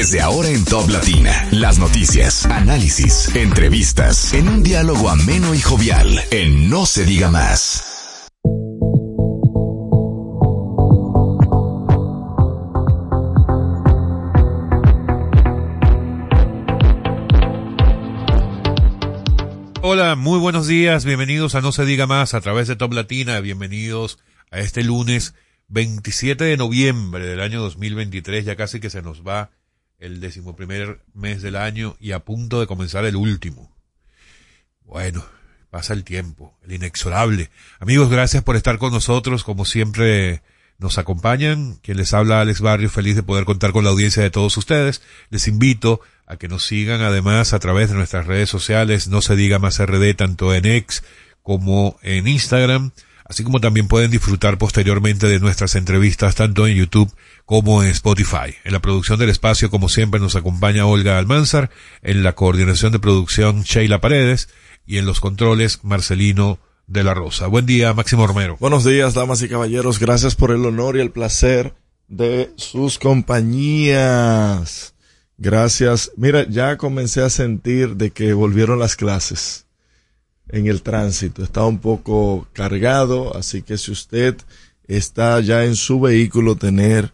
Desde ahora en Top Latina, las noticias, análisis, entrevistas, en un diálogo ameno y jovial, en No se diga más. Hola, muy buenos días, bienvenidos a No se diga más a través de Top Latina, bienvenidos a este lunes 27 de noviembre del año 2023, ya casi que se nos va el decimoprimer mes del año y a punto de comenzar el último. Bueno, pasa el tiempo, el inexorable. Amigos, gracias por estar con nosotros, como siempre nos acompañan. Quien les habla Alex Barrio, feliz de poder contar con la audiencia de todos ustedes. Les invito a que nos sigan además a través de nuestras redes sociales, no se diga más RD, tanto en X como en Instagram, así como también pueden disfrutar posteriormente de nuestras entrevistas tanto en YouTube como en Spotify. En la producción del espacio, como siempre, nos acompaña Olga Almanzar, en la coordinación de producción Sheila Paredes y en los controles Marcelino de la Rosa. Buen día, Máximo Romero. Buenos días, damas y caballeros. Gracias por el honor y el placer de sus compañías. Gracias. Mira, ya comencé a sentir de que volvieron las clases en el tránsito. Está un poco cargado, así que si usted está ya en su vehículo, tener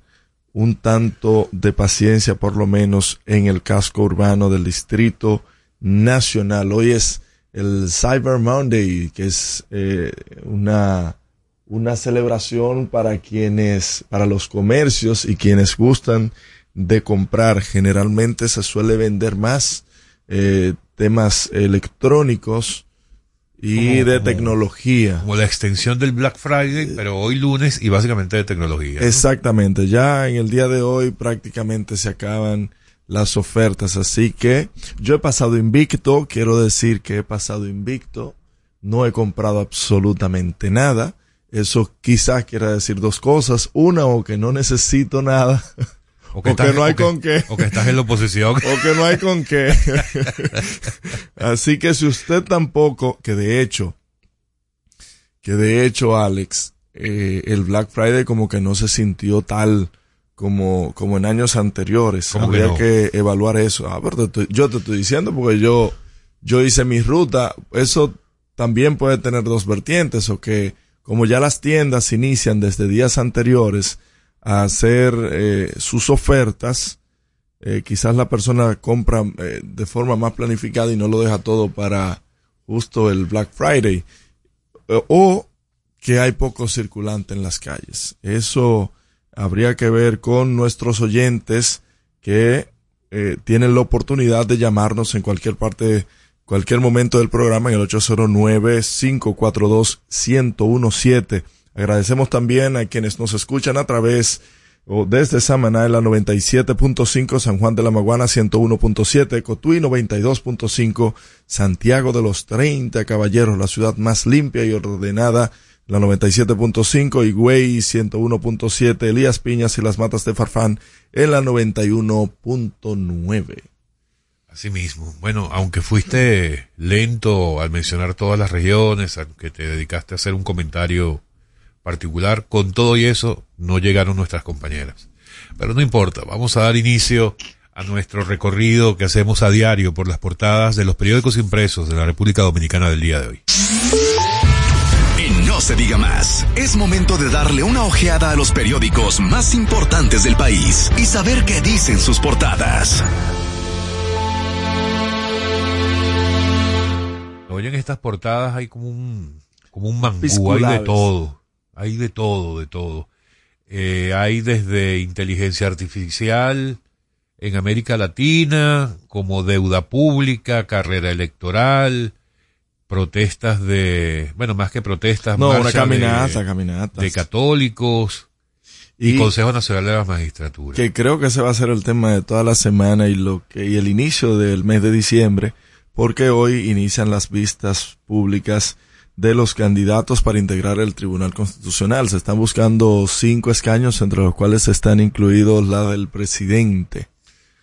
un tanto de paciencia, por lo menos en el casco urbano del Distrito Nacional. Hoy es el Cyber Monday, que es eh, una, una celebración para quienes, para los comercios y quienes gustan de comprar. Generalmente se suele vender más eh, temas electrónicos y de tecnología. Como la extensión del Black Friday, pero hoy lunes y básicamente de tecnología. Exactamente. Ya en el día de hoy prácticamente se acaban las ofertas. Así que yo he pasado invicto. Quiero decir que he pasado invicto. No he comprado absolutamente nada. Eso quizás quiera decir dos cosas. Una, o que no necesito nada. O que, no hay con qué. O que estás en la oposición. o que no hay con qué. Así que si usted tampoco, que de hecho, que de hecho, Alex, eh, el Black Friday como que no se sintió tal como, como en años anteriores. Habría que, evaluar eso. Ah, pero yo te estoy diciendo porque yo, yo hice mi ruta. Eso también puede tener dos vertientes o que como ya las tiendas inician desde días anteriores, hacer eh, sus ofertas, eh, quizás la persona compra eh, de forma más planificada y no lo deja todo para justo el Black Friday. o que hay poco circulante en las calles. Eso habría que ver con nuestros oyentes que tienen la oportunidad de llamarnos en cualquier parte, cualquier momento del programa en el 809-542-1017 Agradecemos también a quienes nos escuchan a través o desde Samaná en la 97.5, San Juan de la Maguana 101.7, Cotuí 92.5, Santiago de los 30 Caballeros, la ciudad más limpia y ordenada, la 97.5, Higüey 101.7, Elías Piñas y las Matas de Farfán en la 91.9. Asimismo, bueno, aunque fuiste lento al mencionar todas las regiones, aunque te dedicaste a hacer un comentario particular. Con todo y eso, no llegaron nuestras compañeras. Pero no importa, vamos a dar inicio a nuestro recorrido que hacemos a diario por las portadas de los periódicos impresos de la República Dominicana del día de hoy. Y no se diga más, es momento de darle una ojeada a los periódicos más importantes del país y saber qué dicen sus portadas. Oye, en estas portadas hay como un, como un mangú, hay de todo. Hay de todo, de todo. Eh, hay desde inteligencia artificial en América Latina, como deuda pública, carrera electoral, protestas de, bueno, más que protestas, no, una caminata, de. De católicos y, Consejo Nacional de la Magistratura. Que creo que ese va a ser el tema de toda la semana y lo que, y el inicio del mes de diciembre, porque hoy inician las vistas públicas de los candidatos para integrar el Tribunal Constitucional. Se están buscando cinco escaños, entre los cuales están incluidos la del presidente.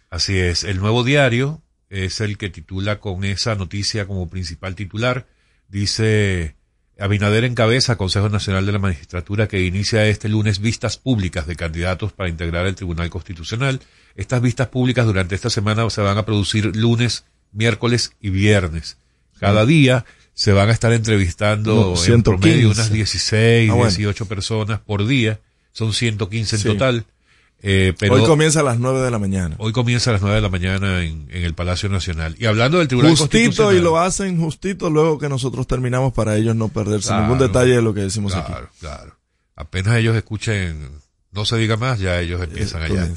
Así es. El nuevo diario es el que titula con esa noticia como principal titular. Dice, Abinader encabeza Consejo Nacional de la Magistratura que inicia este lunes vistas públicas de candidatos para integrar el Tribunal Constitucional. Estas vistas públicas durante esta semana se van a producir lunes, miércoles y viernes. Cada día se van a estar entrevistando No, en promedio 115. unas 16, Ah, bueno. 18 personas por día. Son 115 en total. Eh, pero Hoy comienza a las 9 de la mañana. hoy comienza a las 9 de la mañana en, en el Palacio Nacional. Y hablando del Tribunal Justito Constitucional. y lo hacen justito luego que nosotros terminamos para ellos no perderse Claro. ningún detalle de lo que decimos aquí. Claro, claro. Apenas ellos escuchen, no se diga más, ya ellos empiezan allá.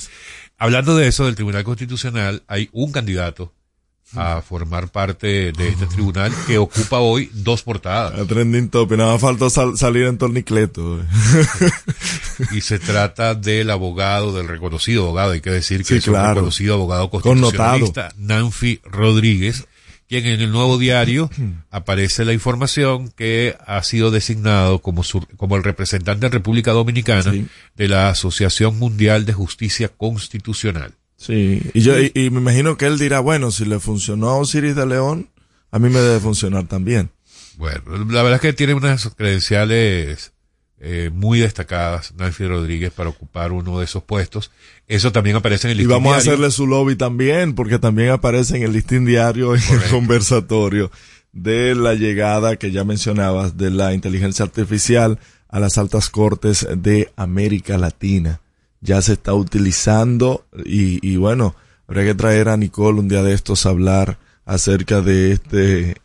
Hablando de eso, del Tribunal Constitucional, hay un candidato a formar parte de este tribunal que ocupa hoy dos portadas. A trending topic, nada más faltó sal- salir en tornicleto. Y se trata del abogado, del reconocido abogado, hay que decir que Sí, es un claro. reconocido abogado constitucionalista, Nanfi Rodríguez, quien en el nuevo diario aparece la información que ha sido designado como, su- como el representante en República Dominicana Sí. de la Asociación Mundial de Justicia Constitucional. Sí, y yo y, y me imagino que él dirá, bueno, si le funcionó a Osiris de León, a mí me debe funcionar también. Bueno, la verdad es que tiene unas credenciales eh, muy destacadas, Nancy Rodríguez, para ocupar uno de esos puestos. Eso también aparece en el Y listín vamos a diario. hacerle su lobby también, porque también aparece en el listín diario, en el conversatorio, de la llegada que ya mencionabas de la inteligencia artificial a las altas cortes de América Latina. Ya se está utilizando y, y bueno, habría que traer a Nicole un día de estos a hablar acerca de este,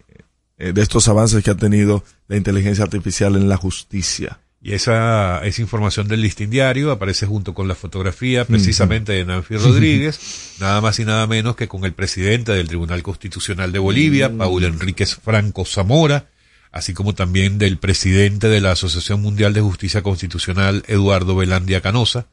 eh, de estos avances que ha tenido la inteligencia artificial en la justicia. Y esa, esa información del listín diario aparece junto con la fotografía precisamente de Nancy Rodríguez, nada más y nada menos que con el presidente del Tribunal Constitucional de Bolivia, Paul Enríquez Franco Zamora, así como también del presidente de la Asociación Mundial de Justicia Constitucional, Eduardo Velandia Canosa,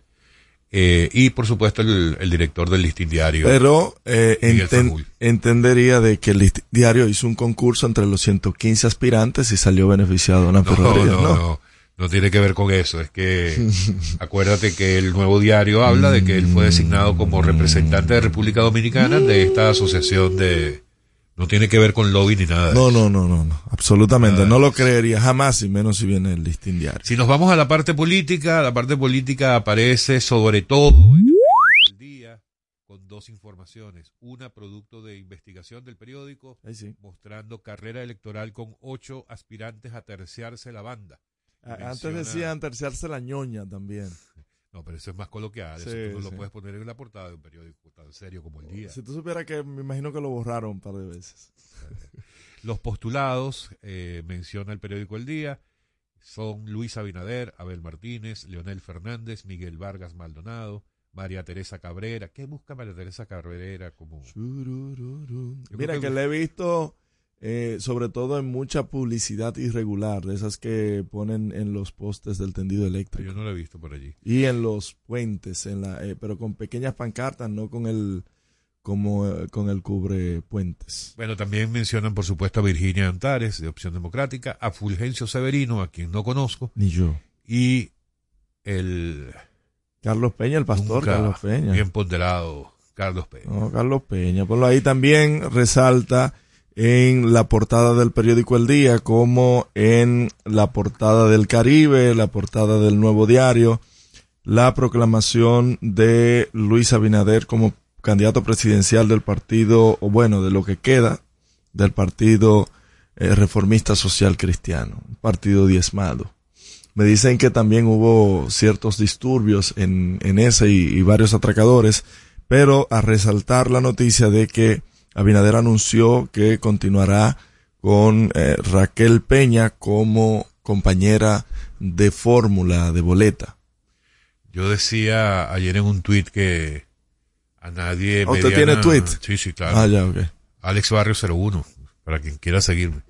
eh, y por supuesto el, el director del listín diario. Pero eh, enten- entendería de que el list- diario hizo un concurso entre los 115 aspirantes y salió beneficiado Nancy No, no, ¿no? no, no tiene que ver con eso. Es que acuérdate que el nuevo diario habla de que él fue designado como representante de República Dominicana de esta asociación de... No tiene que ver con lobby ni nada. de No, eso. no, no, no, no, absolutamente. No lo creería jamás, y menos si viene el listín diario. Si nos vamos a la parte política, la parte política aparece sobre todo en el Día con dos informaciones. Una producto de investigación del periódico sí. mostrando carrera electoral con ocho aspirantes a terciarse la banda. Antes decían terciarse la ñoña también. No, pero eso es más coloquial. eso tú no lo puedes poner en la portada de un periódico tan serio como el día. Si tú supieras que me imagino que lo borraron un par de veces. Los postulados, eh, menciona el periódico El Día, son Luis Abinader, Abel Martínez, Leonel Fernández, Miguel Vargas Maldonado, María Teresa Cabrera. ¿Qué busca María Teresa Cabrera como? Mira que- que le he visto eh, sobre todo en mucha publicidad irregular, de esas que ponen en los postes del tendido eléctrico. Yo no lo he visto por allí. y en los puentes, en la, eh, pero con pequeñas pancartas, no con el como eh, con el cubre puentes. Bueno, también mencionan, por supuesto, a Virginia Antares, de Opción Democrática, a Fulgencio Severino, a quien no conozco, Ni yo. y el Carlos Peña, el pastor nunca Carlos Peña. bien ponderado Carlos Peña. No, Carlos Peña. Por ahí también resalta en la portada del periódico El Día, como en la portada del Caribe, la portada del Nuevo Diario, la proclamación de Luis Abinader como candidato presidencial del partido, o bueno, de lo que queda del partido eh, reformista social cristiano, un partido diezmado. Me dicen que también hubo ciertos disturbios en, en ese y, y varios atracadores, pero a resaltar la noticia de que Abinader anunció que continuará con eh, Raquel Peña como compañera de fórmula de boleta. Yo decía ayer en un tuit que a nadie ¿Ah, ¿Usted tiene tweet? Sí, sí, claro. Ah, ya, ok. Alex Barrio 01, para quien quiera seguirme.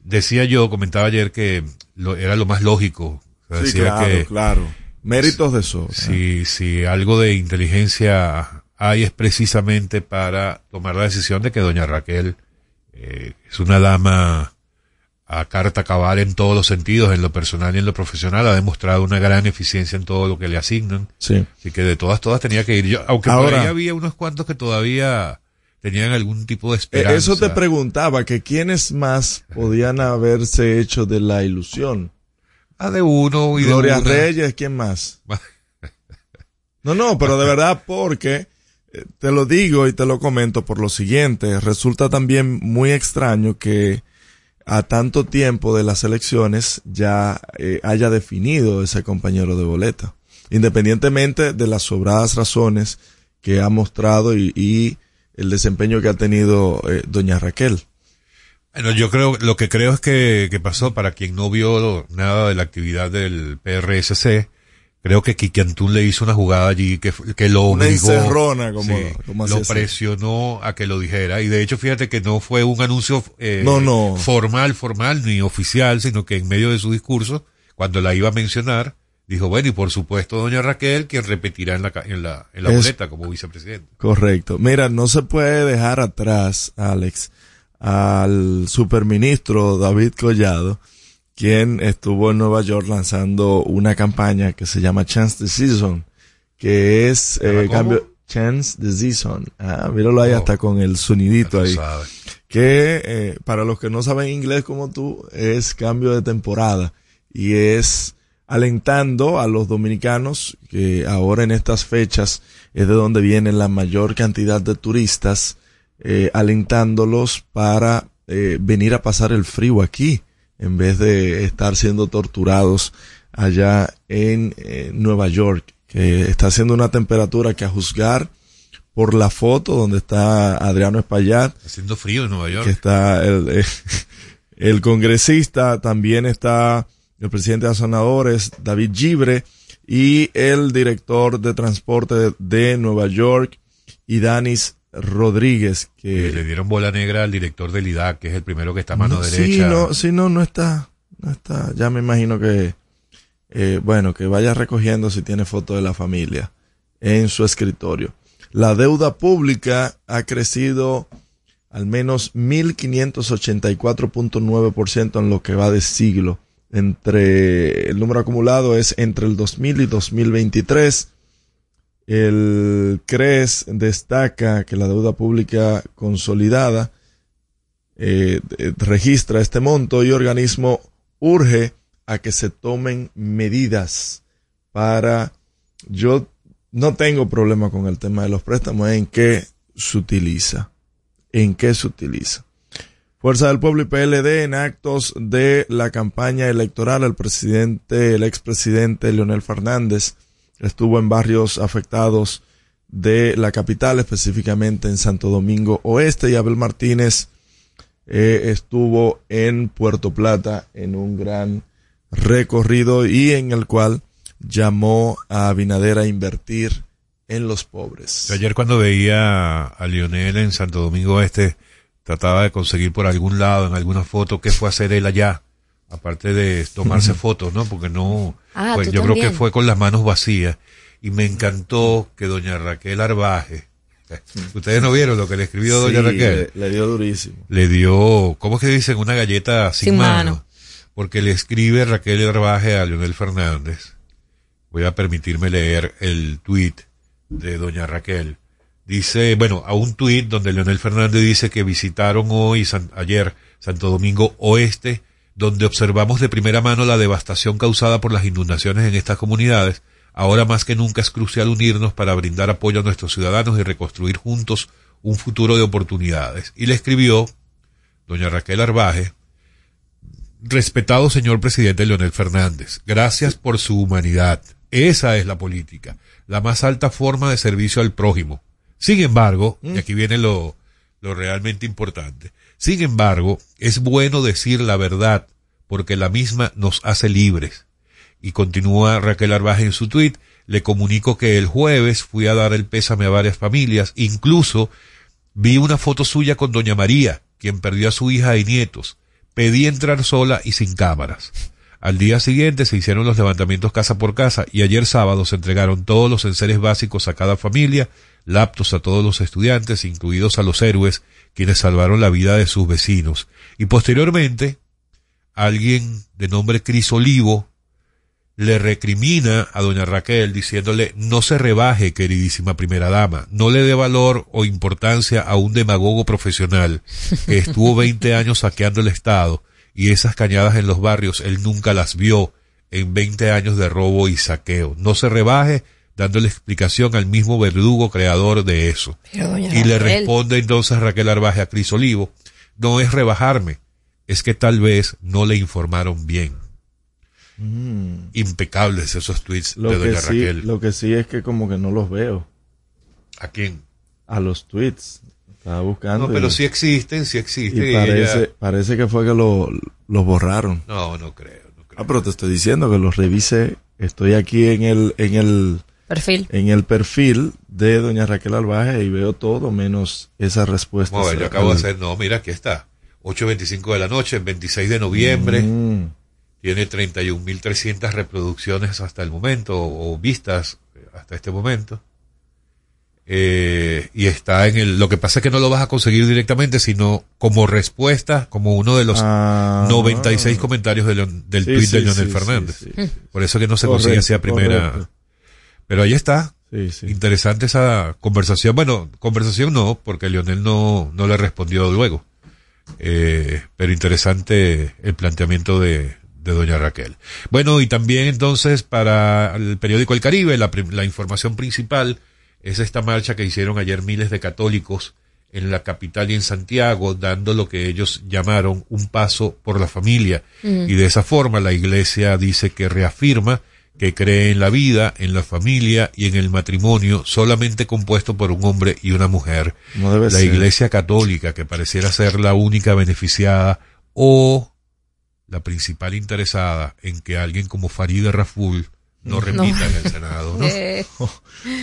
Decía yo, comentaba ayer que lo, era lo más lógico. O sea, Sí, decía claro, que claro. Méritos de eso. si, si algo de inteligencia hay es precisamente para tomar la decisión de que doña Raquel eh, es una dama a carta cabal en todos los sentidos, en lo personal y en lo profesional, ha demostrado una gran eficiencia en todo lo que le asignan. Sí. Así que de todas, todas tenía que ir yo, aunque Ahora- por ahí había unos cuantos que todavía tenían algún tipo de esperanza. Eso te preguntaba, que quiénes más podían haberse hecho de la ilusión. Ah, de uno y Gloria de. Reyes, ¿quién más? No, no, pero de verdad porque eh, te lo digo y te lo comento por lo siguiente, resulta también muy extraño que a tanto tiempo de las elecciones ya eh, haya definido ese compañero de boleta, independientemente de las sobradas razones que ha mostrado y, el desempeño que ha tenido eh, doña Raquel. Bueno, yo creo, lo que creo es que, que pasó, para quien no vio nada de la actividad del PRSC, creo que Kiki Antún le hizo una jugada allí que, que lo Una obligó. encerrona, como, Sí, como lo presionó a que lo dijera y de hecho fíjate que no fue un anuncio eh, No, no. formal, formal ni oficial, sino que en medio de su discurso, cuando la iba a mencionar, dijo, bueno, y por supuesto doña Raquel, quien repetirá en la, en la, en la Es- boleta como vicepresidente. Correcto. Mira, no se puede dejar atrás, Alex, al superministro David Collado, quien estuvo en Nueva York lanzando una campaña que se llama Chance the Season, que es eh, cambio Chance the Season. Ah, míralo ahí Oh. hasta con el sonidito ahí. Que eh, para los que no saben inglés como tú, es cambio de temporada y es alentando a los dominicanos que ahora en estas fechas es de donde viene la mayor cantidad de turistas, eh, alentándolos para eh, venir a pasar el frío aquí en vez de estar siendo torturados allá en eh, Nueva York, que está haciendo una temperatura que a juzgar por la foto donde está Adriano Espaillat, Haciendo frío en Nueva York. que está el, el congresista, también está el presidente de Sonadores, David Gibre, y el director de transporte de, de Nueva York, Idanis Rodríguez, Eh, le que dieron bola negra al director del IDAC, que es el primero que está a mano no, derecha. Sí, no, sí, no, no está, no está. Ya me imagino que, eh, bueno, que vaya recogiendo si tiene foto de la familia en su escritorio. La deuda pública ha crecido al menos 1.584.9% en lo que va de siglo. Entre, el número acumulado es entre el 2000 y 2023. El CRES destaca que la deuda pública consolidada eh, eh, registra este monto y organismo urge a que se tomen medidas para yo no tengo problema con el tema de los préstamos en qué se utiliza en qué se utiliza. Fuerza del Pueblo y PLD en actos de la campaña electoral el presidente el expresidente Leonel Fernández estuvo en barrios afectados de la capital específicamente en Santo Domingo Oeste y Abel Martínez eh, estuvo en Puerto Plata en un gran recorrido y en el cual llamó a Abinader a invertir en los pobres. Ayer cuando veía a Lionel en Santo Domingo Este, trataba de conseguir por algún lado, en alguna foto, qué fue a hacer él allá, aparte de tomarse fotos, ¿no? Porque no, Ah, pues, yo creo que fue con las manos vacías. Y me encantó que doña Raquel Arbaje, ustedes no vieron lo que le escribió doña Raquel, le, le dio durísimo. le dio, ¿cómo es que dicen? Una galleta sin, Sin mano. mano. Porque le escribe Raquel Arbaje a Leonel Fernández. Voy a permitirme leer el tuit de doña Raquel. Dice, bueno, a un tuit donde Leonel Fernández dice que visitaron hoy, San- ayer, Santo Domingo Oeste, donde observamos de primera mano la devastación causada por las inundaciones en estas comunidades. Ahora más que nunca es crucial unirnos para brindar apoyo a nuestros ciudadanos y reconstruir juntos un futuro de oportunidades. Y le escribió doña Raquel Arbaje, respetado señor presidente Leonel Fernández, gracias por su humanidad. Esa es la política, la más alta forma de servicio al prójimo. Sin embargo, y aquí viene lo, lo realmente importante, sin embargo, es bueno decir la verdad, porque la misma nos hace libres. Y continúa Raquel Arbaje en su tuit, le comunico que el jueves fui a dar el pésame a varias familias, incluso vi una foto suya con doña María, quien perdió a su hija y nietos. Pedí entrar sola y sin cámaras. Al día siguiente se hicieron los levantamientos casa por casa y ayer sábado se entregaron todos los enseres básicos a cada familia, laptos a todos los estudiantes, incluidos a los héroes, quienes salvaron la vida de sus vecinos. Y posteriormente, alguien de nombre Cris Olivo le recrimina a doña Raquel diciéndole no se rebaje, queridísima primera dama, no le dé valor o importancia a un demagogo profesional que estuvo 20 años saqueando el Estado y esas cañadas en los barrios él nunca las vio en 20 años de robo y saqueo. No se rebaje dándole explicación al mismo verdugo creador de eso. y le responde entonces Raquel Arbaje a Cris Olivo, no es rebajarme, es que tal vez no le informaron bien. Mm. Impecables esos tweets de Doña Raquel. Lo que sí es que como que no los veo. ¿A quién? A los tweets. Estaba buscando. No, pero sí existen, sí existen. parece, parece que fue que lo, los borraron. No, no creo, no creo. Ah, pero te estoy diciendo que los revise. Estoy aquí en el, en el perfil. En el perfil de doña Raquel Albaje y veo todo menos esa respuesta. No, yo acabo de hacer, no, mira, aquí está. 8.25 de la noche, 26 de noviembre. Mm. Tiene 31.300 reproducciones hasta el momento, o, vistas hasta este momento. Eh, y está en el, lo que pasa es que no lo vas a conseguir directamente, sino como respuesta, como uno de los 96 ah. comentarios del tweet de Leonel Fernández. Por eso que no se consigue esa primera. Pero ahí está. Interesante esa conversación. Bueno, conversación no, porque Leonel no, no le respondió luego. Eh, pero interesante el planteamiento de, de doña Raquel. Bueno, y también entonces para el periódico El Caribe, la, la información principal es esta marcha que hicieron ayer miles de católicos en la capital y en Santiago, dando lo que ellos llamaron un paso por la familia. Y de esa forma la iglesia dice que reafirma que cree en la vida, en la familia y en el matrimonio solamente compuesto por un hombre y una mujer. la iglesia católica, que pareciera ser la única beneficiada o la principal interesada en que alguien como Farideh Raful no repita en el Senado. ¿no? Eh.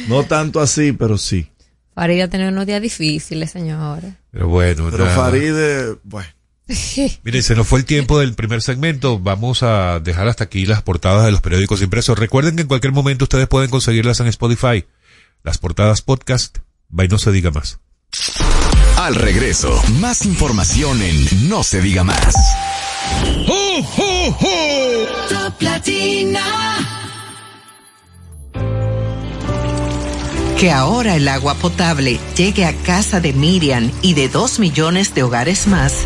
no tanto así, pero sí. Farideh ha tenido unos días difíciles, señora. Pero bueno, pero Farideh, bueno. Miren, se nos fue el tiempo del primer segmento. Vamos a dejar hasta aquí las portadas de los periódicos impresos. Recuerden que en cualquier momento ustedes pueden conseguirlas en Spotify. Las portadas podcast. By No Se Diga Más. Al regreso, más información en No Se Diga Más. Que ahora el agua potable llegue a casa de Miriam y de dos millones de hogares más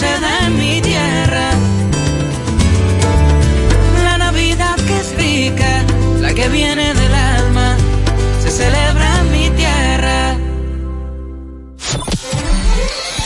Da en mi tierra. La Navidad que es rica, la que viene del alma, se celebra en mi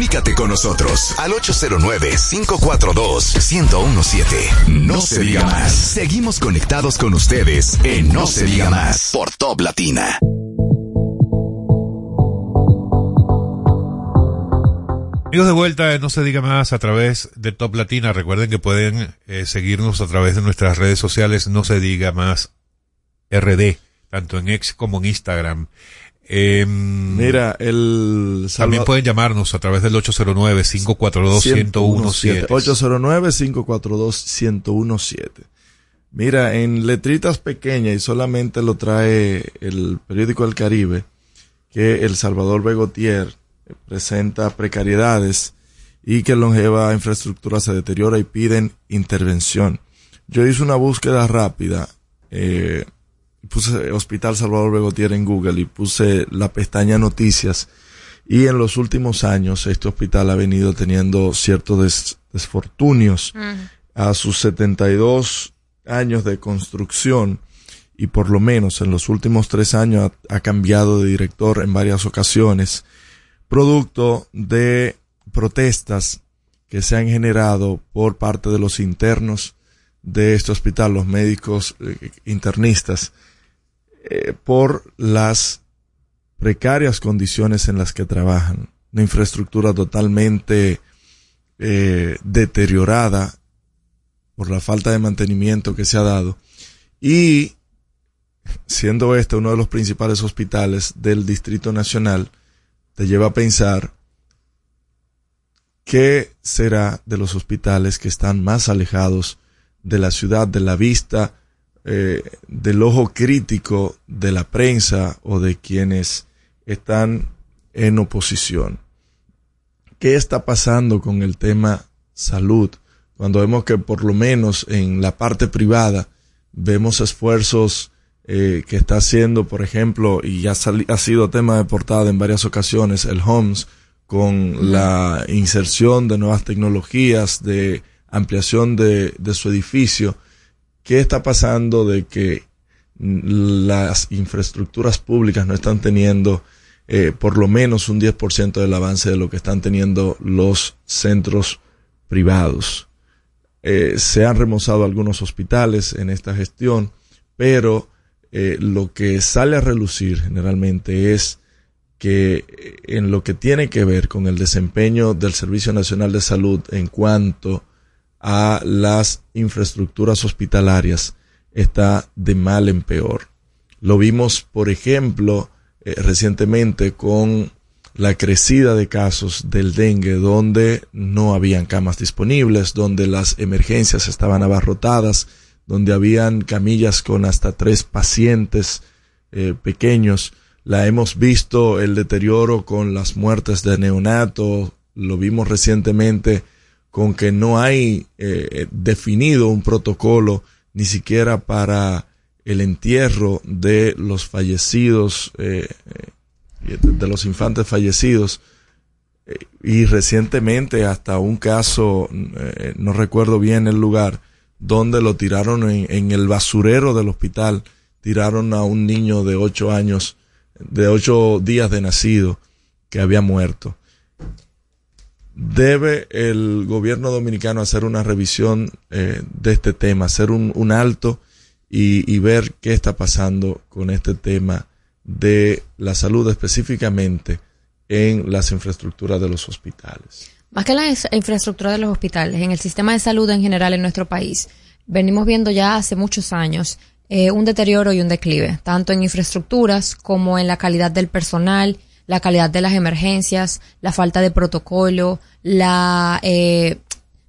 Comunícate con nosotros al 809-542-1017. No se diga más. Seguimos conectados con ustedes en No se diga más por Top Latina. Amigos de vuelta, no se diga más a través de Top Latina. Recuerden que pueden eh, seguirnos a través de nuestras redes sociales, no se diga más RD, tanto en X como en Instagram. Eh, Mira, el también pueden llamarnos a través del 809-542-1017. 809-542-1017. Mira, en letritas pequeñas y solamente lo trae el periódico El Caribe, que El Salvador Begotier presenta precariedades y que longeva infraestructura se deteriora y piden intervención. Yo hice una búsqueda rápida, eh, puse Hospital Salvador Begotier en Google y puse la pestaña noticias. Y en los últimos años este hospital ha venido teniendo ciertos des desfortunios. A sus 72 años de construcción y por lo menos en los últimos tres años ha, ha cambiado de director en varias ocasiones producto de protestas que se han generado por parte de los internos de este hospital, los médicos eh, internistas, eh, por las precarias condiciones en las que trabajan, una infraestructura totalmente eh, deteriorada por la falta de mantenimiento que se ha dado. Y siendo este uno de los principales hospitales del Distrito Nacional, te lleva a pensar qué será de los hospitales que están más alejados de la ciudad, de la vista, eh, del ojo crítico de la prensa o de quienes están en oposición. ¿Qué está pasando con el tema salud? Cuando vemos que por lo menos en la parte privada vemos esfuerzos eh, que está haciendo, por ejemplo, y ya ha sido tema de portada en varias ocasiones, el HOMS, con la inserción de nuevas tecnologías, de ampliación de, de su edificio. ¿Qué está pasando de que las infraestructuras públicas no están teniendo eh, por lo menos un 10% del avance de lo que están teniendo los centros privados? Eh, se han remozado algunos hospitales en esta gestión, pero eh, lo que sale a relucir generalmente es que en lo que tiene que ver con el desempeño del Servicio Nacional de Salud en cuanto a las infraestructuras hospitalarias está de mal en peor. Lo vimos, por ejemplo, eh, recientemente con la crecida de casos del dengue, donde no habían camas disponibles, donde las emergencias estaban abarrotadas, donde habían camillas con hasta tres pacientes eh, pequeños. La hemos visto el deterioro con las muertes de neonatos, lo vimos recientemente con que no hay eh, definido un protocolo ni siquiera para el entierro de los fallecidos, eh, de los infantes fallecidos. Y recientemente hasta un caso, no recuerdo bien el lugar, donde lo tiraron en, el basurero del hospital, tiraron a un niño de ocho años, de ocho días de nacido, que había muerto. Debe el gobierno dominicano hacer una revisión eh, de este tema, hacer un, alto y, y ver qué está pasando con este tema de la salud específicamente en las infraestructuras de los hospitales. Más que la infraestructura de los hospitales, en el sistema de salud en general en nuestro país, venimos viendo ya hace muchos años eh, un deterioro y un declive, tanto en infraestructuras como en la calidad del personal, la calidad de las emergencias, la falta de protocolo, la, eh,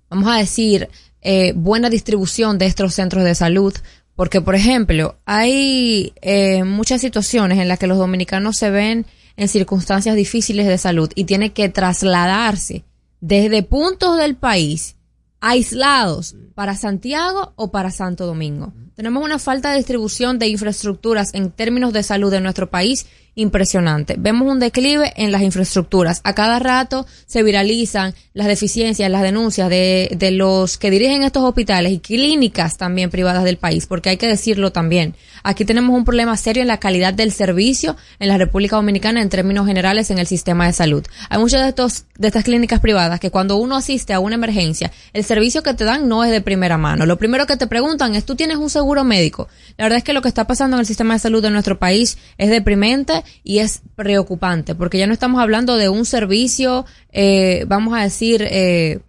vamos a decir, eh, buena distribución de estos centros de salud, Porque, por ejemplo, hay eh, muchas situaciones en las que los dominicanos se ven en circunstancias difíciles de salud y tienen que trasladarse desde puntos del país aislados para Santiago o para Santo Domingo. Tenemos una falta de distribución de infraestructuras en términos de salud en nuestro país impresionante. Vemos un declive en las infraestructuras. A cada rato se viralizan las deficiencias, las denuncias de, de los que dirigen estos hospitales y clínicas también privadas del país, porque hay que decirlo también. Aquí tenemos un problema serio en la calidad del servicio en la República Dominicana en términos generales en el sistema de salud. Hay muchas de estos, de estas clínicas privadas que cuando uno asiste a una emergencia, el servicio que te dan no es de primera mano. Lo primero que te preguntan es, ¿tú tienes un médico? La verdad es que lo que está pasando en el sistema de salud de nuestro país es deprimente y es preocupante, porque ya no estamos hablando de un servicio, eh, vamos a decir, eh,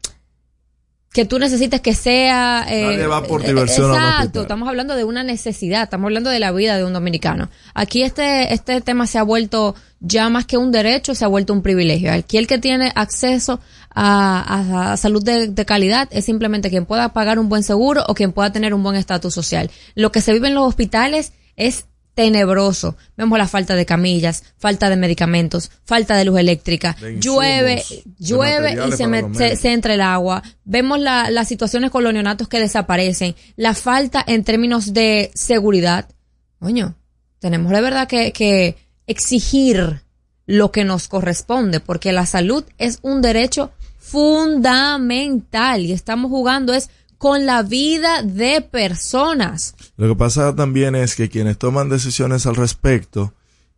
que tú necesites que sea... Eh, Nadie va por diversión Exacto, estamos hablando de una necesidad, estamos hablando de la vida de un dominicano. Aquí este, este tema se ha vuelto ya más que un derecho, se ha vuelto un privilegio. Aquí el que tiene acceso a, a- a salud de, de calidad es simplemente quien pueda pagar un buen seguro o quien pueda tener un buen estatus social. Lo que se vive en los hospitales es tenebroso. Vemos la falta de camillas, falta de medicamentos, falta de luz eléctrica, De llueve, llueve y se, me- se entra el agua. Vemos la- las situaciones con los neonatos que desaparecen, la falta en términos de seguridad. Coño, tenemos de verdad que, que exigir lo que nos corresponde, porque la salud es un derecho fundamental y estamos jugando es con la vida de personas. Lo que pasa también es que quienes toman decisiones al respecto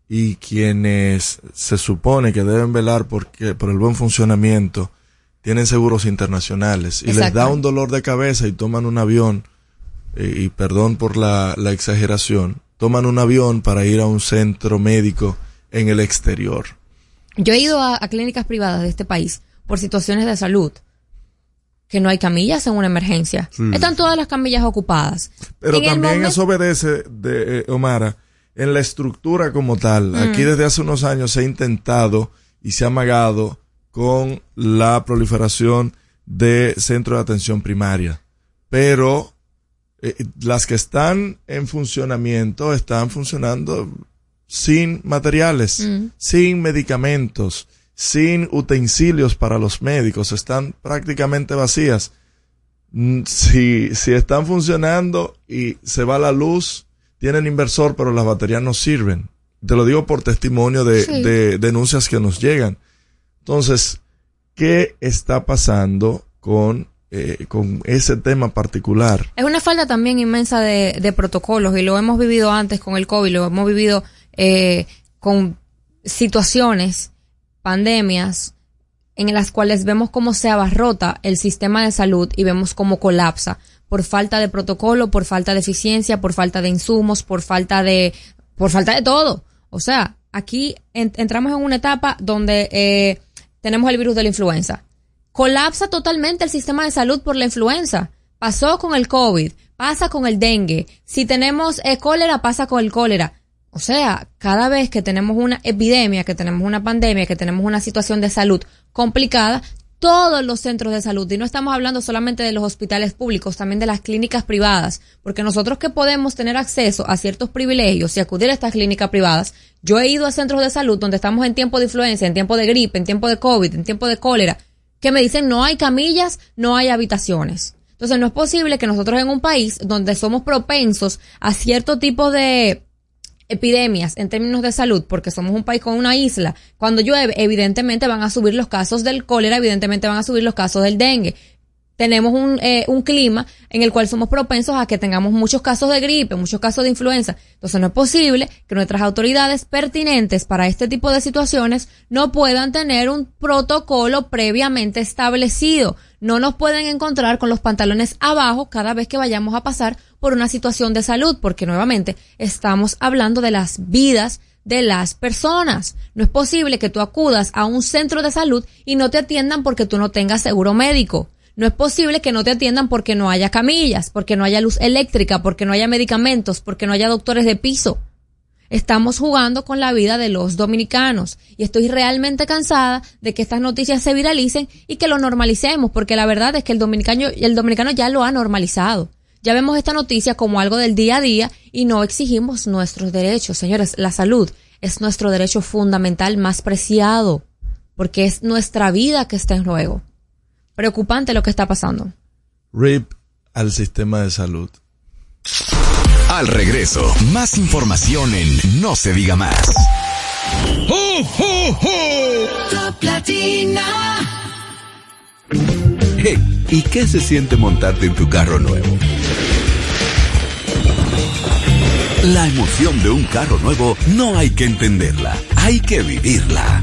y quienes se supone que deben velar porque, por el buen funcionamiento tienen seguros internacionales y les da un dolor de cabeza y toman un avión, eh, y perdón por la, la exageración, toman un avión para ir a un centro médico en el exterior. Yo he ido a, a clínicas privadas de este país por situaciones de salud, que no hay camillas en una emergencia. Sí. Están todas las camillas ocupadas. Pero En también eso obedece, de, eh, Omara, en la estructura como tal. Aquí Mm. desde hace unos años se ha intentado y se ha amagado con la proliferación de centros de atención primaria. Pero eh, las que están en funcionamiento están funcionando sin materiales, Mm. sin medicamentos, sin utensilios para los médicos, están prácticamente vacías. Mm, Si, si están funcionando y se va la luz, tienen inversor, pero las baterías no sirven. Te lo digo por testimonio de, Sí. de denuncias que nos llegan. Entonces, ¿qué está pasando con, eh, con ese tema particular? Es una falta también inmensa de, de protocolos y lo hemos vivido antes con el COVID, lo hemos vivido eh, con situaciones, pandemias, en las cuales vemos cómo se abarrota el sistema de salud y vemos cómo colapsa por falta de protocolo, por falta de eficiencia, por falta de insumos, por falta de, por falta de todo. O sea, aquí en- entramos en una etapa donde eh, tenemos el virus de la influenza. Colapsa totalmente el sistema de salud por la influenza. Pasó con el COVID, pasa con el dengue. Si tenemos eh, cólera, pasa con el cólera. O sea, cada vez que tenemos una epidemia, que tenemos una pandemia, que tenemos una situación de salud complicada, todos los centros de salud, y no estamos hablando solamente de los hospitales públicos, también de las clínicas privadas, porque nosotros que podemos tener acceso a ciertos privilegios y acudir a estas clínicas privadas, yo he ido a centros de salud donde estamos en tiempo de influenza, en tiempo de gripe, en tiempo de COVID, en tiempo de cólera, que me dicen no hay camillas, no hay habitaciones. Entonces no es posible que nosotros en un país donde somos propensos a cierto tipo de epidemias en términos de salud, porque somos un país con una isla, cuando llueve, evidentemente van a subir los casos del cólera, evidentemente van a subir los casos del dengue. Tenemos un, eh, un clima en el cual somos propensos a que tengamos muchos casos de gripe, muchos casos de influenza. Entonces no es posible que nuestras autoridades pertinentes para este tipo de situaciones no puedan tener un protocolo previamente establecido. No nos pueden encontrar con los pantalones abajo cada vez que vayamos a pasar por una situación de salud, porque nuevamente estamos hablando de las vidas de las personas. No es posible que tú acudas a un centro de salud y no te atiendan porque tú no tengas seguro médico. No es posible que no te atiendan porque no haya camillas, porque no haya luz eléctrica, porque no haya medicamentos, porque no haya doctores de piso. Estamos jugando con la vida de los dominicanos y estoy realmente cansada de que estas noticias se viralicen y que lo normalicemos, porque la verdad es que el dominicano, el dominicano ya lo ha normalizado. ya vemos esta noticia como algo del día a día y no exigimos nuestros derechos. Señores, la salud es nuestro derecho fundamental más preciado, porque es nuestra vida que está en juego. Preocupante lo que está pasando. RIP al sistema de salud. Al regreso, más información en No se diga más. Hey, ¿y qué se siente montarte en tu carro nuevo? La emoción de un carro nuevo no hay que entenderla, hay que vivirla.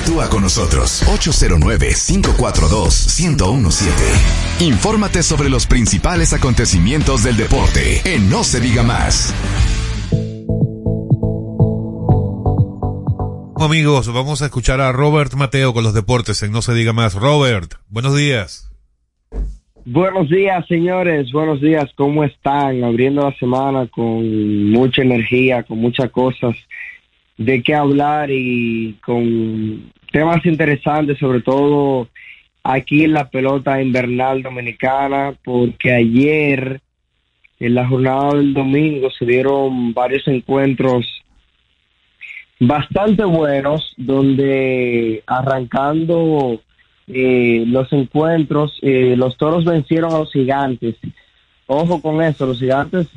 Interactúa con nosotros 809-542-1017. Infórmate sobre los principales acontecimientos del deporte en No se diga más. Amigos, vamos a escuchar a Robert Mateo con los deportes en No se diga más. Robert, buenos días. Buenos días, señores. Buenos días. ¿Cómo están? Abriendo la semana con mucha energía, con muchas cosas de qué hablar y con temas interesantes, sobre todo aquí en la pelota invernal dominicana, porque ayer, en la jornada del domingo, se dieron varios encuentros bastante buenos, donde arrancando eh, los encuentros, eh, los toros vencieron a los gigantes. Ojo con eso, los gigantes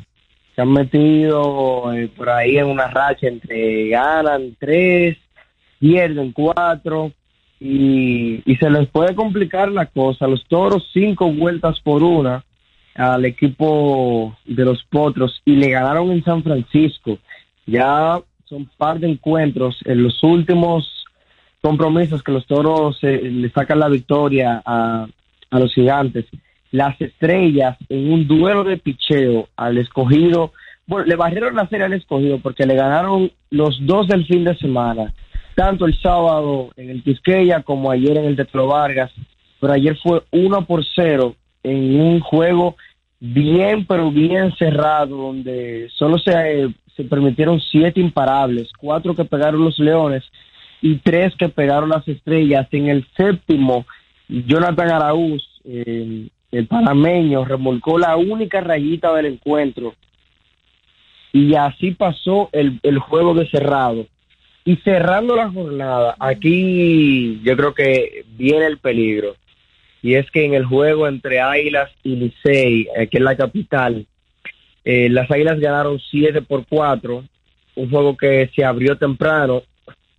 se han metido eh, por ahí en una racha entre ganan tres, pierden cuatro y, y se les puede complicar la cosa. Los toros cinco vueltas por una al equipo de los potros y le ganaron en San Francisco. Ya son par de encuentros en los últimos compromisos que los toros eh, le sacan la victoria a, a los gigantes las estrellas en un duelo de picheo al escogido. Bueno, le barrieron la serie al escogido porque le ganaron los dos del fin de semana, tanto el sábado en el Quisqueya como ayer en el Tetro Vargas. Pero ayer fue uno por cero en un juego bien, pero bien cerrado, donde solo se, se permitieron siete imparables, cuatro que pegaron los Leones y tres que pegaron las estrellas. En el séptimo, Jonathan Araúz eh, el panameño remolcó la única rayita del encuentro y así pasó el, el juego de cerrado. Y cerrando la jornada, aquí yo creo que viene el peligro. Y es que en el juego entre Águilas y Licey, aquí en la capital, eh, las Águilas ganaron 7 por 4, un juego que se abrió temprano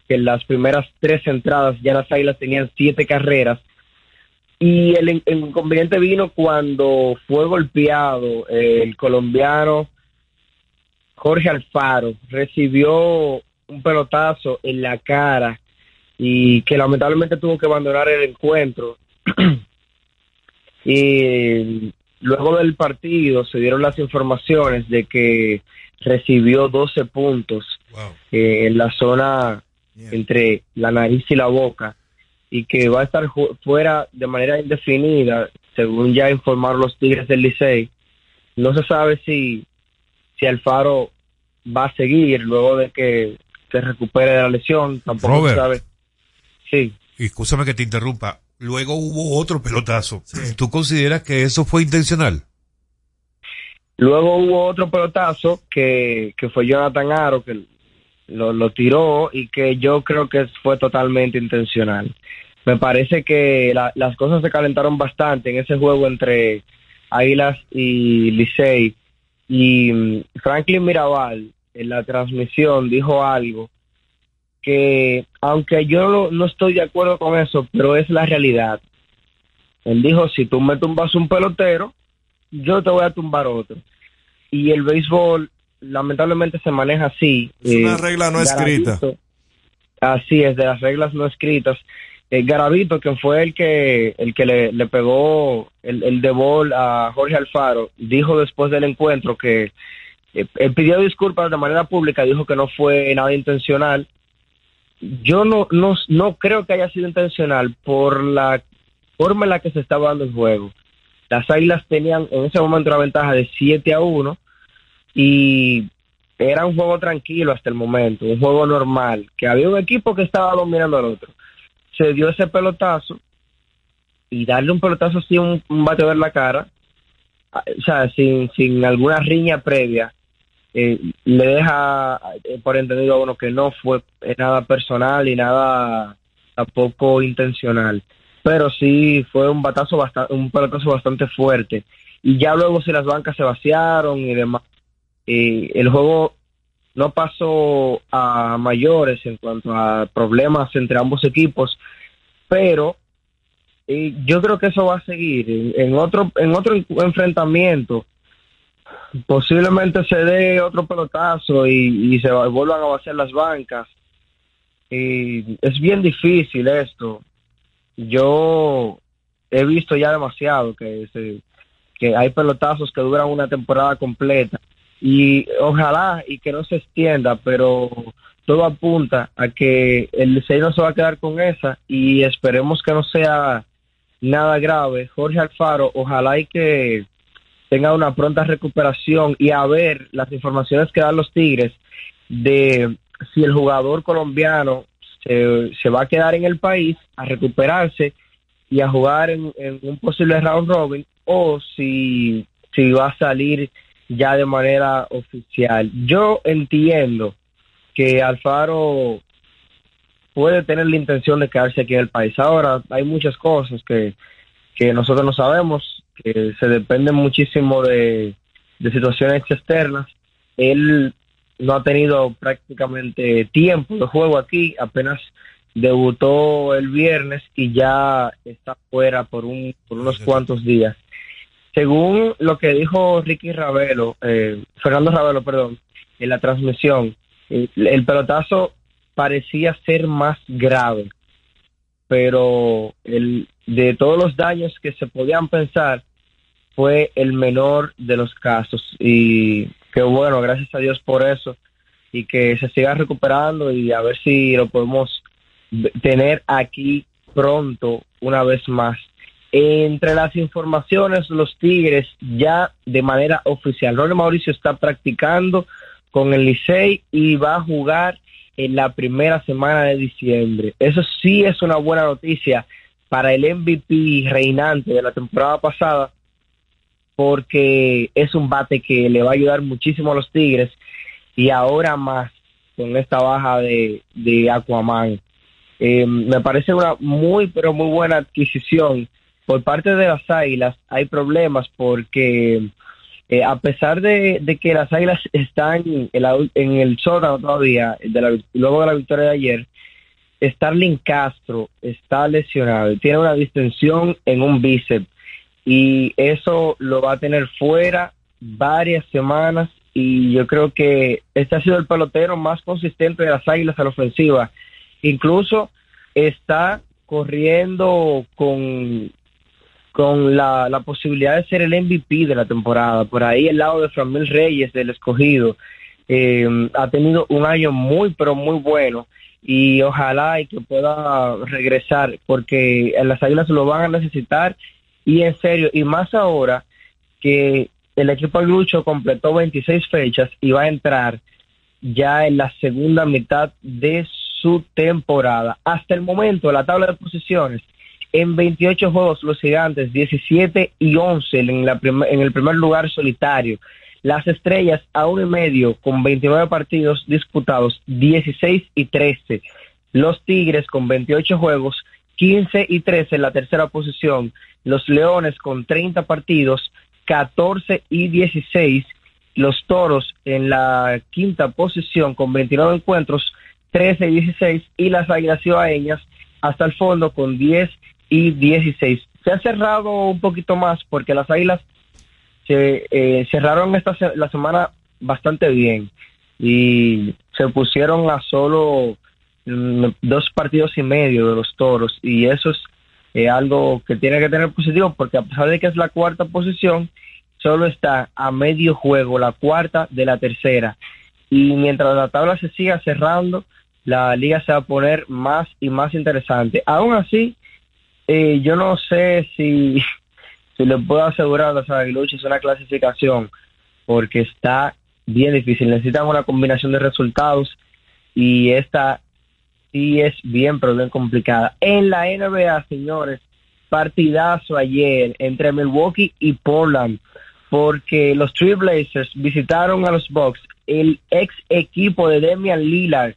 que en las primeras tres entradas ya las Águilas tenían siete carreras. Y el, in- el inconveniente vino cuando fue golpeado eh, el colombiano Jorge Alfaro. Recibió un pelotazo en la cara y que lamentablemente tuvo que abandonar el encuentro. y luego del partido se dieron las informaciones de que recibió 12 puntos eh, en la zona entre la nariz y la boca y que va a estar fuera de manera indefinida, según ya informaron los Tigres del Licey. No se sabe si, si Alfaro va a seguir luego de que se recupere de la lesión. Tampoco Robert. se sabe. Sí. Y escúchame que te interrumpa. Luego hubo otro pelotazo. ¿Tú consideras que eso fue intencional? Luego hubo otro pelotazo que, que fue Jonathan Aro, que lo, lo tiró y que yo creo que fue totalmente intencional. Me parece que la- las cosas se calentaron bastante en ese juego entre Águilas y Licey. Y mm, Franklin Mirabal en la transmisión dijo algo que, aunque yo no, no estoy de acuerdo con eso, pero es la realidad. Él dijo, si tú me tumbas un pelotero, yo te voy a tumbar otro. Y el béisbol lamentablemente se maneja así. Es una Eh, regla no escrita. Así es, de las reglas no escritas. Eh, Garavito, que fue el que el que le, le pegó el, el de bol a Jorge Alfaro, dijo después del encuentro que eh, él pidió disculpas de manera pública, dijo que no fue nada intencional. Yo no, no, no creo que haya sido intencional por la forma en la que se estaba dando el juego. Las Águilas tenían en ese momento una ventaja de 7 a 1 y era un juego tranquilo hasta el momento, un juego normal, que había un equipo que estaba dominando al otro. Se dio ese pelotazo y darle un pelotazo así, un, un bateo en la cara, ah, o sea, sin, sin alguna riña previa, eh, le deja eh, por entendido a uno que no fue eh, nada personal y nada tampoco intencional. Pero sí fue un batazo bastante, un pelotazo bastante fuerte. Y ya luego si las bancas se vaciaron y demás, eh, el juego no pasó a mayores en cuanto a problemas entre ambos equipos, pero eh, yo creo que eso va a seguir en, otro en otro enfrentamiento. Posiblemente se dé otro pelotazo y, y se va- vuelvan a vaciar las bancas. Y es bien difícil esto. Yo he visto ya demasiado que se, que hay pelotazos que duran una temporada completa y ojalá y que no se extienda, pero todo apunta a que el Licey se va a quedar con esa y esperemos que no sea nada grave. Jorge Alfaro, ojalá y que tenga una pronta recuperación y a ver las informaciones que dan los Tigres de si el jugador colombiano se, se va a quedar en el país a recuperarse y a jugar en, en un posible round robin o si, si va a salir ya de manera oficial. Yo entiendo que Alfaro puede tener la intención de quedarse aquí en el país. Ahora, hay muchas cosas que, que nosotros no sabemos, que se dependen muchísimo de, de situaciones externas. Él no ha tenido prácticamente tiempo de juego aquí, apenas debutó el viernes y ya está fuera por, un, por unos cuantos días. Según lo que dijo Ricky Ravelo, eh, Fernando Ravelo, perdón, en la transmisión, eh, el pelotazo parecía ser más grave, pero el, de todos los daños que se podían pensar, fue el menor de los casos. Y que bueno, gracias a Dios por eso, y que se siga recuperando y a ver si lo podemos tener aquí pronto una vez más. Entre las informaciones, los Tigres ya de manera oficial. Ronald Mauricio está practicando con el Licey y va a jugar en la primera semana de diciembre. Eso sí es una buena noticia para el MVP reinante de la temporada pasada, porque es un bate que le va a ayudar muchísimo a los Tigres y ahora más con esta baja de, de Aquaman. Eh, me parece una muy, pero muy buena adquisición. Por parte de las Águilas hay problemas porque eh, a pesar de, que las Águilas están en, la- en el sótano todavía, luego de la victoria de ayer, Starling Castro está lesionado, tiene una distensión en un bíceps y eso lo va a tener fuera varias semanas y yo creo que este ha sido el pelotero más consistente de las Águilas a la ofensiva. Incluso está corriendo con, con la, la posibilidad de ser el MVP de la temporada. Por ahí el lado de Framil Reyes del escogido eh, ha tenido un año muy, pero muy bueno y ojalá y que pueda regresar porque las Águilas lo van a necesitar y en serio, y más ahora que el equipo Lucho completó 26 fechas y va a entrar ya en la segunda mitad de su temporada. Hasta el momento, la tabla de posiciones, en 28 juegos los gigantes, 17 y 11 en, la en el primer lugar solitario. Las estrellas a uno y medio con 29 partidos disputados, 16 y 13. Los Tigres con 28 juegos, 15 y 13 en la tercera posición. Los Leones con 30 partidos, 14 y 16. Los Toros en la quinta posición con 29 encuentros, 13 y 16. Y las Águilas Cibaeñas hasta el fondo con 10 y 16. Se ha cerrado un poquito más porque las Águilas se eh, cerraron esta la semana bastante bien y se pusieron a solo mm, dos partidos y medio de los toros y eso es eh, algo que tiene que tener positivo porque a pesar de que es la cuarta posición solo está a medio juego la cuarta de la tercera y mientras la tabla se siga cerrando la liga se va a poner más y más interesante aún así eh, yo no sé si si le puedo asegurar a los aguiluchos una clasificación porque está bien difícil. Necesitamos una combinación de resultados y esta sí es bien, pero bien complicada. En la NBA, señores, partidazo ayer entre Milwaukee y Portland porque los Blazers visitaron a los Bucks, el ex equipo de Demian Lillard,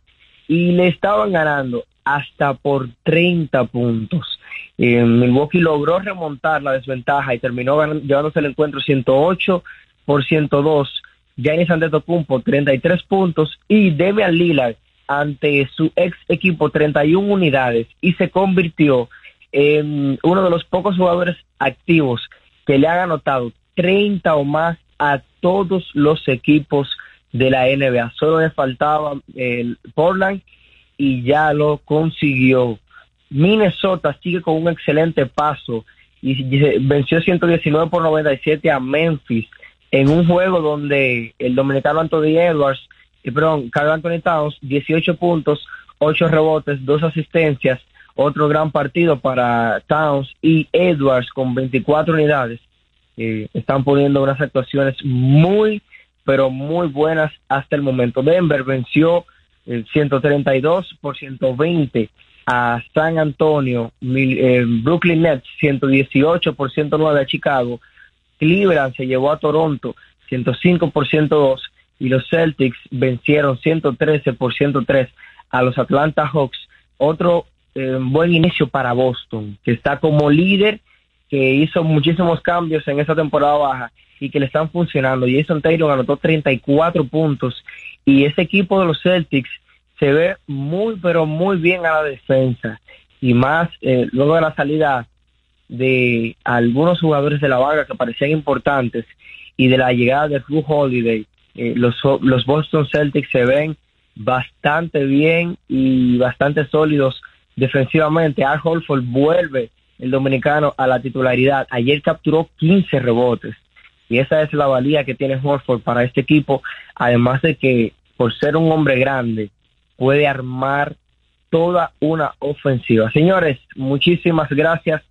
y le estaban ganando hasta por 30 puntos. Milwaukee logró remontar la desventaja y terminó llevándose el encuentro 108 por 102. Giannis Antetokounmpo 33 puntos y Demian Lillard ante su ex equipo 31 unidades y se convirtió en uno de los pocos jugadores activos que le han anotado 30 o más a todos los equipos de la NBA. Solo le faltaba el Portland y ya lo consiguió. Minnesota sigue con un excelente paso y venció 119 por 97 a Memphis en un juego donde el dominicano Anthony Edwards, y perdón, Carl Anthony Towns, 18 puntos, 8 rebotes, 2 asistencias, otro gran partido para Towns y Edwards con 24 unidades. Eh, están poniendo unas actuaciones muy, pero muy buenas hasta el momento. Denver venció el 132 por 120 a San Antonio, eh, Brooklyn Nets 118 por 109 a Chicago, Cleveland se llevó a Toronto 105 por 102 y los Celtics vencieron 113 por 103 a los Atlanta Hawks. Otro eh, buen inicio para Boston, que está como líder, que hizo muchísimos cambios en esa temporada baja y que le están funcionando. Jason Taylor anotó 34 puntos y ese equipo de los Celtics se ve muy, pero muy bien a la defensa. Y más eh, luego de la salida de algunos jugadores de la vaga que parecían importantes y de la llegada de Drew Holiday, eh, los, los Boston Celtics se ven bastante bien y bastante sólidos defensivamente. Al Holford vuelve el dominicano a la titularidad. Ayer capturó 15 rebotes y esa es la valía que tiene Holford para este equipo, además de que por ser un hombre grande, puede armar toda una ofensiva. Señores, muchísimas gracias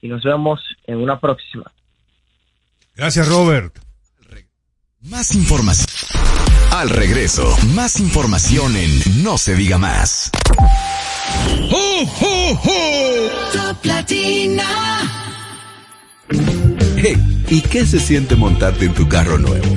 y nos vemos en una próxima. Gracias, Robert. Más información. Al regreso, más información en No se diga más. Hey, ¿y qué se siente montarte en tu carro nuevo?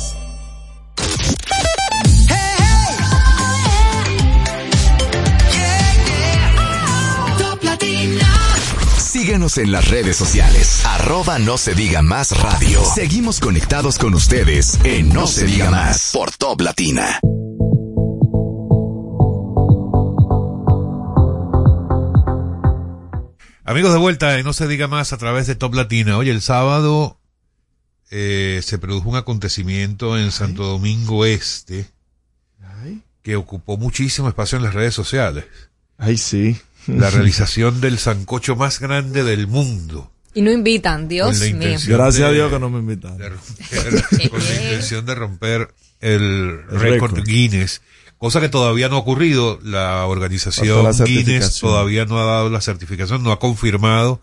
Síguenos en las redes sociales. Arroba no se diga más radio. Seguimos conectados con ustedes en No, se, diga más por Top Latina. Amigos de vuelta, en No se diga más a través de Top Latina. Oye, el sábado eh, se produjo un acontecimiento en Santo Domingo Este que ocupó muchísimo espacio en las redes sociales. Ay, sí. La realización del sancocho más grande del mundo. Y no invitan, Dios mío. Gracias a Dios que no me invitan. con la intención de romper el récord Guinness. Cosa que todavía no ha ocurrido. La organización la Guinness todavía no ha dado la certificación, no ha confirmado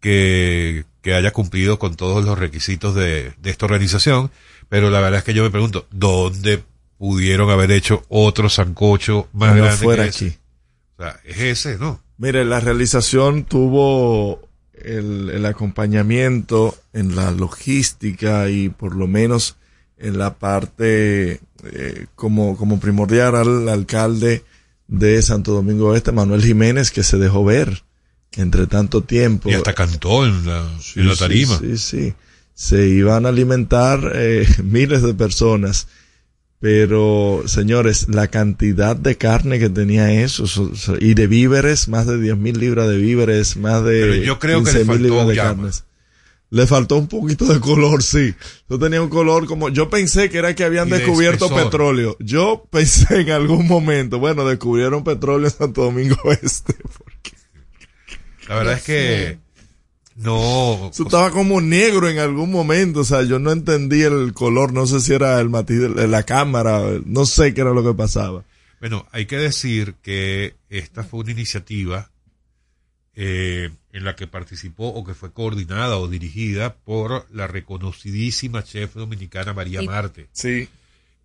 que, que haya cumplido con todos los requisitos de, de esta organización. Pero la verdad es que yo me pregunto, ¿dónde pudieron haber hecho otro sancocho más No grande fuera que ese? aquí. O sea, es ese, ¿no? Mire, la realización tuvo el, el acompañamiento en la logística y por lo menos en la parte eh, como, como primordial al alcalde de Santo Domingo Este, Manuel Jiménez, que se dejó ver entre tanto tiempo. Y hasta cantó en la, en la Sí, tarima. Sí, sí. Se iban a alimentar eh, miles de personas. Pero, señores, la cantidad de carne que tenía eso, so- so- y de víveres, más de 10 mil libras de víveres, más Pero de yo creo que 15 le mil faltó libras de llama. carnes. Le faltó un poquito de color, sí. Yo tenía un color como, yo pensé que era que habían de descubierto espesor. petróleo. Yo pensé en algún momento, bueno, descubrieron petróleo en Santo Domingo Este. La verdad es que no. Eso estaba como negro en algún momento, o sea, yo no entendí el color, no sé si era el matiz de la cámara, no sé qué era lo que pasaba. Bueno, hay que decir que esta fue una iniciativa eh, en la que participó o que fue coordinada o dirigida por la reconocidísima chef dominicana María Sí. Marte. Sí.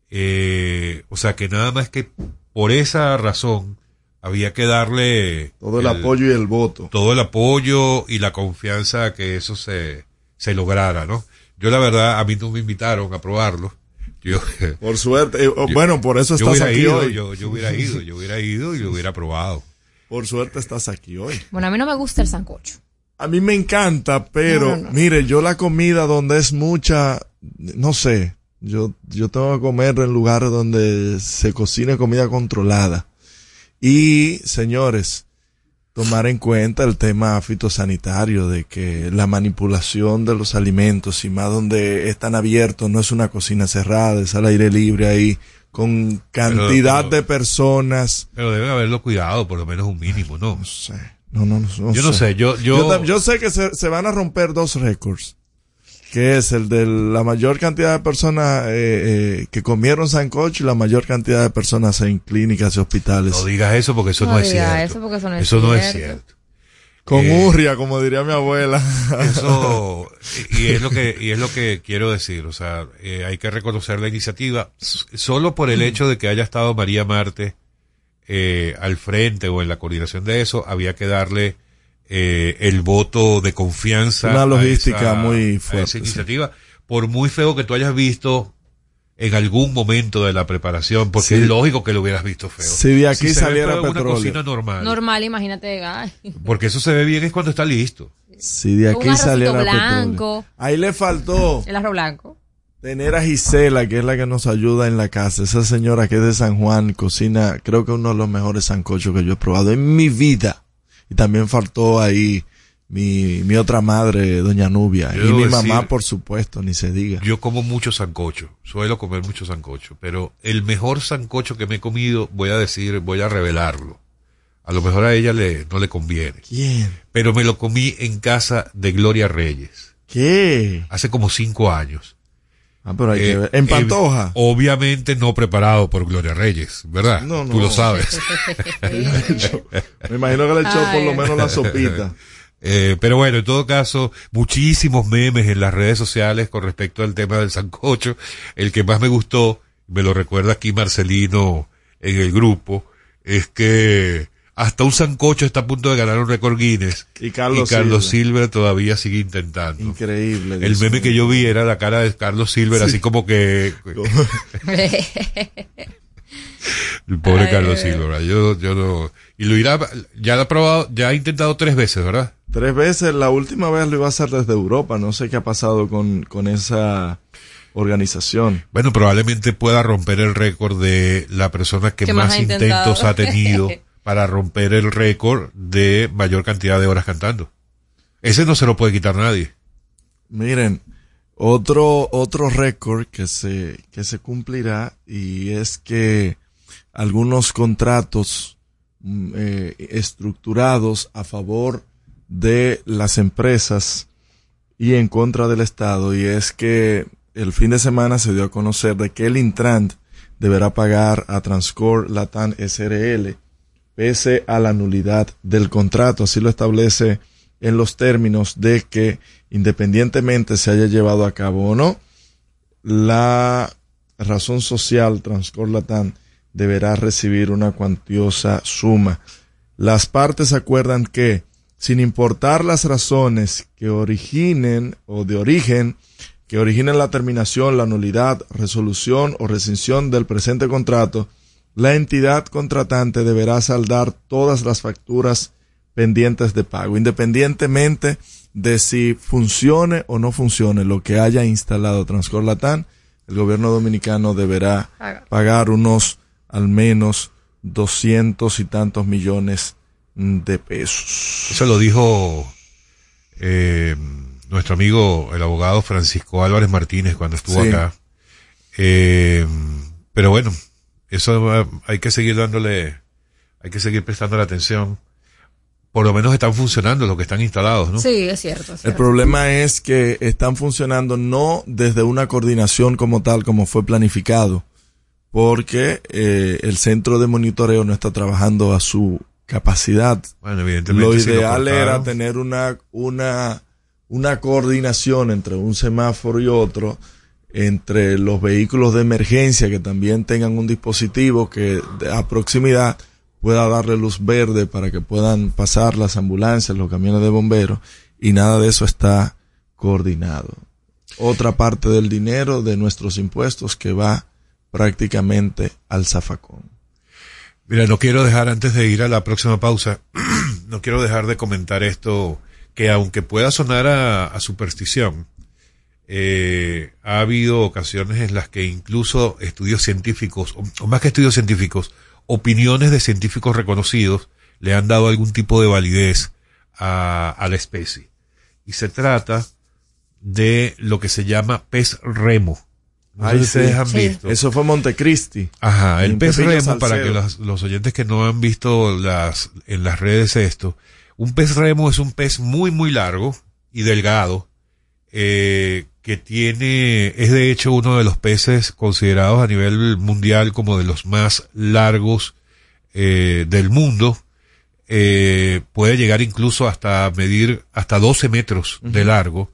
Eh, o sea que nada más que por esa razón había que darle Todo el apoyo y el voto. todo el apoyo y la confianza a que eso se, se lograra, ¿no? Yo la verdad, a mí no me invitaron a probarlo. Yo, por suerte. eh, oh, bueno, por eso estás aquí ido, hoy. Yo, yo hubiera ido, yo hubiera ido y lo hubiera probado. Por suerte estás aquí hoy. Bueno, a mí no me gusta el sancocho. A mí me encanta, pero No, no, no. mire, yo la comida donde es mucha, no sé, yo, yo tengo que comer en lugares donde se cocine comida controlada. Y, señores, tomar en cuenta el tema fitosanitario de que la manipulación de los alimentos y más donde están abiertos, no es una cocina cerrada, es al aire libre ahí, con cantidad pero- de personas. Pero deben haberlo cuidado, por lo menos un mínimo, ¿no? No sé. No, no, no. Yo no sé, yo, yo, tam- yo sé que se, se van a romper dos récords. Que es el de la mayor cantidad de personas eh, eh, que comieron sancocho y la mayor cantidad de personas en clínicas y hospitales. no digas eso porque eso no, No es cierto. eso porque eso no es Eso no es cierto. cierto. Con Eh, urria, como diría mi abuela. Eso, y es lo que, y es lo que quiero decir, o sea, eh, hay que reconocer la iniciativa, solo por el hecho de que haya estado María Marte, eh, al frente o en la coordinación de eso, había que darle, eh, el voto de confianza. Una a logística esa- muy a fuerte, esa sí. iniciativa, por muy feo que tú hayas visto en algún momento de la preparación, porque Sí. es lógico que lo hubieras visto feo. Si de aquí ve saliera en una petróleo. cocina normal. Normal, imagínate. ay. Porque eso se ve bien es cuando está listo. Si de aquí saliera blanco. petróleo. Ahí le faltó El arroz blanco. tener a Gisela, que es la que nos ayuda en la casa. Esa señora que es de San Juan, cocina, creo que uno de los mejores sancochos que yo he probado en mi vida. Y también faltó ahí mi, mi otra madre, doña Nubia. Yo y mi decir- mamá, por supuesto, ni se diga. Yo como mucho sancocho, suelo comer mucho sancocho, pero el mejor sancocho que me he comido, voy a decir, voy a revelarlo. A lo mejor a ella le, no le conviene. ¿Quién? Pero me lo comí en casa de Gloria Reyes, ¿Qué? hace como cinco años. Ah, pero hay que Eh, ver. En eh, Pantoja. obviamente no preparado por Gloria Reyes, ¿verdad? No, Tú no. lo sabes. Me imagino que le echó por lo menos la sopita. Eh, pero bueno, en todo caso, muchísimos memes en las redes sociales con respecto al tema del sancocho. El que más me gustó, me lo recuerda aquí Marcelino en el grupo, es que hasta un sancocho está a punto de ganar un récord Guinness. Y Carlos Silver. todavía sigue intentando. Increíble. El meme que yo vi era la cara de Carlos Silver, Sí. así como que... El pobre Ay, Carlos ¿verdad? yo, yo no... Y lo irá, ya lo ha probado, ya ha intentado tres veces, ¿verdad? Tres veces, la última vez lo iba a hacer desde Europa. No sé qué ha pasado con, con esa organización. Bueno, probablemente pueda romper el récord de la persona que más, más ha intentado. intentos ha tenido para romper el récord de mayor cantidad de horas cantando. Ese no se lo puede quitar nadie. Miren, otro, otro récord que se, que se cumplirá y es que algunos contratos mm, eh, estructurados a favor de las empresas y en contra del Estado y es que el fin de semana se dio a conocer de que el Intrant deberá pagar a Transcor Latam SRL pese a la nulidad del contrato. Así lo establece en los términos de que independientemente se haya llevado a cabo o no, la razón social Transcor Latam deberá recibir una cuantiosa suma. Las partes acuerdan que, sin importar las razones que originen o de origen, que originen la terminación, la nulidad, resolución o rescisión del presente contrato, la entidad contratante deberá saldar todas las facturas pendientes de pago, independientemente de si funcione o no funcione lo que haya instalado Transcor Latam, el gobierno dominicano deberá Paga. pagar unos al menos doscientos y tantos millones de pesos. Eso lo dijo eh, nuestro amigo, el abogado Francisco Álvarez Martínez, cuando estuvo Sí. acá. Eh, pero bueno, eso eh, hay que seguir dándole, hay que seguir prestando la atención. Por lo menos están funcionando los que están instalados, ¿no? Sí, es cierto. es El cierto. problema es que están funcionando no desde una coordinación como tal, como fue planificado, porque eh, el centro de monitoreo no está trabajando a su capacidad. Bueno, evidentemente. Lo si lo ideal era tener una, una, una coordinación entre un semáforo y otro, entre los vehículos de emergencia que también tengan un dispositivo que a proximidad pueda darle luz verde para que puedan pasar las ambulancias, los camiones de bomberos, y nada de eso está coordinado. otra parte del dinero de nuestros impuestos que va prácticamente al zafacón. Mira, no quiero dejar antes de ir a la próxima pausa, no quiero dejar de comentar esto que aunque pueda sonar a, a superstición, eh, ha habido ocasiones en las que incluso estudios científicos, o, o más que estudios científicos, opiniones de científicos reconocidos le han dado algún tipo de validez a, a la especie. Y se trata de lo que se llama pez remo. No Ay, si ustedes sí. han Sí. visto. Eso fue Montecristi. Ajá, el pez remo, para que los, los oyentes que no han visto las, en las redes esto, un pez remo es un pez muy, muy largo y delgado, eh, que tiene, es de hecho uno de los peces considerados a nivel mundial como de los más largos eh, del mundo. Eh, puede llegar incluso hasta medir hasta 12 metros de largo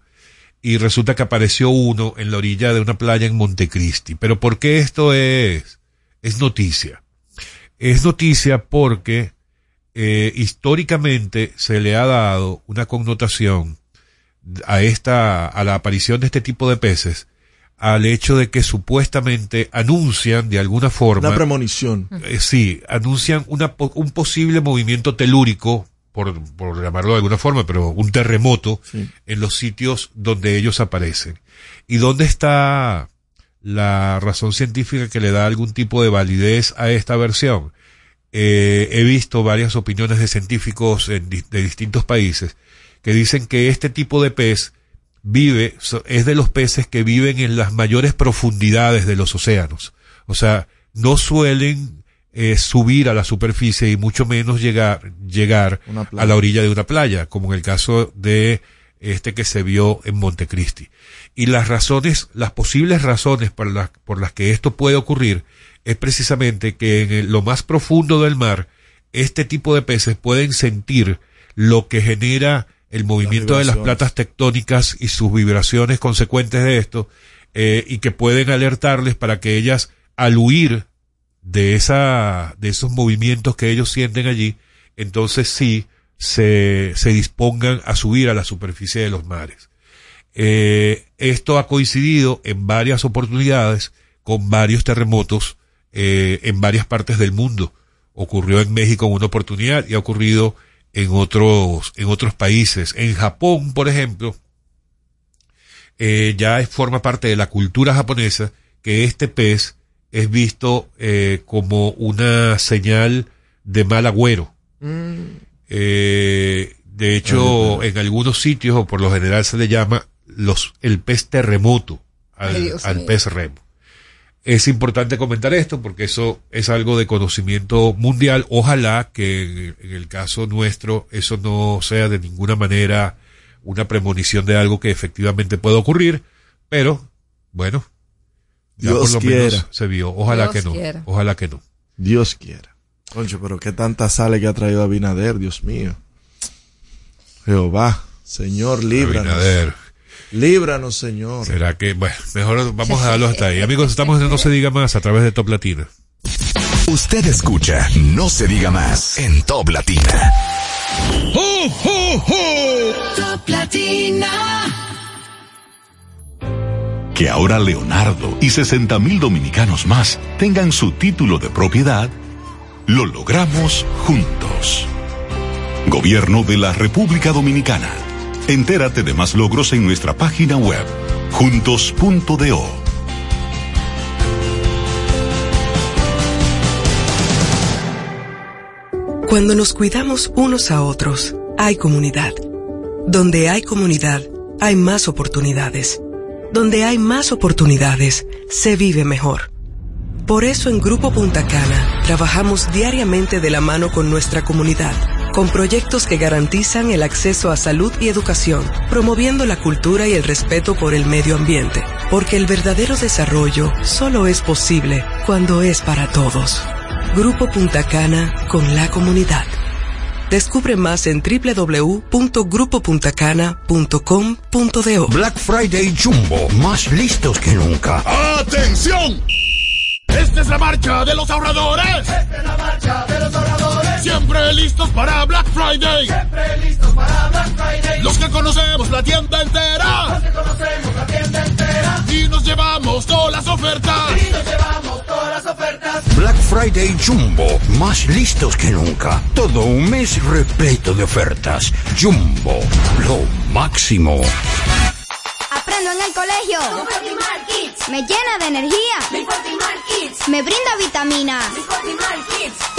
y resulta que apareció uno en la orilla de una playa en Montecristi. Pero ¿por qué esto es, es noticia? Es noticia porque eh, históricamente se le ha dado una connotación a esta, a la aparición de este tipo de peces, al hecho de que supuestamente anuncian de alguna forma Una premonición. eh, sí, anuncian una, un posible movimiento telúrico, por, por llamarlo de alguna forma, pero un terremoto en los sitios donde ellos aparecen. ¿Y dónde está la razón científica que le da algún tipo de validez a esta versión? Eh, he visto varias opiniones de científicos en de distintos países que dicen que este tipo de pez vive, es de los peces que viven en las mayores profundidades de los océanos. O sea, no suelen eh, subir a la superficie y mucho menos llegar, llegar a la orilla de una playa, como en el caso de este que se vio en Montecristi. Y las razones, las posibles razones por las, por las que esto puede ocurrir es precisamente que en el- lo más profundo del mar, este tipo de peces pueden sentir lo que genera el movimiento de las platas tectónicas y sus vibraciones consecuentes de esto, eh, y que pueden alertarles para que ellas, al huir de esa, de esos movimientos que ellos sienten allí, entonces sí se, se dispongan a subir a la superficie de los mares. Eh, esto ha coincidido en varias oportunidades con varios terremotos eh, en varias partes del mundo. Ocurrió en México en una oportunidad y ha ocurrido en otros, en otros países. En Japón, por ejemplo, eh, ya forma parte de la cultura japonesa que este pez es visto eh, como una señal de mal agüero. Eh, de hecho, en algunos sitios, o por lo general se le llama los, el pez terremoto al, Ay, al pez remo. Es importante comentar esto porque eso es algo de conocimiento mundial. Ojalá que en, el caso nuestro eso no sea de ninguna manera una premonición de algo que efectivamente pueda ocurrir, pero bueno, ya Dios por lo menos quiera. se vio. Ojalá Dios que no. quiera. Ojalá que no. Dios quiera. Concho, pero qué tanta sale que ha traído Abinader, Dios mío. Jehová, Señor, líbranos. Abinader. Líbranos, Señor. ¿Será que, bueno, mejor vamos a darlo hasta ahí. Amigos, estamos en No Se Diga Más a través de Top Latina. Usted escucha No se diga más en Top Latina. Top Latina. Que ahora Leonardo y 60 mil dominicanos más tengan su título de propiedad, lo logramos juntos. Gobierno de la República Dominicana. Entérate de más logros en nuestra página web, juntos.do. Cuando nos cuidamos unos a otros, hay comunidad. Donde hay comunidad, hay más oportunidades. Donde hay más oportunidades, se vive mejor. Por eso en Grupo Punta Cana trabajamos diariamente de la mano con nuestra comunidad, con proyectos que garantizan el acceso a salud y educación, promoviendo la cultura y el respeto por el medio ambiente, porque el verdadero desarrollo solo es posible cuando es para todos. Grupo Punta Cana con la comunidad. Descubre más en www.grupopuntacana.com.do. Black Friday Jumbo, más listos que nunca. ¡Atención! Esta es la marcha de los ahorradores. Esta es la marcha de los ahorradores. Siempre listos para Black Friday. Siempre listos para Black Friday. Los que conocemos la tienda entera. Los que conocemos la tienda entera. Y nos llevamos todas las ofertas. Y nos llevamos todas las ofertas. Black Friday Jumbo, más listos que nunca. Todo un mes repleto de ofertas. Jumbo, lo máximo. Aprendo en el colegio. Con Kids. Me llena de energía. Mi Kids. Me brinda vitaminas. Mi Kids.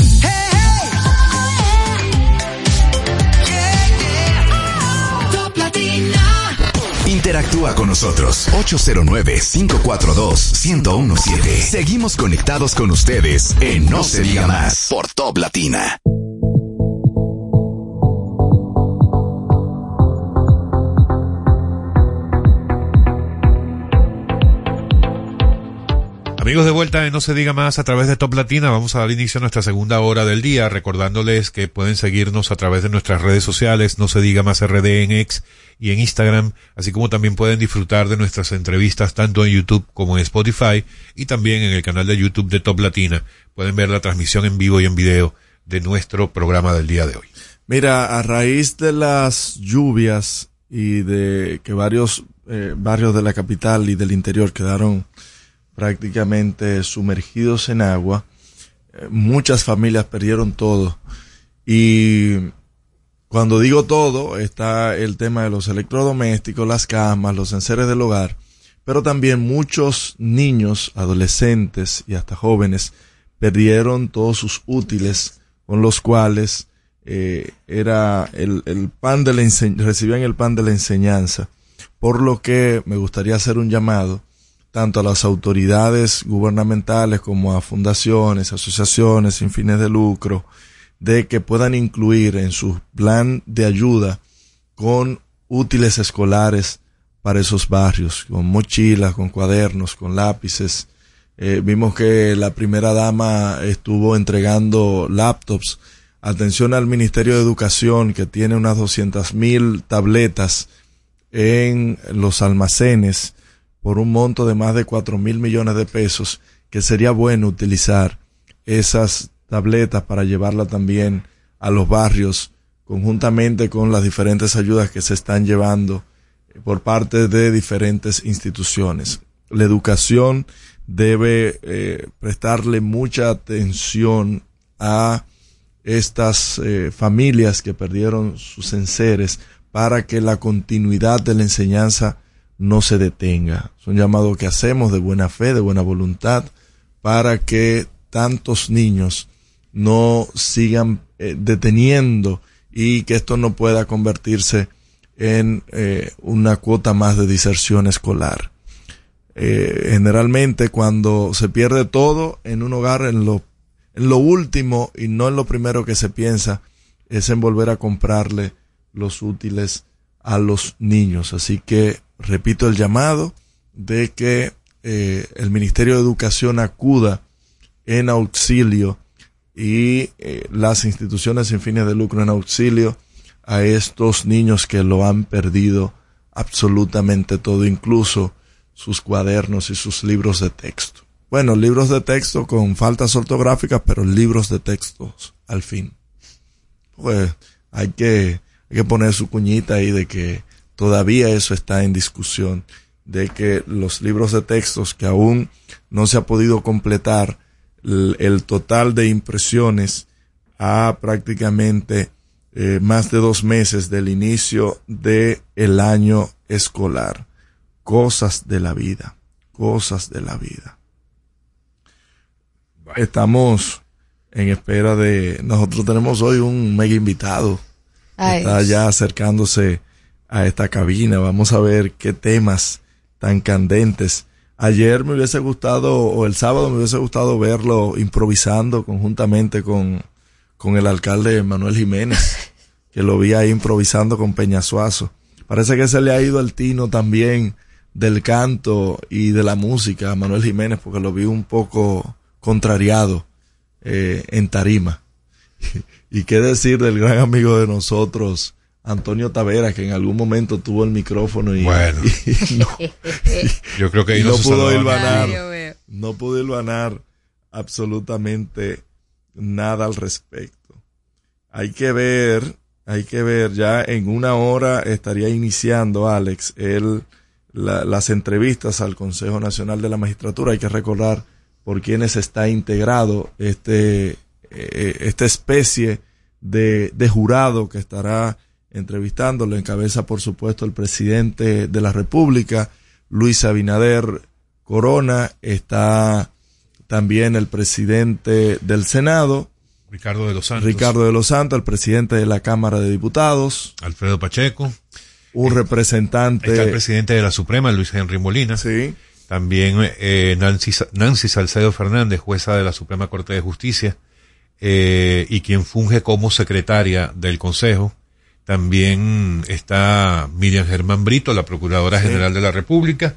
Interactúa con nosotros 809-542-1017. Seguimos conectados con ustedes en No se diga más por Top Latina. Amigos de vuelta en No se diga más a través de Top Latina, vamos a dar inicio a nuestra segunda hora del día, recordándoles que pueden seguirnos a través de nuestras redes sociales, No se diga más RD en X y en Instagram, así como también pueden disfrutar de nuestras entrevistas tanto en YouTube como en Spotify y también en el canal de YouTube de Top Latina. Pueden ver la transmisión en vivo y en video de nuestro programa del día de hoy. Mira, a raíz de las lluvias y de que varios eh, barrios de la capital y del interior quedaron prácticamente sumergidos en agua, eh, muchas familias perdieron todo. Y cuando digo todo, está el tema de los electrodomésticos, las camas, los enseres del hogar, pero también muchos niños, adolescentes y hasta jóvenes perdieron todos sus útiles con los cuales eh, era el, el pan de la recibían el pan de la enseñanza. Por lo que me gustaría hacer un llamado tanto a las autoridades gubernamentales como a fundaciones, asociaciones sin fines de lucro, de que puedan incluir en su plan de ayuda con útiles escolares para esos barrios, con mochilas, con cuadernos, con lápices. Eh, vimos que la primera dama estuvo entregando laptops. Atención al Ministerio de Educación que tiene unas 200 mil tabletas en los almacenes por un monto de más de 4 mil millones de pesos, que sería bueno utilizar esas tabletas para llevarla también a los barrios, conjuntamente con las diferentes ayudas que se están llevando por parte de diferentes instituciones. La educación debe eh, prestarle mucha atención a estas eh, familias que perdieron sus enseres para que la continuidad de la enseñanza no se detenga. Es un llamado que hacemos de buena fe, de buena voluntad, para que tantos niños no sigan eh, deteniendo y que esto no pueda convertirse en eh, una cuota más de diserción escolar. Eh, generalmente cuando se pierde todo en un hogar, en lo, en lo último y no en lo primero que se piensa, es en volver a comprarle los útiles a los niños. Así que repito el llamado de que eh, el Ministerio de Educación acuda en auxilio y eh, las instituciones sin fines de lucro en auxilio a estos niños que lo han perdido absolutamente todo, incluso sus cuadernos y sus libros de texto. Bueno, libros de texto con faltas ortográficas, pero libros de textos al fin. Pues hay que, hay que poner su cuñita ahí de que todavía eso está en discusión, de que los libros de textos que aún no se ha podido completar el, el total de impresiones a prácticamente eh, más de dos meses del inicio de el año escolar. Cosas de la vida, cosas de la vida. Estamos en espera de, nosotros tenemos hoy un mega invitado. Ay. Está ya acercándose a esta cabina. Vamos a ver qué temas tan candentes. Ayer me hubiese gustado, o el sábado me hubiese gustado verlo improvisando conjuntamente con, con el alcalde Manuel Jiménez, que lo vi ahí improvisando con Peñasuazo. Parece que se le ha ido el tino también del canto y de la música a Manuel Jiménez porque lo vi un poco contrariado eh, en tarima. y qué decir del gran amigo de nosotros, Antonio Tavera, que en algún momento tuvo el micrófono y, Bueno. y no, Yo creo que ahí no pudo hilvanar. Ay, no pudo hilvanar absolutamente nada al respecto. Hay que ver, hay que ver, ya en una hora estaría iniciando Alex el, la- las entrevistas al Consejo Nacional de la Magistratura. Hay que recordar por quienes está integrado este, eh, esta especie de, de jurado que estará entrevistando. Lo encabeza, por supuesto, el presidente de la República, Luis Abinader Corona. Está también el presidente del Senado, Ricardo de los Santos. Ricardo de los Santos, el presidente de la Cámara de Diputados, Alfredo Pacheco. un representante. Está el presidente de la Suprema, Luis Henry Molina. Sí. También eh, Nancy, Nancy Salcedo Fernández, jueza de la Suprema Corte de Justicia, eh, y quien funge como secretaria del Consejo. También está Miriam Germán Brito, la Procuradora Sí. General de la República,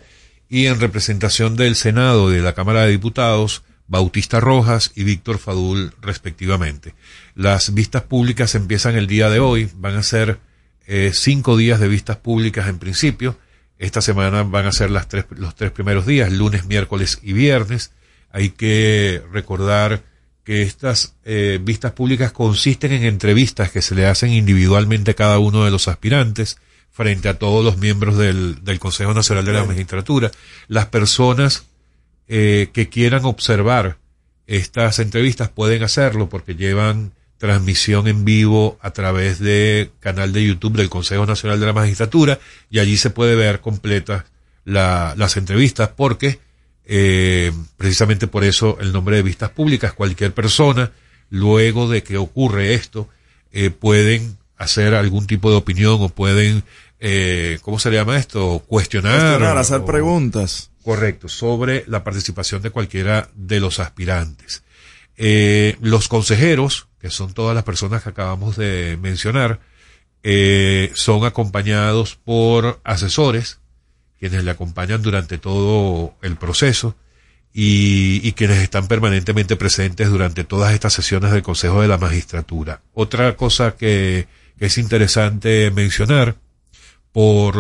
y en representación del Senado y de la Cámara de Diputados, Bautista Rojas y Víctor Fadul, respectivamente. Las vistas públicas empiezan el día de hoy, van a ser eh, cinco días de vistas públicas en principio. Esta semana van a ser las tres, los tres primeros días, lunes, miércoles y viernes. Hay que recordar que estas eh, vistas públicas consisten en entrevistas que se le hacen individualmente a cada uno de los aspirantes frente a todos los miembros del, del Consejo Nacional de la Magistratura. Las personas eh, que quieran observar estas entrevistas pueden hacerlo porque llevan transmisión en vivo a través de canal de YouTube del Consejo Nacional de la Magistratura y allí se puede ver completas la- las entrevistas porque eh, precisamente por eso el nombre de vistas públicas cualquier persona luego de que ocurre esto eh, pueden hacer algún tipo de opinión o pueden eh, ¿cómo se le llama esto? cuestionar, Cuestionar, hacer o- preguntas. Correcto, sobre la participación de cualquiera de los aspirantes. Eh, los consejeros, que son todas las personas que acabamos de mencionar, eh, son acompañados por asesores, quienes le acompañan durante todo el proceso y, y quienes están permanentemente presentes durante todas estas sesiones del Consejo de la Magistratura. Otra cosa que, que es interesante mencionar, por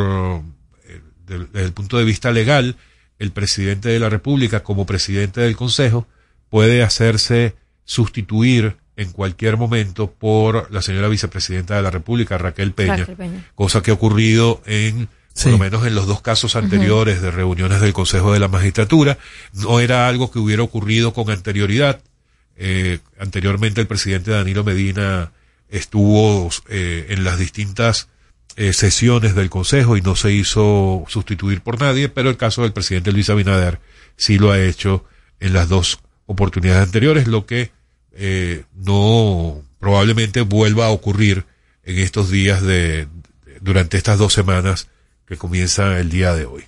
eh, desde el punto de vista legal, el presidente de la República como presidente del Consejo puede hacerse sustituir en cualquier momento por la señora vicepresidenta de la República, Raquel Peña, Raquel Peña. cosa que ha ocurrido en, por lo menos en los dos casos anteriores de reuniones del Consejo de la Magistratura. No era algo que hubiera ocurrido con anterioridad. Eh, anteriormente el presidente Danilo Medina estuvo eh, en las distintas eh, sesiones del Consejo y no se hizo sustituir por nadie, pero el caso del presidente Luis Abinader sí lo ha hecho en las dos oportunidades anteriores, lo que eh, no probablemente vuelva a ocurrir en estos días de, de- durante estas dos semanas que comienza el día de hoy.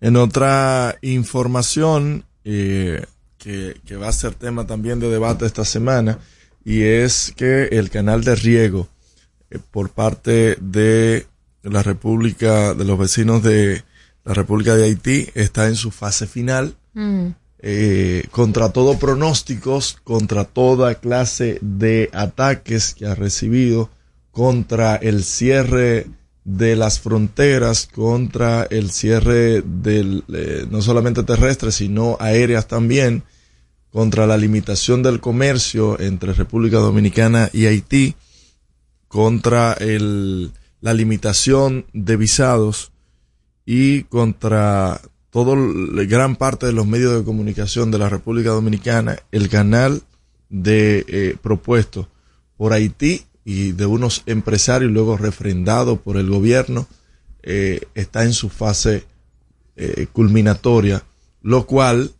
En otra información eh, que, que va a ser tema también de debate esta semana, y es que el canal de riego eh, por parte de la República, de los vecinos de la República de Haití, está en su fase final. Mm. eh, contra todo pronósticos, contra toda clase de ataques que ha recibido, contra el cierre de las fronteras, contra el cierre del, eh, no solamente terrestre, sino aéreas también, contra la limitación del comercio entre República Dominicana y Haití, contra el, la limitación de visados y contra todo gran parte de los medios de comunicación de la República Dominicana, el canal de eh, propuesto por Haití y de unos empresarios luego refrendado por el gobierno eh, está en su fase eh, culminatoria, lo cual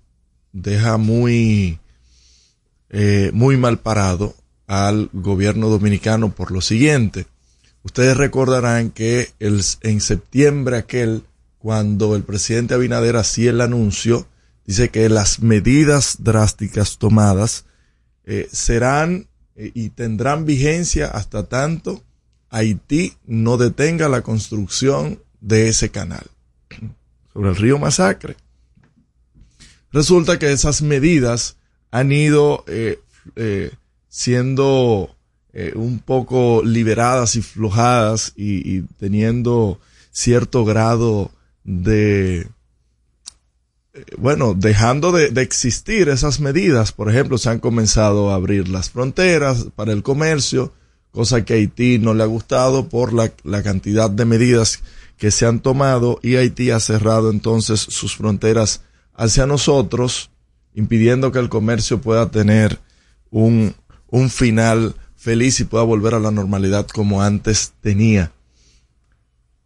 deja muy eh, muy mal parado al gobierno dominicano por lo siguiente. Ustedes recordarán que el, en septiembre aquel, cuando el presidente Abinader hacía el anuncio, dice que las medidas drásticas tomadas serán eh, y tendrán vigencia hasta tanto Haití no detenga la construcción de ese canal. sobre el río Masacre. Resulta que esas medidas han ido eh, eh, siendo un poco liberadas y flojadas y, teniendo cierto grado de, bueno, dejando de, de existir esas medidas. Por ejemplo, se han comenzado a abrir las fronteras para el comercio, cosa que a Haití no le ha gustado por la, la cantidad de medidas que se han tomado y Haití ha cerrado entonces sus fronteras hacia nosotros, impidiendo que el comercio pueda tener un, un final feliz y pueda volver a la normalidad como antes tenía.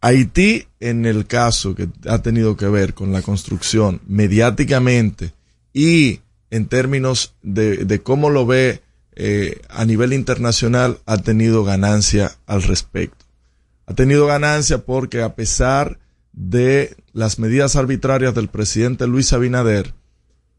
Haití, en el caso que ha tenido que ver con la construcción mediáticamente y en términos de, de cómo lo ve eh, a nivel internacional, ha tenido ganancia al respecto. Ha tenido ganancia porque a pesar de las medidas arbitrarias del presidente Luis Abinader,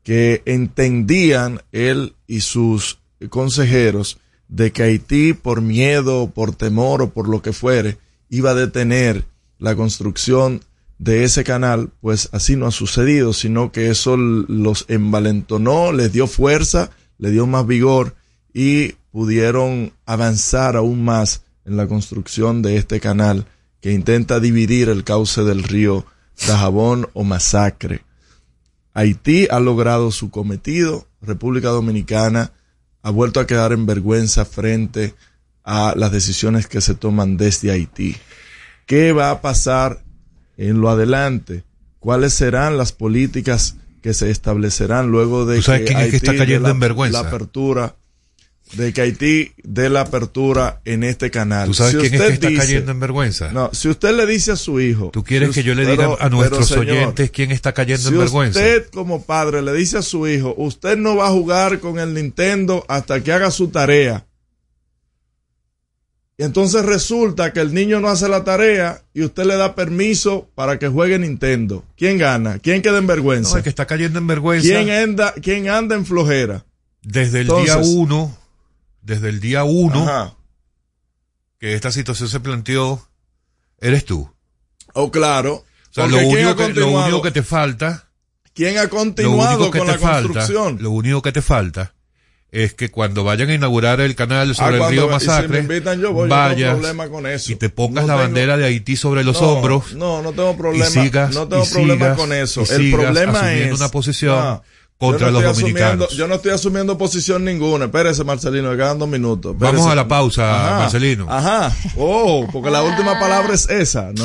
que entendían él y sus consejeros de que Haití, por miedo, por temor o por lo que fuere, iba a detener la construcción de ese canal, pues así no ha sucedido, sino que eso los envalentonó, les dio fuerza, le dio más vigor y pudieron avanzar aún más en la construcción de este canal que intenta dividir el cauce del río Dajabón o Masacre. Haití ha logrado su cometido, República Dominicana ha vuelto a quedar en vergüenza frente a las decisiones que se toman desde Haití. ¿Qué va a pasar en lo adelante? ¿Cuáles serán las políticas que se establecerán luego de ¿Tú sabes que es que está cayendo la, en vergüenza? la apertura de que Haití dé la apertura en este canal? ¿Tú sabes Si quién es que está dice- cayendo en vergüenza? No, si usted le dice a su hijo. ¿Tú quieres si que yo le diga pero- a nuestros señor, oyentes quién está cayendo si en vergüenza? usted como padre le dice a su hijo, usted no va a jugar con el Nintendo hasta que haga su tarea. Y entonces resulta que el niño no hace la tarea y usted le da permiso para que juegue Nintendo. ¿Quién gana? ¿Quién queda en vergüenza? No, el que está cayendo en vergüenza ¿Quién anda, quién anda en flojera? desde el Entonces- día uno, desde el día uno Ajá. que esta situación se planteó, eres tú. Oh, claro. O sea, lo ¿quién único, que, lo único que te falta, ¿Quién ha continuado con la falta, construcción? lo único que te falta es que cuando vayan a inaugurar el canal sobre Ah, el cuando- río si Masacre, invitan yo voy, yo no tengo vayas problema con eso. y te pongas No la tengo- bandera de Haití sobre los No, hombros. No, no tengo problema. y sigas, no tengo y problema sigas, con eso. y El problema asumiendo es una posición No, contra yo no los estoy dominicanos. asumiendo- yo no estoy asumiendo posición ninguna. Espérese, Marcelino, me quedan dos minutos. Vamos a la pausa, Marcelino. Ajá. Oh, porque la última palabra es esa, ¿no?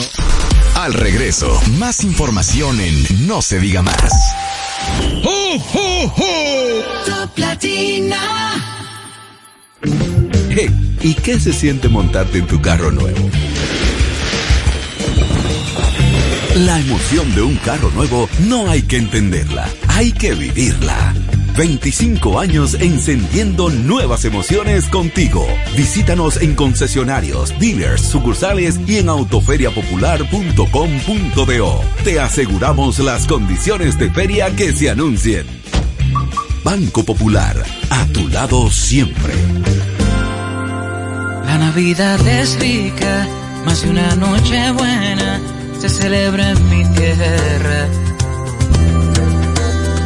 Al regreso, más información en No se diga más. Top Latina. Hey, ¿y qué se siente montarte en tu carro nuevo? La emoción de un carro nuevo no hay que entenderla, hay que vivirla. 25 años encendiendo nuevas emociones contigo. Visítanos en concesionarios, dealers, sucursales y en autoferiapopular.com.do. Te aseguramos las condiciones de feria que se anuncien. Banco Popular, a tu lado siempre. La Navidad es rica, más de una noche buena se celebra en mi tierra.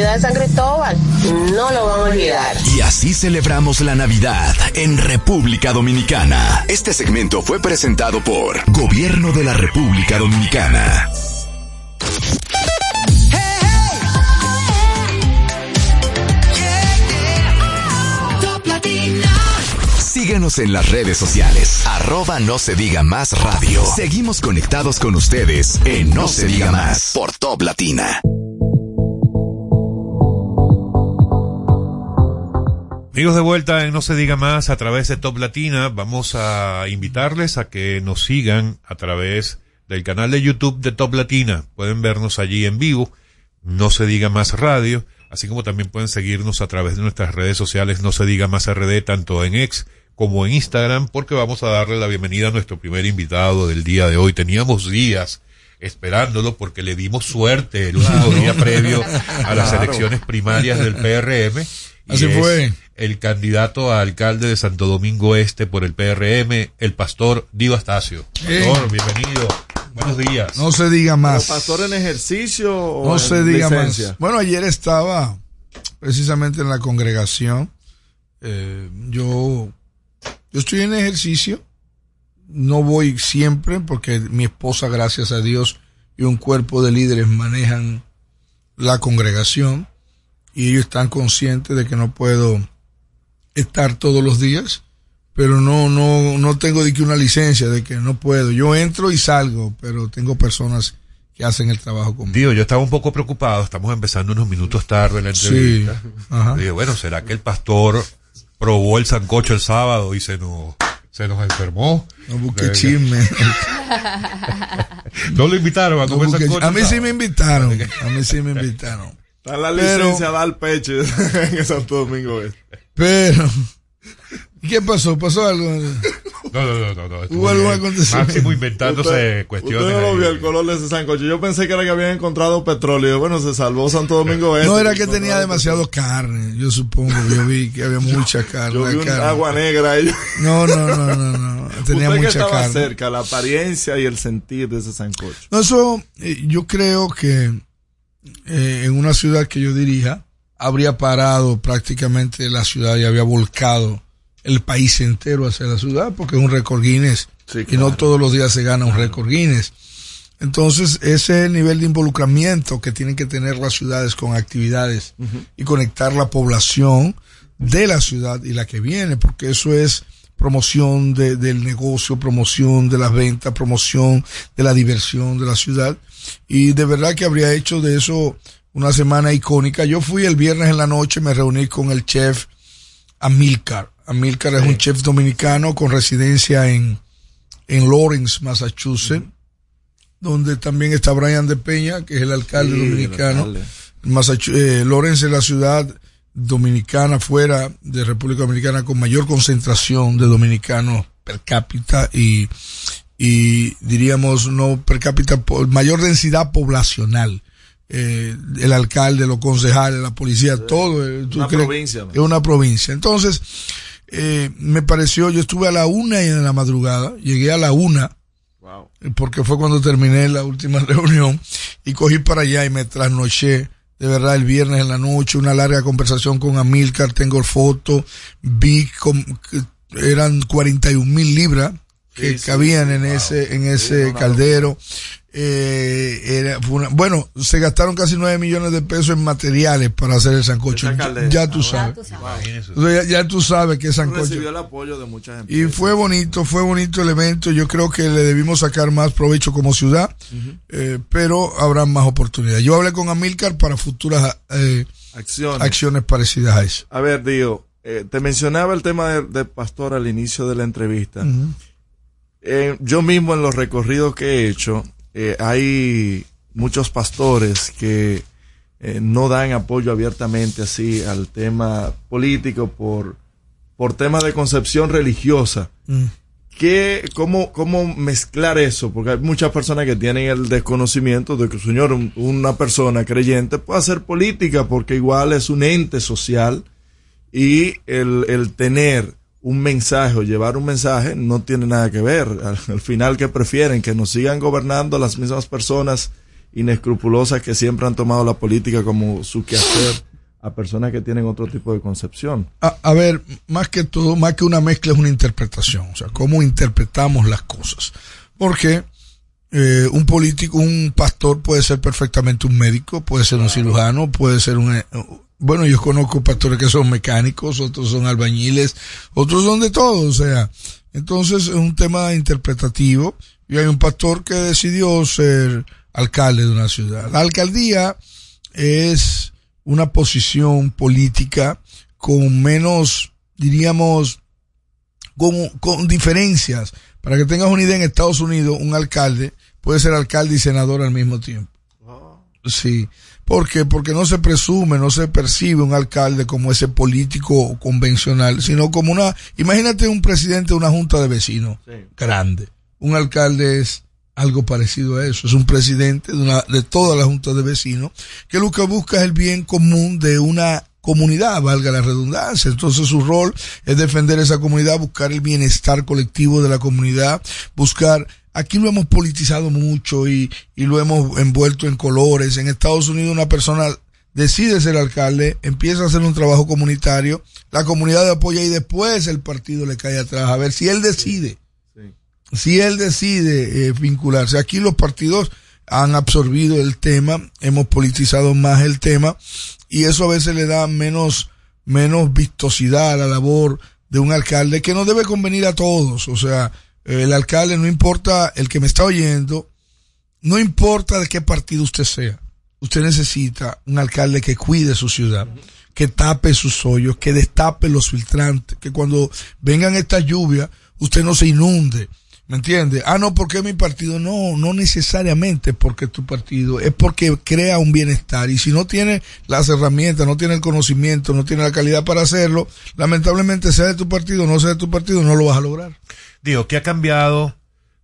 de San Cristóbal. No lo van a olvidar. Y así celebramos la Navidad en República Dominicana. Este segmento fue presentado por Gobierno de la República Dominicana. Síguenos en las redes sociales. Arroba no se diga más radio. Seguimos conectados con ustedes en No se diga más por Top Latina. Amigos de vuelta en No se diga más a través de Top Latina, vamos a invitarles a que nos sigan a través del canal de YouTube de Top Latina. Pueden vernos allí en vivo, No se diga más radio, así como también pueden seguirnos a través de nuestras redes sociales No se diga más RD, tanto en X como en Instagram, porque vamos a darle la bienvenida a nuestro primer invitado del día de hoy. Teníamos días esperándolo porque le dimos suerte el último día previo a las elecciones primarias del PRM. Y Así es fue. El candidato a alcalde de Santo Domingo Este por el PRM, el pastor Dio Astacio. Bien. Pastor, bienvenido. Buenos días. No se diga más. ¿Pero pastor en ejercicio o No en se diga licencia? más. Bueno, ayer estaba precisamente en la congregación. Eh, yo, yo estoy en ejercicio. No voy siempre porque mi esposa, gracias a Dios, y un cuerpo de líderes manejan la congregación y ellos están conscientes de que no puedo estar todos los días, pero no, no, no tengo de que una licencia de que no puedo. Yo entro y salgo, pero tengo personas que hacen el trabajo conmigo. Tío, yo estaba un poco preocupado, estamos empezando unos minutos tarde la Sí, entrevista. Dije, bueno, ¿será que el pastor probó el sancocho el sábado y se nos, se nos enfermó? No busque Eh, chisme. No lo invitaron a comer sancocho. a mí sí me invitaron. A mí sí me invitaron. Está la Pero- licencia da al pecho en Santo Domingo Este. Pero, ¿y qué pasó? ¿Pasó algo? No, no, no, no. no ¿Hubo algún acontecimiento? Máximo inventándose Usted- cuestiones. Usted no lo vio el color de ese sancocho. Yo pensé que era que habían encontrado petróleo. Bueno, se salvó Santo Domingo Este. No era que tenía demasiado carne, yo supongo. Yo vi que había mucha carne. Yo vi un carne. agua negra ahí. No, no, no, no, no. Tenía Usted que mucha estaba carne. cerca, la apariencia y el sentir de ese sancocho. No, eso, eh, yo creo que eh, en una ciudad que yo dirija, habría parado prácticamente la ciudad y había volcado el país entero hacia la ciudad, porque es un récord Guinness. y no todos los días se gana un récord Guinness. Entonces, ese es el nivel de involucramiento que tienen que tener las ciudades con actividades y conectar la población de la ciudad y la que viene, porque eso es promoción de- del negocio, promoción de las ventas, promoción de la diversión de la ciudad. Y de verdad que habría hecho de eso una semana icónica. Yo fui el viernes en la noche, me reuní con el chef Amilcar. Amilcar es un chef dominicano con residencia en, en Lawrence, Massachusetts, donde también está Brian de Peña, que es el alcalde Sí, dominicano. eh, Lawrence es la ciudad dominicana fuera de República Dominicana con mayor concentración de dominicanos per cápita y, y diríamos no per cápita, mayor densidad poblacional. Eh, el alcalde, los concejales, la policía, todo. eh, ¿tú Una crees? provincia. Es una provincia. Entonces, eh, me pareció, yo estuve a la una en la madrugada, llegué a la una, eh, porque fue cuando terminé la última reunión, y cogí para allá y me trasnoché, de verdad, el viernes en la noche, una larga conversación con Amilcar, tengo foto, vi que eran 41 mil libras, que Sí, cabían sí, en wow. ese, en ese caldero. Eh, era, fue una- bueno, se gastaron casi 9 millones de pesos en materiales para hacer el sancocho. Ya, ya tú Ah, sabes. Imagínese. O sea, ya, ya tú sabes que es sancocho. Recibió el apoyo de mucha gente. Y fue bonito, fue bonito el evento. Yo creo que le debimos sacar más provecho como ciudad, eh, pero habrá más oportunidades. Yo hablé con Amilcar para futuras eh, Acciones. acciones parecidas a eso. A ver, Dio, eh, te mencionaba el tema de, de Pastor al inicio de la entrevista. Eh, yo mismo en los recorridos que he hecho, eh, hay muchos pastores que eh, no dan apoyo abiertamente así al tema político por, por temas de concepción religiosa. Mm. ¿Qué, cómo, ¿Cómo mezclar eso? Porque hay muchas personas que tienen el desconocimiento de que, señor, un- una persona creyente puede hacer política porque igual es un ente social y el, el tener un mensaje o llevar un mensaje no tiene nada que ver. Al, al final, que prefieren? Que nos sigan gobernando las mismas personas inescrupulosas que siempre han tomado la política como su quehacer a personas que tienen otro tipo de concepción. A, a ver, más que todo, más que una mezcla es una interpretación, o sea, cómo interpretamos las cosas. Porque eh, un político, un pastor puede ser perfectamente un médico, puede ser un cirujano, puede ser un... eh, Bueno, yo conozco pastores que son mecánicos, otros son albañiles, otros son de todo, o sea, entonces es un tema interpretativo y hay un pastor que decidió ser alcalde de una ciudad. La alcaldía es una posición política con menos, diríamos, con, con diferencias. Para que tengas una idea, en Estados Unidos un alcalde puede ser alcalde y senador al mismo tiempo. Sí. ¿Por qué? Porque no se presume, no se percibe un alcalde como ese político convencional, sino como una, imagínate un presidente de una junta de vecinos grande. Un alcalde es algo parecido a eso, es un presidente de una, de toda la junta de vecinos, que lo que busca es el bien común de una comunidad, valga la redundancia. Entonces su rol es defender esa comunidad, buscar el bienestar colectivo de la comunidad, buscar Aquí lo hemos politizado mucho y, y lo hemos envuelto en colores. En Estados Unidos una persona decide ser alcalde, empieza a hacer un trabajo comunitario, la comunidad le apoya y después el partido le cae atrás. A ver si él decide, si él decide eh, vincularse. Aquí los partidos han absorbido el tema, hemos politizado más el tema y eso a veces le da menos, menos vistosidad a la labor de un alcalde que no debe convenir a todos. O sea, el alcalde, no importa el que me está oyendo, no importa de qué partido usted sea, usted necesita un alcalde que cuide su ciudad, que tape sus hoyos, que destape los filtrantes, que cuando vengan estas lluvias, usted no se inunde. ¿Me entiende? Ah, no, porque mi partido. No, no necesariamente porque tu partido. Es porque crea un bienestar. Y si no tiene las herramientas, no tiene el conocimiento, no tiene la calidad para hacerlo, lamentablemente sea de tu partido no sea de tu partido, no lo vas a lograr. Digo, ¿qué ha cambiado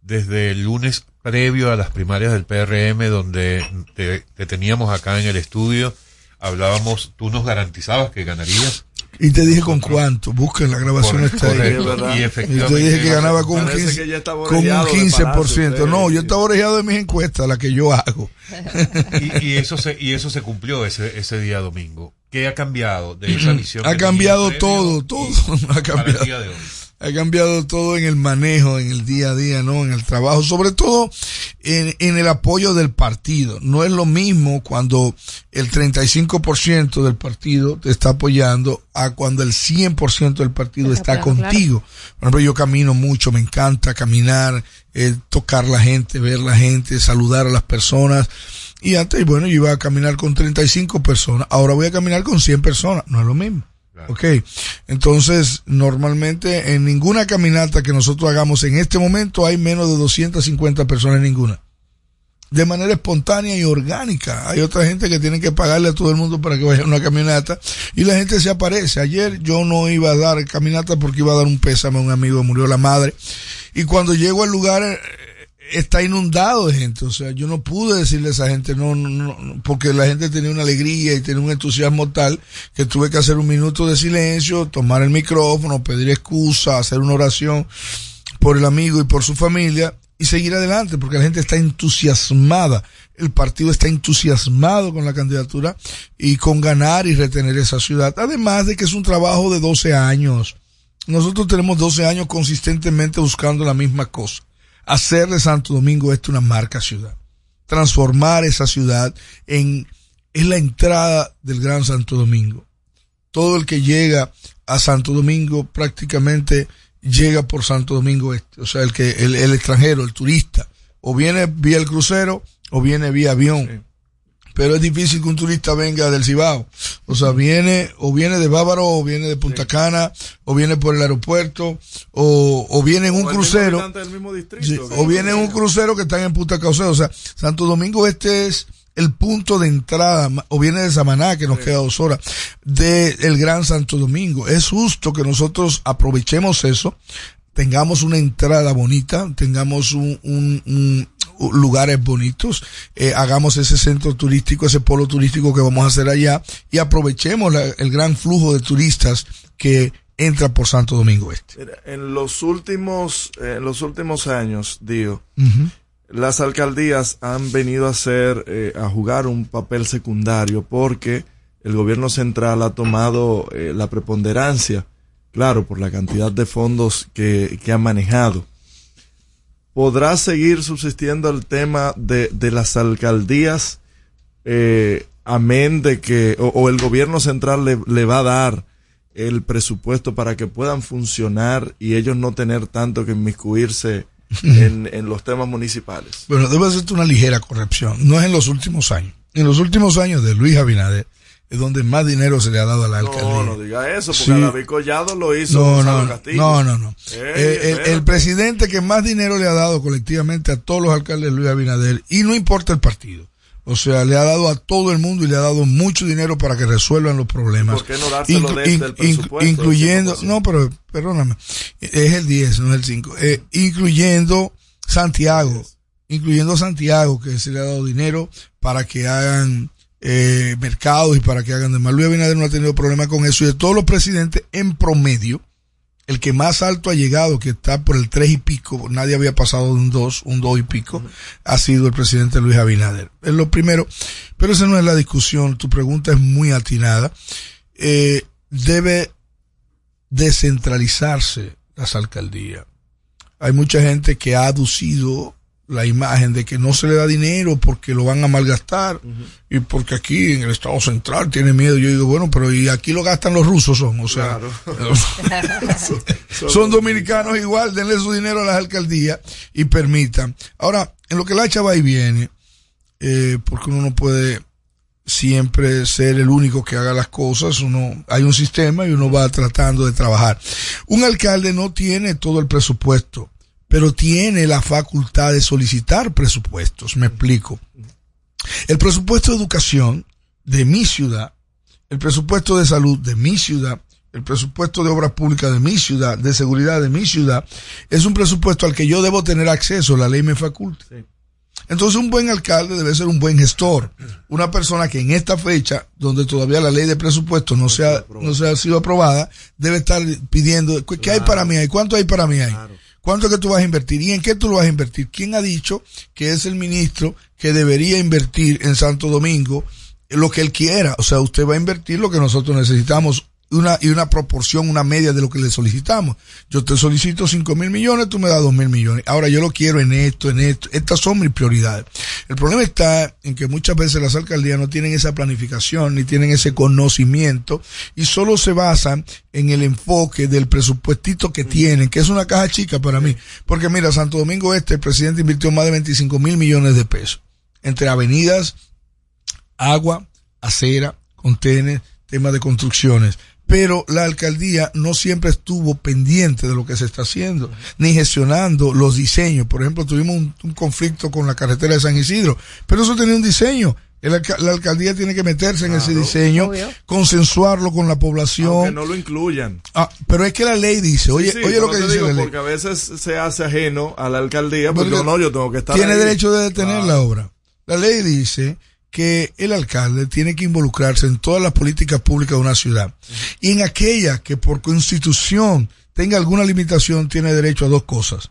desde el lunes previo a las primarias del PRM, donde te, te teníamos acá en el estudio? Hablábamos, tú nos garantizabas que ganarías. Y te dije con cuánto, busquen la grabación Correcto, está ahí. correcto. Y Y efectivamente- te dije que ganaba con un Parece 15%. que ya estaba Con un orejado de 15%. palacio, no, yo estaba orejado de mis encuestas, la que yo hago. Y, y eso se, y eso se cumplió ese, ese día domingo. ¿Qué ha cambiado de esa visión? Ha cambiado todo, todo ha para el cambiado. día de hoy? Ha cambiado todo en el manejo, en el día a día, ¿no? En el trabajo, sobre todo en, en el apoyo del partido. No es lo mismo cuando el 35% del partido te está apoyando a cuando el 100% del partido Está contigo. Por ejemplo, yo camino mucho, me encanta caminar, eh, tocar la gente, ver la gente, saludar a las personas. Y antes, bueno, yo iba a caminar con 35 personas, ahora voy a caminar con 100 personas, no es lo mismo. Ok, entonces normalmente en ninguna caminata que nosotros hagamos en este momento hay menos de 250 personas ninguna. De manera espontánea y orgánica. Hay otra gente que tiene que pagarle a todo el mundo para que vaya a una caminata y la gente se aparece. Ayer yo no iba a dar caminata porque iba a dar un pésame a un amigo, murió la madre. Y cuando llego al lugar eh, está inundado de gente. O sea, yo no pude decirle a esa gente, no, no, no, porque la gente tenía una alegría y tenía un entusiasmo tal que tuve que hacer un minuto de silencio, tomar el micrófono, pedir excusa, hacer una oración por el amigo y por su familia y seguir adelante, porque la gente está entusiasmada. El partido está entusiasmado con la candidatura y con ganar y retener esa ciudad. Además de que es un trabajo de 12 años nosotros tenemos 12 años consistentemente buscando la misma cosa. Hacer de Santo Domingo Este una marca ciudad. Transformar esa ciudad en, es la entrada del Gran Santo Domingo. Todo el que llega a Santo Domingo prácticamente llega por Santo Domingo Este. O sea, el que, el, el extranjero, el turista, o viene vía el crucero o viene vía avión. Pero es difícil que un turista venga del Cibao. O sea, viene, o viene de Bávaro, o viene de Punta Cana, o viene por el aeropuerto, o, o viene en un O crucero. habitante del mismo distrito, Sí, que o viene en un crucero que están en Punta Cauceo. O sea, Santo Domingo Este es el punto de entrada, o viene de Samaná, que nos queda dos horas, del Gran Santo Domingo. Es justo que nosotros aprovechemos eso, tengamos una entrada bonita, tengamos un- un- un- lugares bonitos, eh, hagamos ese centro turístico, ese polo turístico que vamos a hacer allá y aprovechemos la- el gran flujo de turistas que entra por Santo Domingo Este. Mira, en los últimos, eh, en los últimos años, Ujú. las alcaldías han venido a ser, eh, a jugar un papel secundario porque el gobierno central ha tomado eh, la preponderancia, claro, por la cantidad de fondos que, que ha manejado. ¿Podrá seguir subsistiendo el tema de, de las alcaldías, eh, amén de que, o, o el gobierno central le, le va a dar el presupuesto para que puedan funcionar y ellos no tener tanto que inmiscuirse en, en los temas municipales? Bueno, debo hacerte una ligera corrección. No es en los últimos años. En los últimos años de Luis Abinader es donde más dinero se le ha dado a la alcaldía. No, no diga eso, porque Sí. David Collado lo hizo No, Gonzalo no, Castillo. no, no, no. Ey, Eh, el, presidente que más dinero le ha dado colectivamente a todos los alcaldes de Luis Abinader, y no importa el partido. O sea, le ha dado a todo el mundo y le ha dado mucho dinero para que resuelvan los problemas. ¿Por qué no dárselo Inclu- desde el presupuesto, incluyendo, 5%? no, pero perdóname, es el 10, no es el 5. Eh, incluyendo Santiago, incluyendo Santiago, que se le ha dado dinero para que hagan eh, mercados y para que hagan demás. Luis Abinader no ha tenido problema con eso y de todos los presidentes en promedio, el que más alto ha llegado, que está por el tres y pico, nadie había pasado de un dos, un dos y pico, ha sido el presidente Luis Abinader. Es lo primero, pero esa no es la discusión, tu pregunta es muy atinada. Eh, debe descentralizarse las alcaldías. Hay mucha gente que ha aducido la imagen de que no se le da dinero porque lo van a malgastar y porque aquí en el Estado Central tiene miedo. Yo digo, bueno, pero y aquí lo gastan los rusos son, o sea, son dominicanos igual, denle su dinero a las alcaldías y permitan. Ahora, en lo que la chava y viene, eh, porque uno no puede siempre ser el único que haga las cosas, uno, hay un sistema y uno va tratando de trabajar. Un alcalde no tiene todo el presupuesto, pero tiene la facultad de solicitar presupuestos, me explico. El presupuesto de educación de mi ciudad, el presupuesto de salud de mi ciudad, el presupuesto de obras públicas de mi ciudad, de seguridad de mi ciudad, es un presupuesto al que yo debo tener acceso, la ley me faculta. Entonces un buen alcalde debe ser un buen gestor, una persona que en esta fecha, donde todavía la ley de presupuesto no se ha, no se ha sido aprobada, debe estar pidiendo, ¿qué hay para mí ahí? ¿Cuánto hay para mí ahí? ¿Cuánto que tú vas a invertir? ¿Y en qué tú lo vas a invertir? ¿Quién ha dicho que es el ministro que debería invertir en Santo Domingo lo que él quiera? O sea, usted va a invertir lo que nosotros necesitamos una, y una proporción, una media de lo que le solicitamos. Yo te solicito cinco mil millones, tú me das dos mil millones. Ahora yo lo quiero en esto, en esto. Estas son mis prioridades. El problema está en que muchas veces las alcaldías no tienen esa planificación ni tienen ese conocimiento y solo se basan en el enfoque del presupuestito que tienen, que es una caja chica para mí. Porque mira, Santo Domingo Este, el presidente invirtió más de 25 mil millones de pesos entre avenidas, agua, acera, contenes, temas de construcciones. Pero la alcaldía no siempre estuvo pendiente de lo que se está haciendo, ni gestionando los diseños. Por ejemplo, tuvimos un, un conflicto con la carretera de San Isidro, pero eso tenía un diseño. El alca- la alcaldía tiene que meterse en ese diseño, Obvio. consensuarlo con la población. Aunque no lo incluyan. Ah, pero es que la ley dice, oye, Sí, sí, oye lo que dice digo, la ley. Porque a veces se hace ajeno a la alcaldía, porque Porque no, yo tengo que estar Tiene ahí. derecho de detener la obra. La ley dice que el alcalde tiene que involucrarse en todas las políticas públicas de una ciudad. Y en aquella que por constitución tenga alguna limitación, tiene derecho a dos cosas.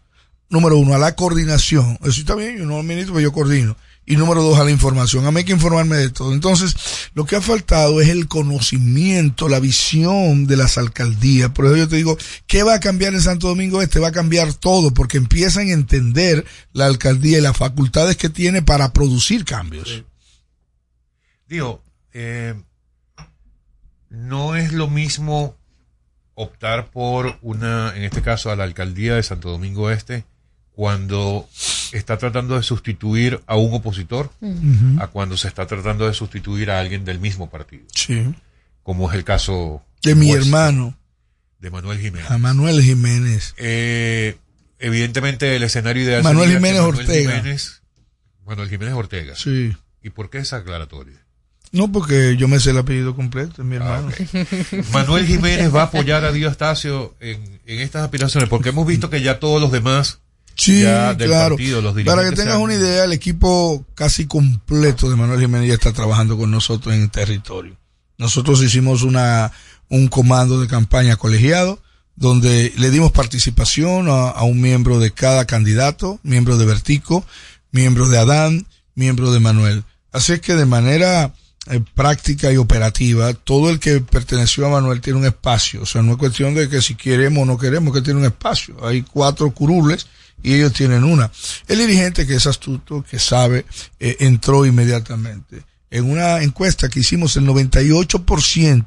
Número uno, a la coordinación. Eso está bien, yo no administro, pero yo coordino. y número dos a la información. A mí hay que informarme de todo. Entonces, lo que ha faltado es el conocimiento, la visión de las alcaldías. Por eso yo te digo, ¿qué va a cambiar en Santo Domingo Este? Va a cambiar todo porque empiezan a entender la alcaldía y las facultades que tiene para producir cambios. Digo, eh, no es lo mismo optar por una, en este caso, a la alcaldía de Santo Domingo Este, cuando está tratando de sustituir a un opositor, a cuando se está tratando de sustituir a alguien del mismo partido, Sí. como es el caso De mi hermano, de Manuel Jiménez. a Manuel Jiménez. Eh, evidentemente el escenario ideal Manuel Jiménez Manuel Ortega. Jiménez- Manuel Jiménez Ortega. Sí. ¿Y por qué esa aclaratoria? No, porque yo me sé el apellido completo, es mi Ah, hermano. Manuel Jiménez va a apoyar a Dio Estacio en, en estas aspiraciones, porque hemos visto que ya todos los demás Sí, ya del claro. partido, los Para que tengas han- una idea, el equipo casi completo de Manuel Jiménez ya está trabajando con nosotros en el territorio. Nosotros hicimos una, un comando de campaña colegiado donde le dimos participación a, a un miembro de cada candidato, miembro de Vertico, miembro de Adán, miembro de Manuel. Así es que de manera eh, práctica y operativa, todo el que perteneció a Manuel tiene un espacio. O sea, no es cuestión de que si queremos o no queremos, que tiene un espacio. Hay cuatro curules y ellos tienen una. El dirigente que es astuto, que sabe, eh, entró inmediatamente. En una encuesta que hicimos, el 98%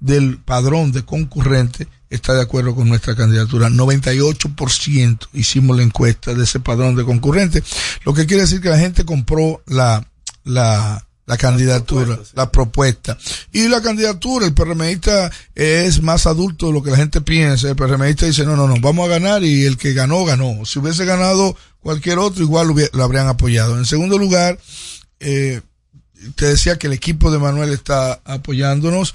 del padrón de concurrente está de acuerdo con nuestra candidatura. 98% hicimos la encuesta de ese padrón de concurrente, lo que quiere decir que la gente compró la, la, la candidatura, la propuesta. Y la candidatura, el PRMista es más adulto de lo que la gente piensa. El PRMista dice, no, no, no, vamos a ganar y el que ganó, ganó. Si hubiese ganado cualquier otro, igual lo, lo habrían apoyado. En segundo lugar, eh, te decía que el equipo de Manuel está apoyándonos,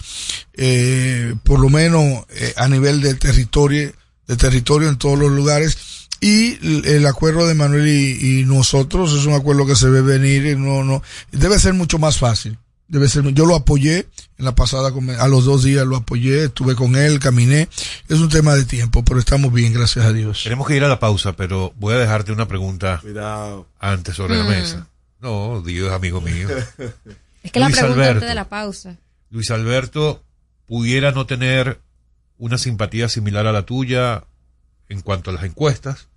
eh, por lo menos eh, a nivel de territorio, de territorio en todos los lugares. Y el, acuerdo de Manuel y, y nosotros es un acuerdo que se ve venir, y no, no, debe ser mucho más fácil. Debe ser, yo lo apoyé en la pasada, a los dos días lo apoyé, estuve con él, caminé. Es un tema de tiempo, pero estamos bien, gracias a Dios. Tenemos que ir a la pausa, pero voy a dejarte una pregunta Cuidado. antes sobre la Mm. mesa. No, Dios es amigo mío. Es que la Luis pregunta Alberto. antes de la pausa. Luis Alberto pudiera no tener una simpatía similar a la tuya en cuanto a las encuestas,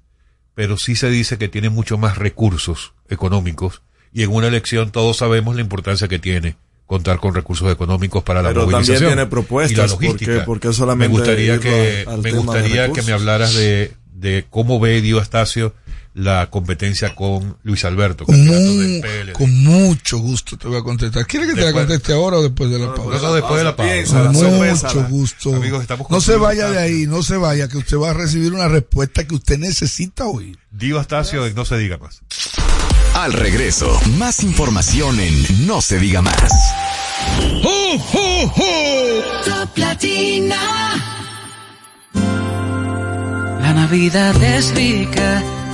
pero sí se dice que tiene mucho más recursos económicos y en una elección todos sabemos la importancia que tiene contar con recursos económicos para la Pero también tiene propuestas, y la ¿por qué- logística. por qué solamente me gustaría que al me gustaría que me hablaras de, de cómo ve Dio Astacio la competencia con Luis Alberto, Con, candidato mu- del PLD. con mucho gusto te voy a contestar. ¿Quieres que te la conteste ahora o después de la pausa? no, después de la pausa. Con mucho gusto. Amigos, estamos no se vaya de ahí, no se vaya, que usted va a recibir una respuesta que usted necesita oír. Dio Astacio, no se diga más. Al regreso, más información en No se diga más. Top Latina. La Navidad es rica,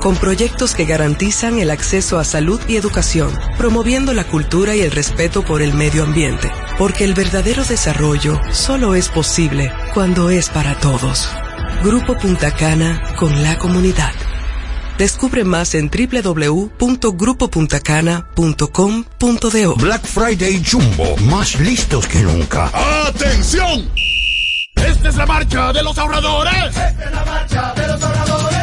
con proyectos que garantizan el acceso a salud y educación, promoviendo la cultura y el respeto por el medio ambiente, porque el verdadero desarrollo solo es posible cuando es para todos. Grupo Punta Cana con la comunidad. Descubre más en www.grupopuntacana.com.do. Black Friday Jumbo, más listos que nunca. ¡Atención! Esta es la marcha de los ahorradores. Esta es la marcha de los ahorradores.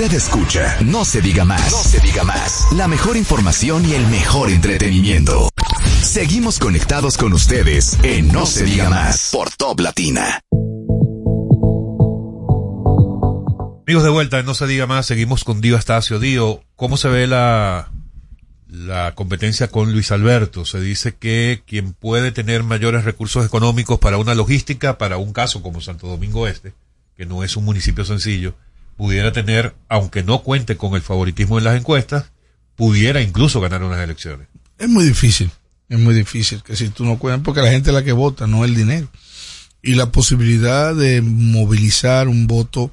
Usted escucha No se diga más. No se diga más. La mejor información y el mejor entretenimiento. Seguimos conectados con ustedes en No, se diga más por Top Latina. Amigos de vuelta, en no se diga más, seguimos con Dio Estacio. Dio, ¿cómo se ve la, la competencia con Luis Alberto? Se dice que quien puede tener mayores recursos económicos para una logística, para un caso como Santo Domingo Este, que no es un municipio sencillo, pudiera tener, aunque no cuente con el favoritismo en las encuestas, pudiera incluso ganar unas elecciones. Es muy difícil, es muy difícil que si tú no cuentas, porque la gente es la que vota, no el dinero. Y la posibilidad de movilizar un voto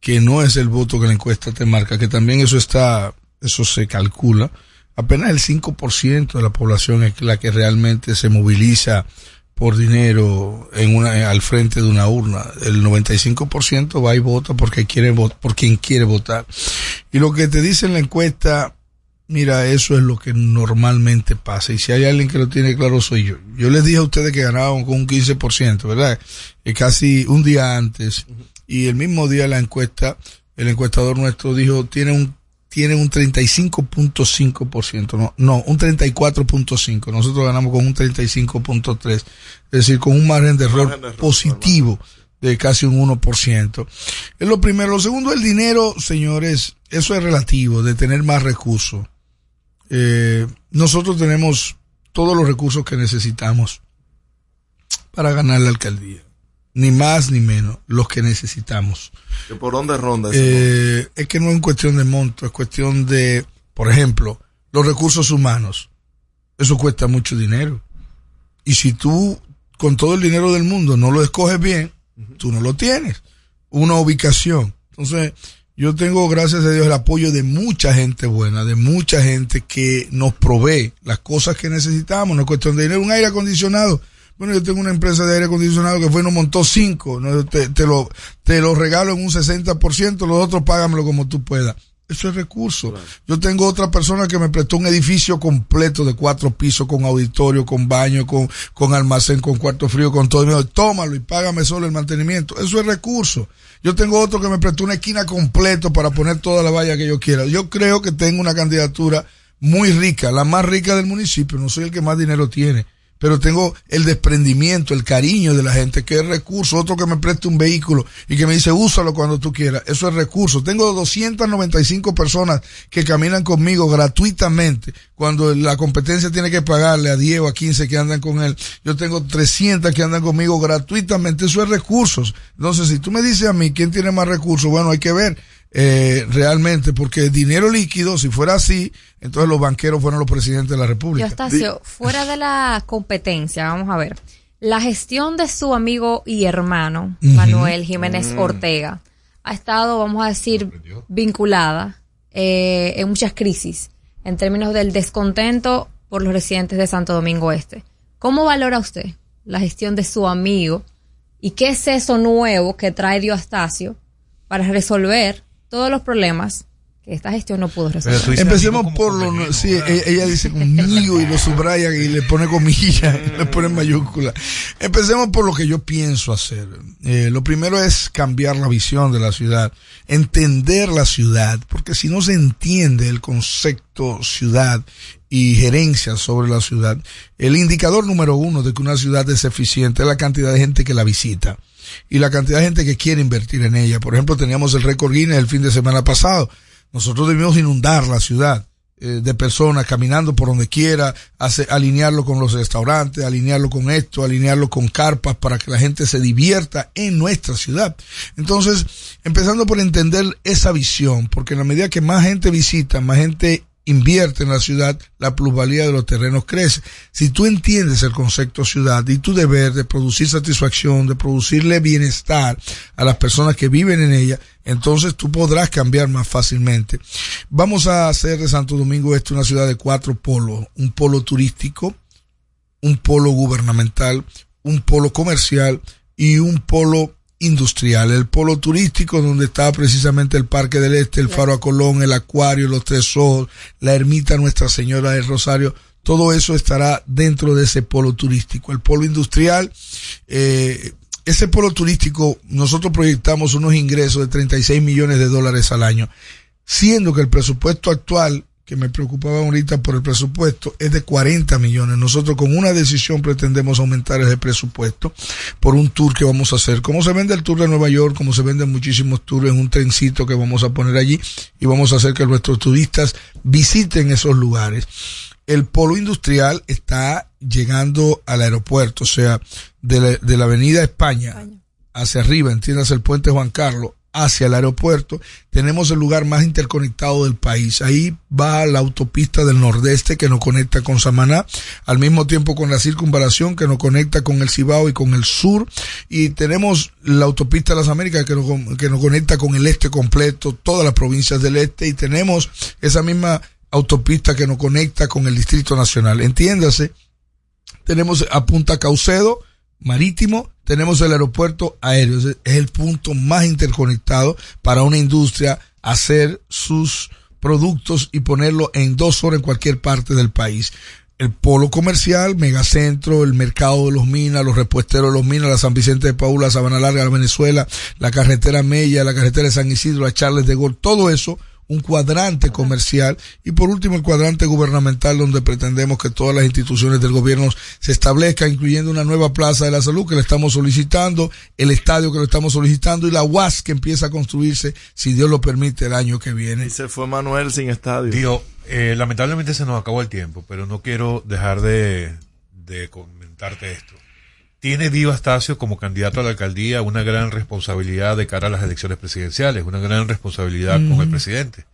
que no es el voto que la encuesta te marca, que también eso está, eso se calcula. Apenas el 5% de la población es la que realmente se moviliza por dinero en una, al frente de una urna. El 95% va y vota porque quiere votar, por quien quiere votar. Y lo que te dice en la encuesta, mira, eso es lo que normalmente pasa. Y si hay alguien que lo tiene claro, soy yo. Yo les dije a ustedes que ganaban con un 15%, ¿verdad? Y casi un día antes. Y el mismo día la encuesta, el encuestador nuestro dijo, tiene un tiene un 35.5%, no, no, un 34.5%. Nosotros ganamos con un 35.3%, es decir, con un margen de error, Margen de error, positivo de casi un 1%. Es lo primero. Lo segundo, el dinero, señores, eso es relativo, de tener más recursos. Eh, nosotros tenemos todos los recursos que necesitamos para ganar la alcaldía. Ni más ni menos, los que necesitamos. ¿Que ¿Por dónde ronda ese Eh, es que no es cuestión de monto, es cuestión de, por ejemplo, los recursos humanos. Eso cuesta mucho dinero. Y si tú, con todo el dinero del mundo, no lo escoges bien, tú no lo tienes. Una ubicación. Entonces, yo tengo, gracias a Dios, el apoyo de mucha gente buena, de mucha gente que nos provee las cosas que necesitamos. No es cuestión de dinero. Un aire acondicionado. Bueno, yo tengo una empresa de aire acondicionado que fue y nos montó cinco. ¿no? Te, te lo, te lo regalo en un 60%, los otros págamelo como tú puedas. Eso es recurso. Yo tengo otra persona que me prestó un edificio completo de cuatro pisos, con auditorio, con baño, con, con almacén, con cuarto frío, con todo. Y me dijo, tómalo y págame solo el mantenimiento. Eso es recurso. Yo tengo otro que me prestó una esquina completo para poner toda la valla que yo quiera. Yo creo que tengo una candidatura muy rica, la más rica del municipio. No soy el que más dinero tiene pero tengo el desprendimiento, el cariño de la gente, que es recurso, otro que me preste un vehículo y que me dice úsalo cuando tú quieras, eso es recurso. Tengo 295 personas que caminan conmigo gratuitamente cuando la competencia tiene que pagarle a 10 o a 15 que andan con él. Yo tengo 300 que andan conmigo gratuitamente, eso es recursos. Entonces, si tú me dices a mí quién tiene más recursos, bueno, hay que ver eh, realmente, porque dinero líquido, si fuera así, entonces los banqueros fueron los presidentes de la República. Eustacio, fuera de la competencia, vamos a ver. La gestión de su amigo y hermano. Manuel Jiménez Mm. Ortega, ha estado, vamos a decir, vinculada eh, en muchas crisis en términos del descontento por los residentes de Santo Domingo Este. ¿Cómo valora usted la gestión de su amigo y qué es eso nuevo que trae Diostacio para resolver todos los problemas que esta gestión no pudo resolver? Empecemos por lo, no- sí, e- ella dice conmigo y lo subraya y le pone comillas, y le pone mayúscula. Empecemos por lo que yo pienso hacer. Eh, lo primero es cambiar la visión de la ciudad, entender la ciudad, porque si no se entiende el concepto ciudad y gerencia sobre la ciudad, el indicador número uno de que una ciudad es eficiente es la cantidad de gente que la visita y la cantidad de gente que quiere invertir en ella. Por ejemplo, teníamos el récord Guinness el fin de semana pasado. Nosotros debimos inundar la ciudad. eh, de personas caminando por donde quiera, alinearlo con los restaurantes, alinearlo con esto, alinearlo con carpas para que la gente se divierta en nuestra ciudad. Entonces, empezando por entender esa visión, porque en la medida que más gente visita, más gente invierte en la ciudad, la plusvalía de los terrenos crece. Si tú entiendes el concepto ciudad y tu deber de producir satisfacción, de producirle bienestar a las personas que viven en ella, entonces tú podrás cambiar más fácilmente. Vamos a hacer de Santo Domingo Este una ciudad de cuatro polos, un polo turístico, un polo gubernamental, un polo comercial y un polo industrial, el polo turístico donde está precisamente el Parque del Este, el Faro a Colón, el Acuario, los Tres Ojos, la Ermita Nuestra Señora del Rosario, todo eso estará dentro de ese polo turístico. El polo industrial, eh, ese polo turístico, nosotros proyectamos unos ingresos de 36 millones de dólares al año, siendo que el presupuesto actual que me preocupaba ahorita por el presupuesto, es de 40 millones. Nosotros con una decisión pretendemos aumentar ese presupuesto por un tour que vamos a hacer. Como se vende el tour de Nueva York, como se venden muchísimos tours en un trencito que vamos a poner allí y vamos a hacer que nuestros turistas visiten esos lugares. El polo industrial está llegando al aeropuerto, o sea, de la, de la avenida España, España hacia arriba, entiendas el puente Juan Carlos, hacia el aeropuerto, tenemos el lugar más interconectado del país. Ahí va la autopista del nordeste que nos conecta con Samaná, al mismo tiempo con la circunvalación que nos conecta con el Cibao y con el sur. Y tenemos la autopista de las Américas que nos, que nos conecta con el este completo, todas las provincias del este. Y tenemos esa misma autopista que nos conecta con el Distrito Nacional. Entiéndase, tenemos a Punta Caucedo, marítimo, tenemos el aeropuerto aéreo, es el punto más interconectado para una industria hacer sus productos y ponerlo en dos horas en cualquier parte del país. El polo comercial, megacentro, el mercado de los minas, los repuesteros de los minas, la San Vicente de Paula, Sabana Larga, la Venezuela, la carretera Mella, la carretera de San Isidro, la Charles de Gaulle, todo eso un cuadrante comercial y por último el cuadrante gubernamental donde pretendemos que todas las instituciones del gobierno se establezcan, incluyendo una nueva plaza de la salud que le estamos solicitando, el estadio que lo estamos solicitando y la UAS que empieza a construirse, si Dios lo permite, el año que viene. Y se fue Manuel sin estadio. Digo, eh, lamentablemente se nos acabó el tiempo, pero no quiero dejar de, de comentarte esto. Tiene Dio Astacio como candidato a la alcaldía una gran responsabilidad de cara a las elecciones presidenciales, una gran responsabilidad con el presidente.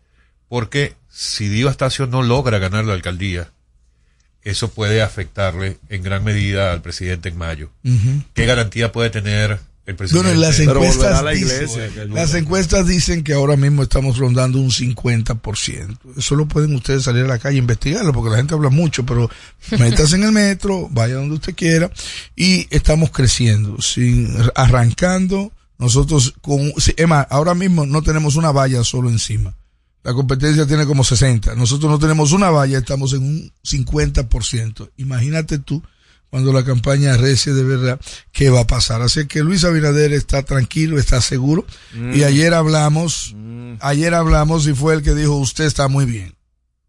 Porque si Dio Astacio no logra ganar la alcaldía, eso puede afectarle en gran medida al presidente en mayo. ¿Qué garantía puede tener el presidente? Bueno, las encuestas, dicen, las encuestas dicen que ahora mismo estamos rondando un 50%. Eso lo pueden ustedes salir a la calle e investigarlo, porque la gente habla mucho, pero métase en el metro, vaya donde usted quiera, y estamos creciendo, sin, arrancando, nosotros con, es más, ahora mismo no tenemos una valla solo encima. La competencia tiene como 60. Nosotros no tenemos una valla, estamos en un 50%. Imagínate tú cuando la campaña recie de verdad qué va a pasar. Así que Luis Abinader está tranquilo, está seguro. Mm. Y ayer hablamos, mm. ayer hablamos y fue el que dijo, usted está muy bien.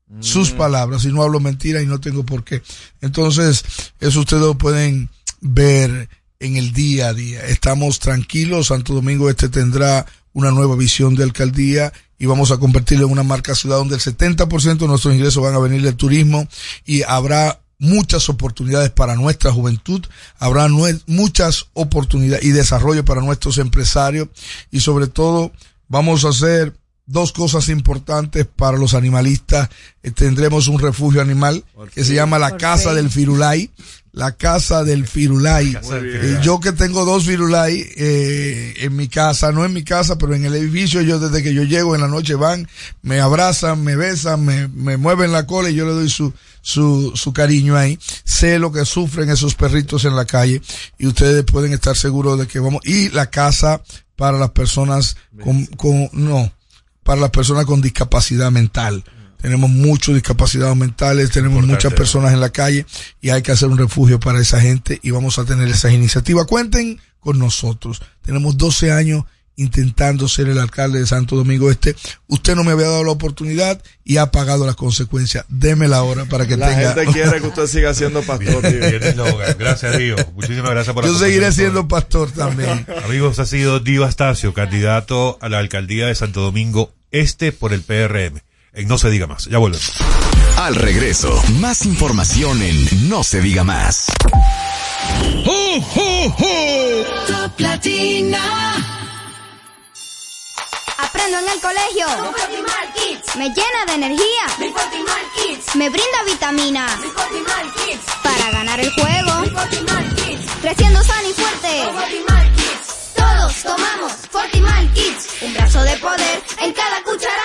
Mm. Sus palabras, y no hablo mentira y no tengo por qué. Entonces, eso ustedes lo pueden ver en el día a día. Estamos tranquilos, Santo Domingo Este tendrá una nueva visión de alcaldía y vamos a convertirlo en una marca ciudad donde el 70% de nuestros ingresos van a venir del turismo y habrá muchas oportunidades para nuestra juventud, habrá muchas oportunidades y desarrollo para nuestros empresarios y sobre todo vamos a hacer dos cosas importantes para los animalistas. Eh, tendremos un refugio animal que se llama la Casa del Firulay. La Casa del Firulay. Y yo que tengo dos Firulay eh, en mi casa, no en mi casa, pero en el edificio, yo desde que yo llego en la noche van, me abrazan, me besan, me, me mueven la cola y yo le doy su, su, su cariño ahí. Sé lo que sufren esos perritos en la calle y ustedes pueden estar seguros de que vamos. Y la casa para las personas con, con no, para las personas con discapacidad mental. Tenemos muchos discapacidades mentales, tenemos muchas personas en la calle y hay que hacer un refugio para esa gente y vamos a tener esas iniciativas. Cuenten con nosotros. Tenemos 12 años intentando ser el alcalde de Santo Domingo Este. Usted no me había dado la oportunidad y ha pagado las consecuencias. Deme la hora para que la tenga. La gente quiere que usted siga siendo pastor. gracias, Dios. Muchísimas gracias por Yo seguiré siendo pastor también. Amigos, ha sido Dio Astacio, candidato a la alcaldía de Santo Domingo Este por el PRM. En No se diga más. Ya volvemos. Al regreso, más información en No se diga más. Top Latina. Aprendo en el colegio. Me llena de energía. Me brinda vitamina. Para ganar el juego. Creciendo sano y fuerte. Todos tomamos Fortimal Kids. Un brazo de poder en cada cucharada.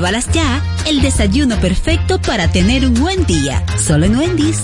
Pruébalas ya. El desayuno perfecto para tener un buen día. Solo en Wendy's.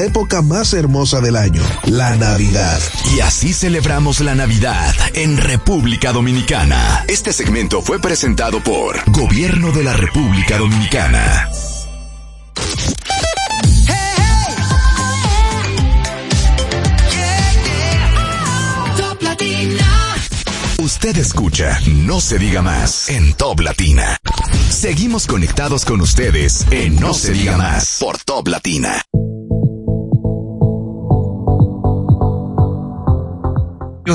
época más hermosa del año, la Navidad. Y así celebramos la Navidad en República Dominicana. Este segmento fue presentado por Gobierno de la República Dominicana. Usted escucha No se diga más en Top Latina. Seguimos conectados con ustedes en No se diga más por Top Latina.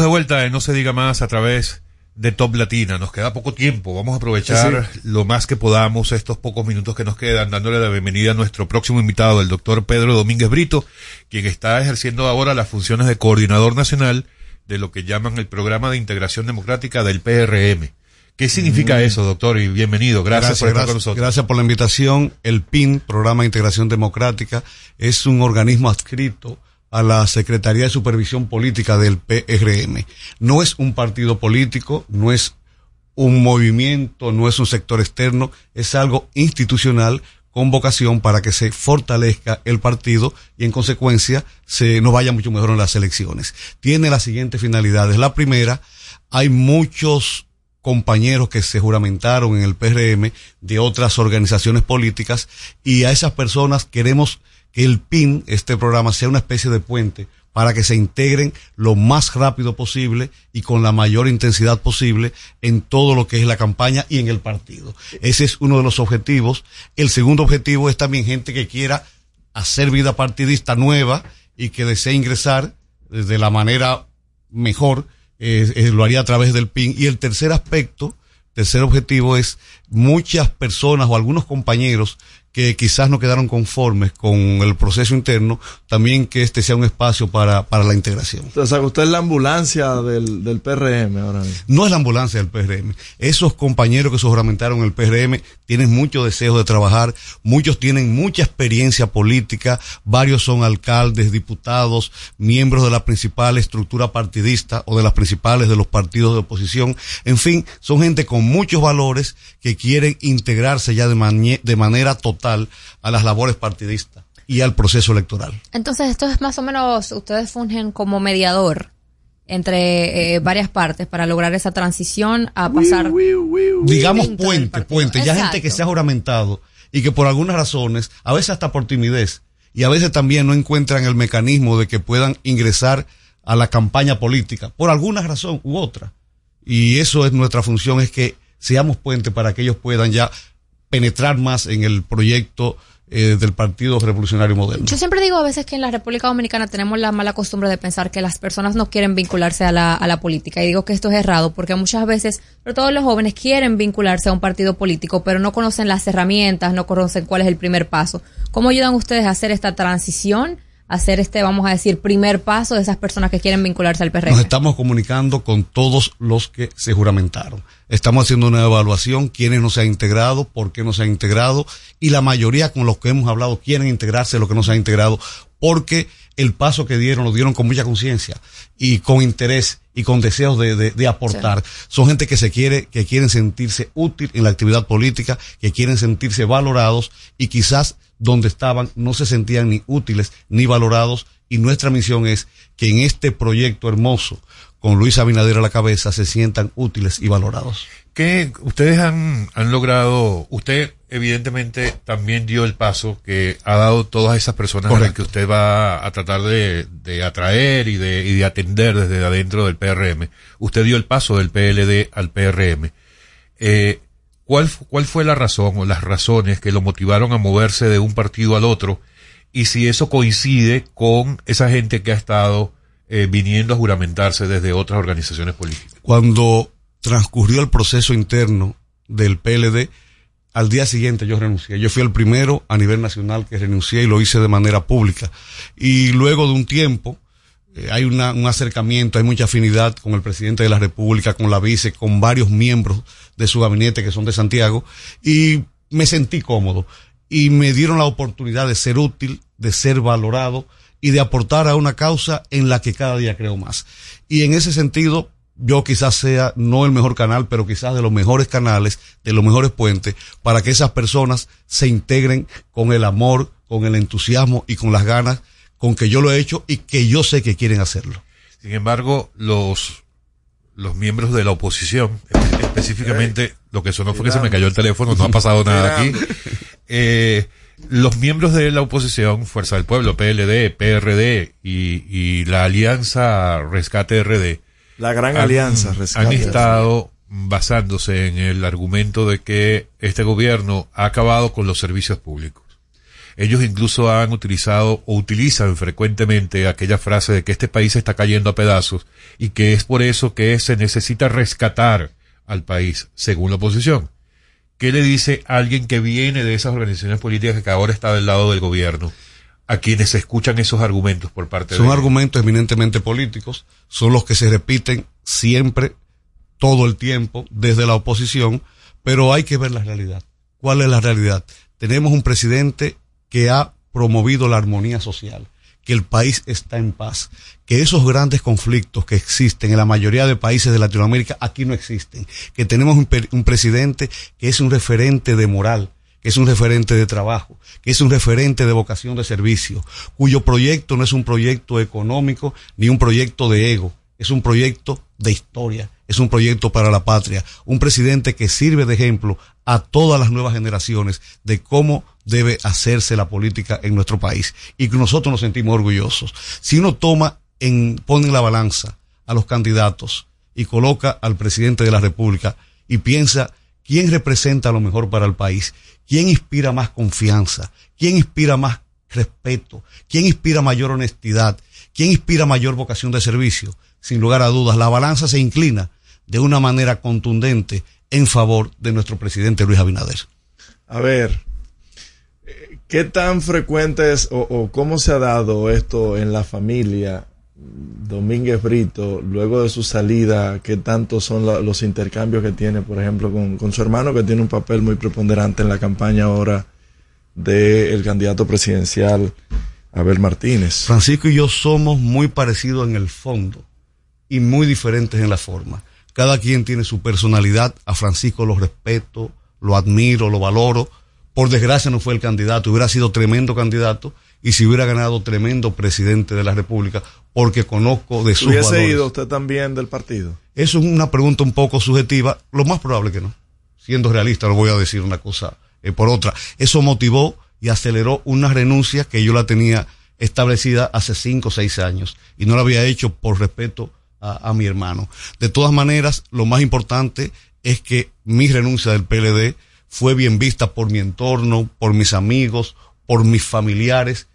De vuelta en No se diga más a través de Top Latina. Nos queda poco tiempo. Vamos a aprovechar lo más que podamos estos pocos minutos que nos quedan, dándole la bienvenida a nuestro próximo invitado, el doctor Pedro Domínguez Brito, quien está ejerciendo ahora las funciones de coordinador nacional de lo que llaman el Programa de Integración Democrática del PRM. ¿Qué significa Mm. eso, doctor? Y bienvenido. Gracias, por estar gracias, con nosotros. gracias por la invitación. El PIN, Programa de Integración Democrática, es un organismo adscrito a la Secretaría de Supervisión Política del PRM. No es un partido político, no es un movimiento, no es un sector externo, es algo institucional con vocación para que se fortalezca el partido y en consecuencia se nos vaya mucho mejor en las elecciones. Tiene las siguientes finalidades. La primera, hay muchos compañeros que se juramentaron en el PRM de otras organizaciones políticas y a esas personas queremos el PIN, este programa, sea una especie de puente para que se integren lo más rápido posible y con la mayor intensidad posible en todo lo que es la campaña y en el partido. Ese es uno de los objetivos. El segundo objetivo es también gente que quiera hacer vida partidista nueva y que desee ingresar de la manera mejor, eh, eh, lo haría a través del PIN. Y el tercer aspecto, tercer objetivo es muchas personas o algunos compañeros que quizás no quedaron conformes con el proceso interno, también que este sea un espacio para, para la integración. O sea, usted es la ambulancia del, del PRM ahora mismo. No es la ambulancia del PRM. Esos compañeros que se juramentaron en el PRM tienen mucho deseo de trabajar, muchos tienen mucha experiencia política, varios son alcaldes, diputados, miembros de la principal estructura partidista o de las principales de los partidos de oposición. En fin, son gente con muchos valores que quieren integrarse ya de, mañe- de manera total a las labores partidistas y al proceso electoral. Entonces, esto es más o menos, ustedes fungen como mediador entre eh, varias partes para lograr esa transición a pasar. digamos puente, puente. Ya gente que se ha juramentado y que por algunas razones, a veces hasta por timidez, y a veces también no encuentran el mecanismo de que puedan ingresar a la campaña política, por alguna razón u otra. Y eso es nuestra función, es que seamos puente para que ellos puedan ya penetrar más en el proyecto eh, del Partido Revolucionario Moderno. Yo siempre digo a veces que en la República Dominicana tenemos la mala costumbre de pensar que las personas no quieren vincularse a la, a la política. Y digo que esto es errado porque muchas veces, sobre todo los jóvenes, quieren vincularse a un partido político, pero no conocen las herramientas, no conocen cuál es el primer paso. ¿Cómo ayudan ustedes a hacer esta transición? Hacer este, vamos a decir, primer paso de esas personas que quieren vincularse al PRM? Nos estamos comunicando con todos los que se juramentaron. Estamos haciendo una evaluación, quiénes no se han integrado, por qué no se han integrado, y la mayoría con los que hemos hablado quieren integrarse, los que no se han integrado, porque el paso que dieron lo dieron con mucha conciencia y con interés y con deseos de, de, de aportar. Son gente que se quiere, que quieren sentirse útil en la actividad política, que quieren sentirse valorados y quizás donde estaban no se sentían ni útiles ni valorados y nuestra misión es que en este proyecto hermoso con Luis Abinader a la cabeza se sientan útiles y valorados. ¿Qué ustedes han, han logrado? Usted evidentemente también dio el paso que ha dado todas esas personas a las que usted va a tratar de, de atraer y de, y de atender desde adentro del PRM. Usted dio el paso del PLD al PRM. Eh, ¿Cuál, ¿Cuál fue la razón o las razones que lo motivaron a moverse de un partido al otro? Y si eso coincide con esa gente que ha estado eh, viniendo a juramentarse desde otras organizaciones políticas. Cuando transcurrió el proceso interno del PLD, al día siguiente yo renuncié. Yo fui el primero a nivel nacional que renuncié y lo hice de manera pública. Y luego de un tiempo, hay una, un acercamiento, hay mucha afinidad con el presidente de la República, con la vice, con varios miembros de su gabinete que son de Santiago, y me sentí cómodo. Y me dieron la oportunidad de ser útil, de ser valorado y de aportar a una causa en la que cada día creo más. Y en ese sentido, yo quizás sea no el mejor canal, pero quizás de los mejores canales, de los mejores puentes, para que esas personas se integren con el amor, con el entusiasmo y con las ganas con que yo lo he hecho y que yo sé que quieren hacerlo. Sin embargo, los, los miembros de la oposición, específicamente, lo que sonó fue que se me cayó el teléfono, no ha pasado nada aquí. Eh, los miembros de la oposición, Fuerza del Pueblo, PLD, PRD y, y la Alianza Rescate RD, La gran han- alianza, rescate. han estado basándose en el argumento de que este gobierno ha acabado con los servicios públicos. Ellos incluso han utilizado o utilizan frecuentemente aquella frase de que este país está cayendo a pedazos y que es por eso que se necesita rescatar al país, según la oposición. ¿Qué le dice alguien que viene de esas organizaciones políticas que ahora está del lado del gobierno a quienes escuchan esos argumentos por parte Son de argumentos eminentemente políticos, son los que se repiten siempre, todo el tiempo, desde la oposición, pero hay que ver la realidad. ¿Cuál es la realidad? Tenemos un presidente que ha promovido la armonía social, que el país está en paz, que esos grandes conflictos que existen en la mayoría de países de Latinoamérica aquí no existen, que tenemos un, presidente que es un referente de moral, que es un referente de trabajo, que es un referente de vocación de servicio, cuyo proyecto no es un proyecto económico ni un proyecto de ego, es un proyecto de historia, es un proyecto para la patria, un presidente que sirve de ejemplo a todas las nuevas generaciones de cómo debe hacerse la política en nuestro país y que nosotros nos sentimos orgullosos. Si uno toma en, pone en la balanza a los candidatos y coloca al presidente de la República y piensa quién representa lo mejor para el país, quién inspira más confianza, quién inspira más respeto, quién inspira mayor honestidad, quién inspira mayor vocación de servicio, sin lugar a dudas, la balanza se inclina de una manera contundente en favor de nuestro presidente Luis Abinader. A ver, ¿qué tan frecuente es o, cómo se ha dado esto en la familia Domínguez Brito luego de su salida? ¿Qué tanto son los intercambios que tiene, por ejemplo, con, con su hermano que tiene un papel muy preponderante en la campaña ahora del candidato presidencial Abel Martínez? Francisco y yo somos muy parecidos en el fondo y muy diferentes en la forma. Cada quien tiene su personalidad. A Francisco lo respeto, lo admiro, lo valoro. Por desgracia no fue el candidato, hubiera sido tremendo candidato y si hubiera ganado tremendo presidente de la República, porque conozco de sus ¿Hubiese valores. ido usted también del partido? Eso es una pregunta un poco subjetiva. Lo más probable que no. Siendo realista, no voy a decir una cosa eh, por otra. Eso motivó y aceleró una renuncia que yo la tenía establecida hace cinco o seis años y no la había hecho por respeto a, a mi hermano. De todas maneras, lo más importante es que mi renuncia del PLD fue bien vista por mi entorno, por mis amigos, por mis familiares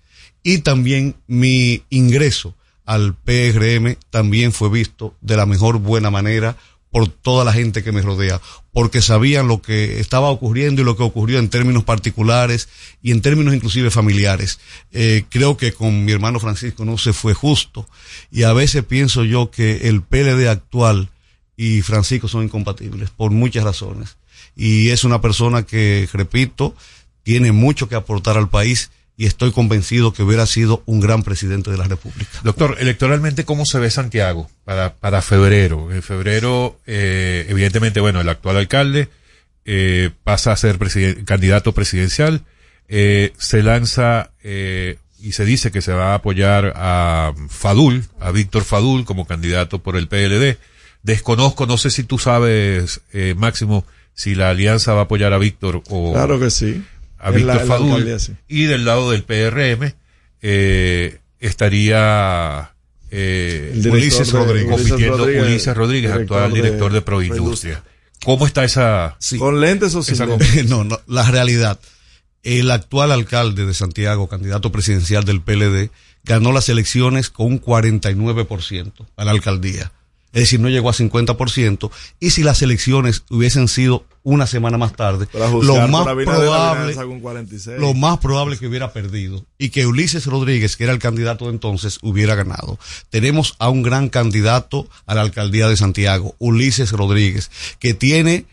y también mi ingreso al PRM también fue visto de la mejor buena manera por toda la gente que me rodea, porque sabían lo que estaba ocurriendo y lo que ocurrió en términos particulares y en términos inclusive familiares. Eh, creo que con mi hermano Francisco no se fue justo y a veces pienso yo que el PLD actual y Francisco son incompatibles por muchas razones. Y es una persona que, repito, tiene mucho que aportar al país y estoy convencido que hubiera sido un gran presidente de la República. Doctor, electoralmente, ¿cómo se ve Santiago para, para febrero? En febrero, eh, evidentemente, bueno, el actual alcalde eh, pasa a ser presiden- candidato presidencial, eh, se lanza eh, y se dice que se va a apoyar a Fadul, a Víctor Fadul como candidato por el PLD. Desconozco, no sé si tú sabes, Máximo, si la alianza va a apoyar a Víctor o Claro que sí. a En Víctor la- Fadul alcaldía, sí. y del lado del PRM eh, estaría eh, Ulises de- Rodríguez, Ulises compitiendo Rodríguez, Ulises Rodríguez, director actual director de Proindustria. ¿Cómo está esa? ¿Con lentes o sin esa lentes? no, no, la realidad. El actual alcalde de Santiago, candidato presidencial del PLD, ganó las elecciones con un 49% a la alcaldía. Es decir, no llegó a 50%. Y si las elecciones hubiesen sido una semana más tarde, lo más probable, Abinader sacó un 46. lo más probable que hubiera perdido y que Ulises Rodríguez, que era el candidato de entonces, hubiera ganado. Tenemos a un gran candidato a la alcaldía de Santiago, Ulises Rodríguez, que tiene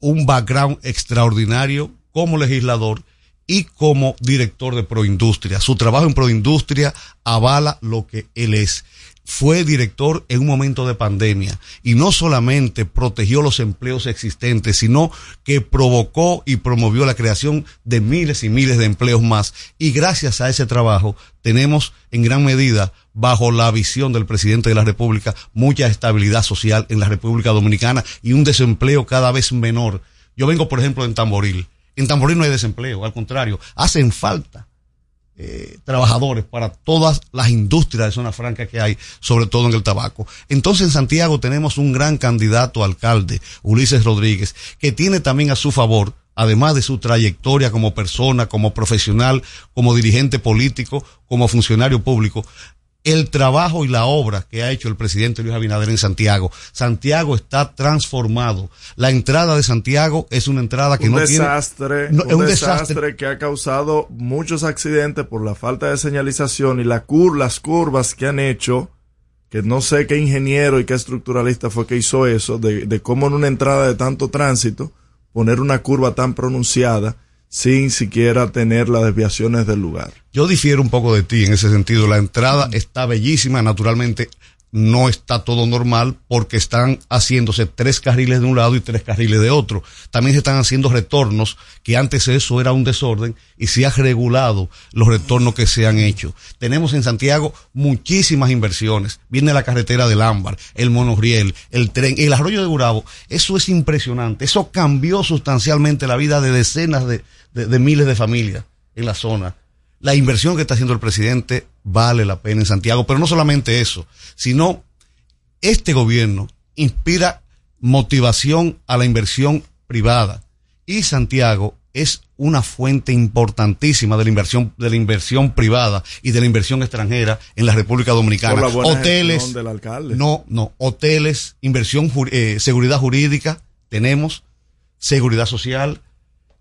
un background extraordinario como legislador y como director de Proindustria. Su trabajo en Proindustria avala lo que él es. Fue director en un momento de pandemia y no solamente protegió los empleos existentes, sino que provocó y promovió la creación de miles y miles de empleos más. Y gracias a ese trabajo tenemos en gran medida, bajo la visión del presidente de la República, mucha estabilidad social en la República Dominicana y un desempleo cada vez menor. Yo vengo, por ejemplo, en Tamboril. En Tamboril no hay desempleo, al contrario, hacen falta eh, trabajadores para todas las industrias de zona franca que hay, sobre todo en el tabaco. Entonces en Santiago tenemos un gran candidato alcalde, Ulises Rodríguez, que tiene también a su favor, además de su trayectoria como persona, como profesional, como dirigente político, como funcionario público, el trabajo y la obra que ha hecho el presidente Luis Abinader en Santiago. Santiago está transformado. La entrada de Santiago es una entrada que un no desastre, tiene... no, un, es un desastre, desastre. que ha causado muchos accidentes por la falta de señalización y la cur las curvas que han hecho, que no sé qué ingeniero y qué estructuralista fue que hizo eso, de, de cómo en una entrada de tanto tránsito poner una curva tan pronunciada sin siquiera tener las desviaciones del lugar. Yo difiero un poco de ti en ese sentido. La entrada está bellísima, naturalmente no está todo normal porque están haciéndose tres carriles de un lado y tres carriles de otro. También se están haciendo retornos, que antes eso era un desorden y se ha regulado los retornos que se han hecho. Tenemos en Santiago muchísimas inversiones. Viene la carretera del Ámbar, el monorriel, el tren, el arroyo de Gurabo. Eso es impresionante. Eso cambió sustancialmente la vida de decenas de, de, de miles de familias en la zona la inversión que está haciendo el presidente vale la pena en Santiago, pero no solamente eso, sino este gobierno inspira motivación a la inversión privada y Santiago es una fuente importantísima de la inversión de la inversión privada y de la inversión extranjera en la República Dominicana. La hoteles, gestión del alcalde. no, no, hoteles, inversión, eh, seguridad jurídica, tenemos seguridad social,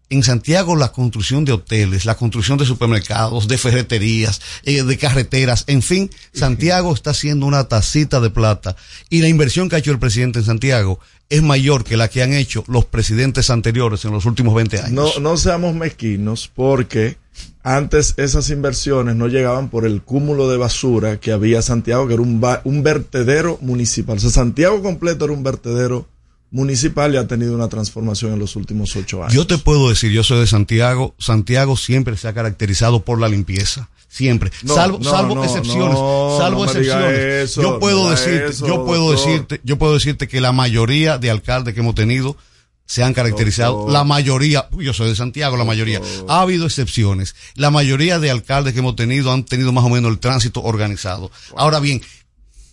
en Santiago la construcción de hoteles, la construcción de supermercados, de ferreterías, eh, de carreteras, en fin, Santiago está haciendo una tacita de plata y la inversión que ha hecho el presidente en Santiago es mayor que la que han hecho los presidentes anteriores en los últimos 20 años. No, no seamos mezquinos porque antes esas inversiones no llegaban por el cúmulo de basura que había Santiago, que era un, un vertedero municipal. O sea, Santiago completo era un vertedero municipal y ha tenido una transformación en los últimos ocho años. Yo te puedo decir, yo soy de Santiago, Santiago siempre se ha caracterizado por la limpieza. Siempre, No, salvo, no, salvo no, excepciones, salvo excepciones. eso, yo puedo decirte, eso, yo puedo doctor. decirte, yo puedo decirte que la mayoría de alcaldes que hemos tenido se han caracterizado, Doctor. la mayoría, yo soy de Santiago, la mayoría, ha habido excepciones. La mayoría de alcaldes que hemos tenido han tenido más o menos el tránsito organizado. Ahora bien,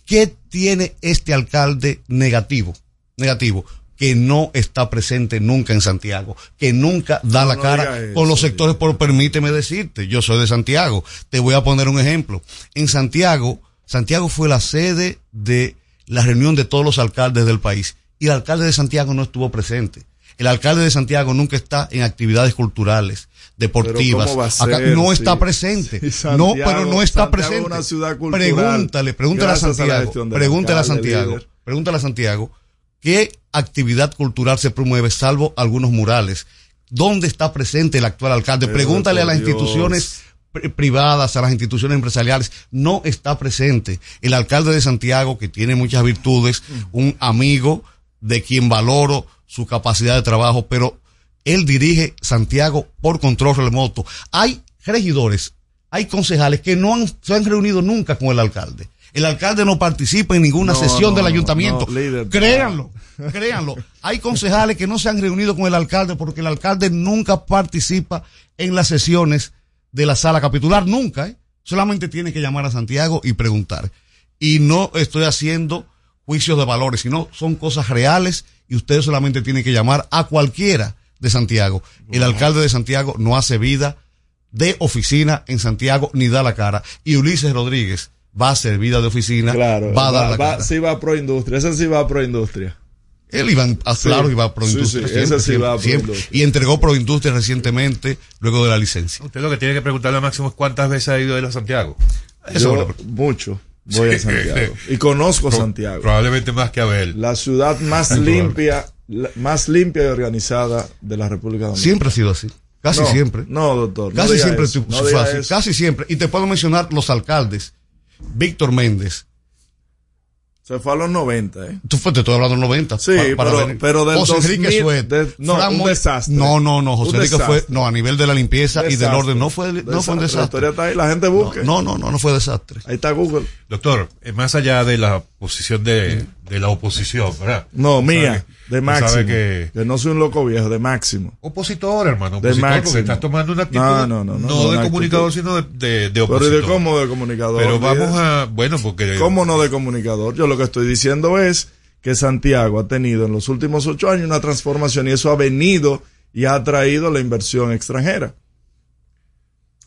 ¿qué tiene este alcalde negativo? Negativo que no está presente nunca en Santiago, que nunca da No, la cara con los sectores, por permíteme decirte, yo soy de Santiago, te voy a poner un ejemplo. En Santiago, Santiago fue la sede de la reunión de todos los alcaldes del país y el alcalde de Santiago no estuvo presente. El alcalde de Santiago nunca está en actividades culturales, deportivas. ¿cómo va a Acá no está presente. Sí, no, pero no está Santiago es presente. pregúntale, pregúntale a a Santiago. del pregúntale a Santiago. Pregúntale a Santiago qué actividad cultural se promueve, salvo algunos murales. ¿Dónde está presente el actual alcalde? Pero, Pregúntale a las Dios. instituciones pri- privadas, a las instituciones empresariales, no está presente. El alcalde de Santiago, que tiene muchas virtudes, un amigo de quien valoro su capacidad de trabajo, pero él dirige Santiago por control remoto. Hay regidores, hay concejales que no han, se han reunido nunca con el alcalde. El alcalde no participa en ninguna No, sesión no, del ayuntamiento. no, líder, créanlo, créanlo. Hay concejales que no se han reunido con el alcalde porque el alcalde nunca participa en las sesiones de la sala capitular, nunca. ¿eh? Solamente tiene que llamar a Santiago y preguntar. Y no estoy haciendo juicios de valores, sino son cosas reales y ustedes solamente tienen que llamar a cualquiera de Santiago. El alcalde de Santiago no hace vida de oficina en Santiago ni da la cara. Y Ulises Rodríguez va a hacer vida de oficina, Claro, va a dar va- la va- cara. sí va pro industria, ese sí va pro industria. Él iba a Sí. claro, iba a Proindustria. sí, sí siempre, a siempre. Proindustria. Y entregó Proindustria recientemente, luego de la licencia. Usted lo que tiene que preguntarle a Máximo es cuántas veces ha ido él a Santiago. Yo mucho voy a. Santiago y conozco Pro- Santiago. Probablemente más que Abel. La ciudad más limpia, la- más limpia y organizada de la República Dominicana. Siempre ha sido así. Casi No, siempre. No, doctor. Casi siempre eso, no eso. Casi siempre. Y te puedo mencionar los alcaldes. Víctor Méndez. Se fue a los 90, ¿eh? Tú fue, te estoy hablando de los 90. Sí, pa- para pero- pero del José Enrique 2000 Suet. de- no, un desastre. No, no, no. José Un Enrique fue, no, a nivel de la limpieza y del orden. No fue, no fue un Desastre. La historia está ahí, la gente busque. No, no, no, no fue desastre. Ahí está Google. Doctor, eh, más allá de la posición de, de la oposición, ¿verdad? No, mía, de máximo. que Que no soy un loco viejo, de máximo. opositor, hermano, De opositor, máximo. porque estás tomando una actitud No, no, no, no, de comunicador, actitud. sino de, de, de Pero ¿y opositor. de cómo de comunicador? Pero vamos a, bueno, porque ¿Cómo no de comunicador? Yo lo que estoy diciendo es que Santiago ha tenido en los últimos ocho años una transformación y eso ha venido y ha atraído la inversión extranjera.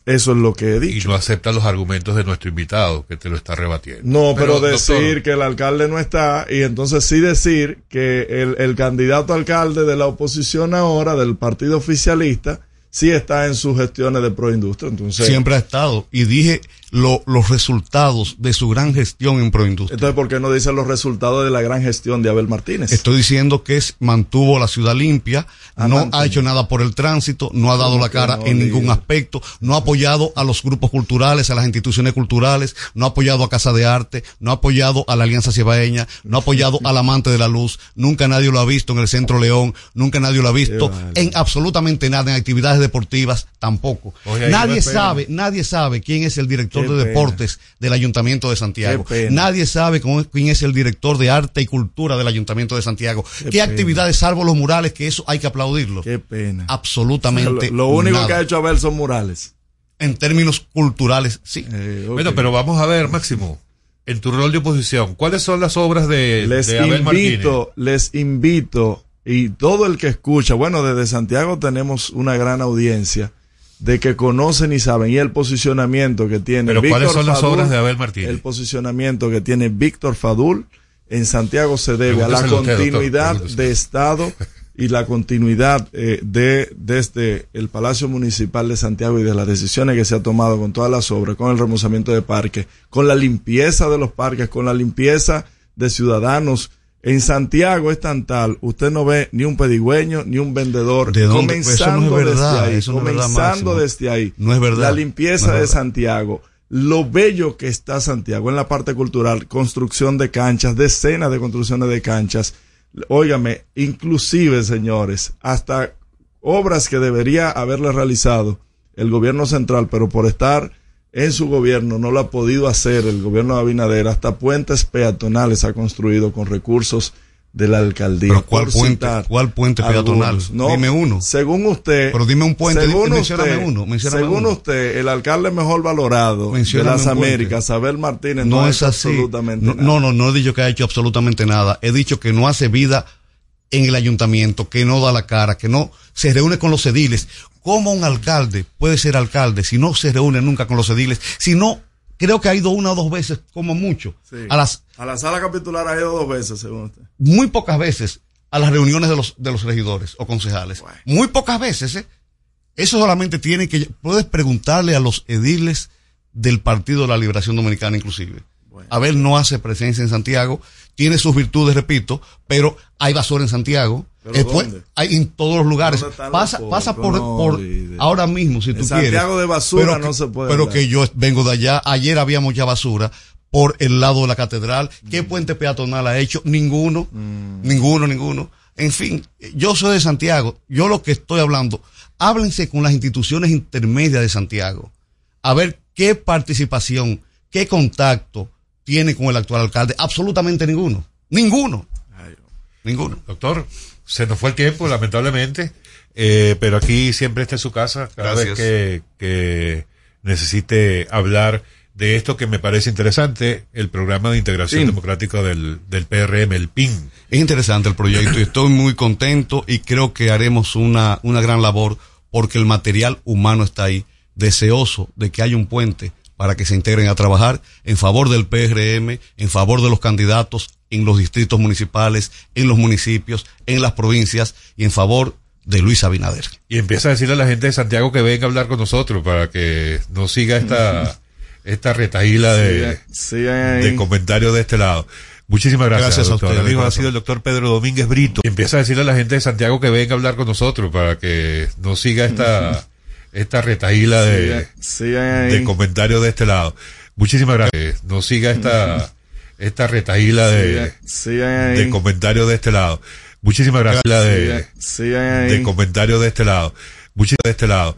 Eso es lo que he y dicho. no acepta los argumentos de nuestro invitado que te lo está rebatiendo. No, pero, decir doctor, que el alcalde no está y entonces sí decir que el, el candidato alcalde de la oposición ahora, del partido oficialista, sí está en sus gestiones de proindustria. Entonces, Siempre ha estado. Y dije lo- los resultados de su gran gestión en Proindustria. entonces, ¿por qué no dicen los resultados de la gran gestión de Abel Martínez? Estoy diciendo que es, mantuvo la ciudad limpia, Ah, no mantuvo. ha hecho nada por el tránsito, no ha dado ¿Cómo la cara no, en ningún líder? aspecto, no ha apoyado a los grupos culturales, a las instituciones culturales, no ha apoyado a Casa de Arte, no ha apoyado a la Alianza Cibaeña, no ha apoyado al Amante de la Luz, nunca nadie lo ha visto en el Centro León, nunca nadie lo ha visto en absolutamente nada, en actividades deportivas tampoco. Oye, nadie sabe, nadie sabe quién es el director Qué de pena. deportes del Ayuntamiento de Santiago. Nadie sabe cómo- quién es el director de arte y cultura del Ayuntamiento de Santiago. Qué ¿Qué, pena. actividades, salvo los murales, que eso hay que aplaudirlo? Qué pena. Absolutamente. Lo, lo único nada. que ha hecho Abel son murales. En términos culturales, sí. Eh. Bueno, pero vamos a ver, Máximo, en tu rol de oposición, ¿cuáles son las obras de, les de Abel Martínez? invito, les invito, y todo el que escucha, bueno, desde Santiago tenemos una gran audiencia de que conocen y saben, y el posicionamiento que tiene Pero ¿cuáles son las Fadul, obras de Abel Martínez? El posicionamiento que tiene Víctor Fadul en Santiago se debe a la usted, continuidad de Estado y la continuidad eh, de desde el Palacio Municipal de Santiago y de las decisiones que se ha tomado con todas las obras, con el remozamiento de parques, con la limpieza de los parques, con la limpieza de ciudadanos. En Santiago es tan tal, usted no ve ni un pedigüeño ni un vendedor ¿De dónde? Eso comenzando no es verdad, desde ahí, eso no verdad, comenzando desde ahí. No es verdad. La limpieza No de verdad. Santiago, lo bello que está Santiago en la parte cultural, construcción de canchas, decenas de construcciones de canchas. Óigame, inclusive, señores, hasta obras que debería haberle realizado el gobierno central, pero por estar en su gobierno no lo ha podido hacer el gobierno de Abinader, hasta puentes peatonales ha construido con recursos de la alcaldía. Pero ¿cuál puente, cuál puente algunos. peatonal? No, dime uno. Según usted. Pero dime un puente, según mencióname usted, uno, mencióname según uno. usted, el alcalde mejor valorado Mencióname de las. Américas, Abel Martínez, no, no es así. absolutamente no, nada. no, no, no he dicho que ha hecho absolutamente nada. He dicho que no hace vida en el ayuntamiento, que no da la cara, que no se reúne con los ediles. ¿Cómo un alcalde puede ser alcalde si no se reúne nunca con los ediles? Si no, creo que ha ido una o dos veces, como mucho, Sí. a las A la sala capitular ha ido dos veces, según usted. muy pocas veces a las reuniones de los, de los regidores o concejales. Muy pocas veces, ¿eh? Eso solamente tiene que, puedes preguntarle a los ediles del Partido de la Liberación Dominicana inclusive. Abel no hace presencia en Santiago, tiene sus virtudes, repito, pero hay basura en Santiago. ¿Pero Después, dónde? hay en todos los lugares. ¿Dónde están Pasa, los pasa por, ahora mismo, si tú Santiago quieres. de basura Pero no se puede Pero hablar. que yo vengo de allá. Ayer había mucha basura por el lado de la catedral. ¿Qué puente peatonal ha hecho? Ninguno. Ninguno, ninguno. En fin, yo soy de Santiago. Yo lo que estoy hablando, háblense con las instituciones intermedias de Santiago. A ver qué participación, qué contacto tiene con el actual alcalde. Absolutamente ninguno. Ninguno. Ninguno. Doctor, se nos fue el tiempo, lamentablemente, eh, pero aquí siempre está en su casa cada Gracias. vez que, que necesite hablar de esto que me parece interesante, el programa de integración PIN. democrática del, del PRM, el PIN. Es interesante el proyecto y estoy muy contento y creo que haremos una, una gran labor porque el material humano está ahí, deseoso de que haya un puente para que se integren a trabajar en favor del PRM, en favor de los candidatos en los distritos municipales, en los municipios, en las provincias y en favor de Luis Abinader. Y empieza a decirle a la gente de Santiago que venga a hablar con nosotros para que no siga esta, esta retaíla de, de comentarios de este lado. Muchísimas gracias, Gracias a ustedes, Amigo, ha sido el doctor Pedro Domínguez Brito. Y empieza a decirle a la gente de Santiago que venga a hablar con nosotros para que no siga esta, esta retaíla de, de comentarios de este lado. Muchísimas gracias. No siga esta, esta retaíla de, de comentarios de este lado. Muchísimas gracias. De, de comentarios de este lado. Muchísimas de este lado.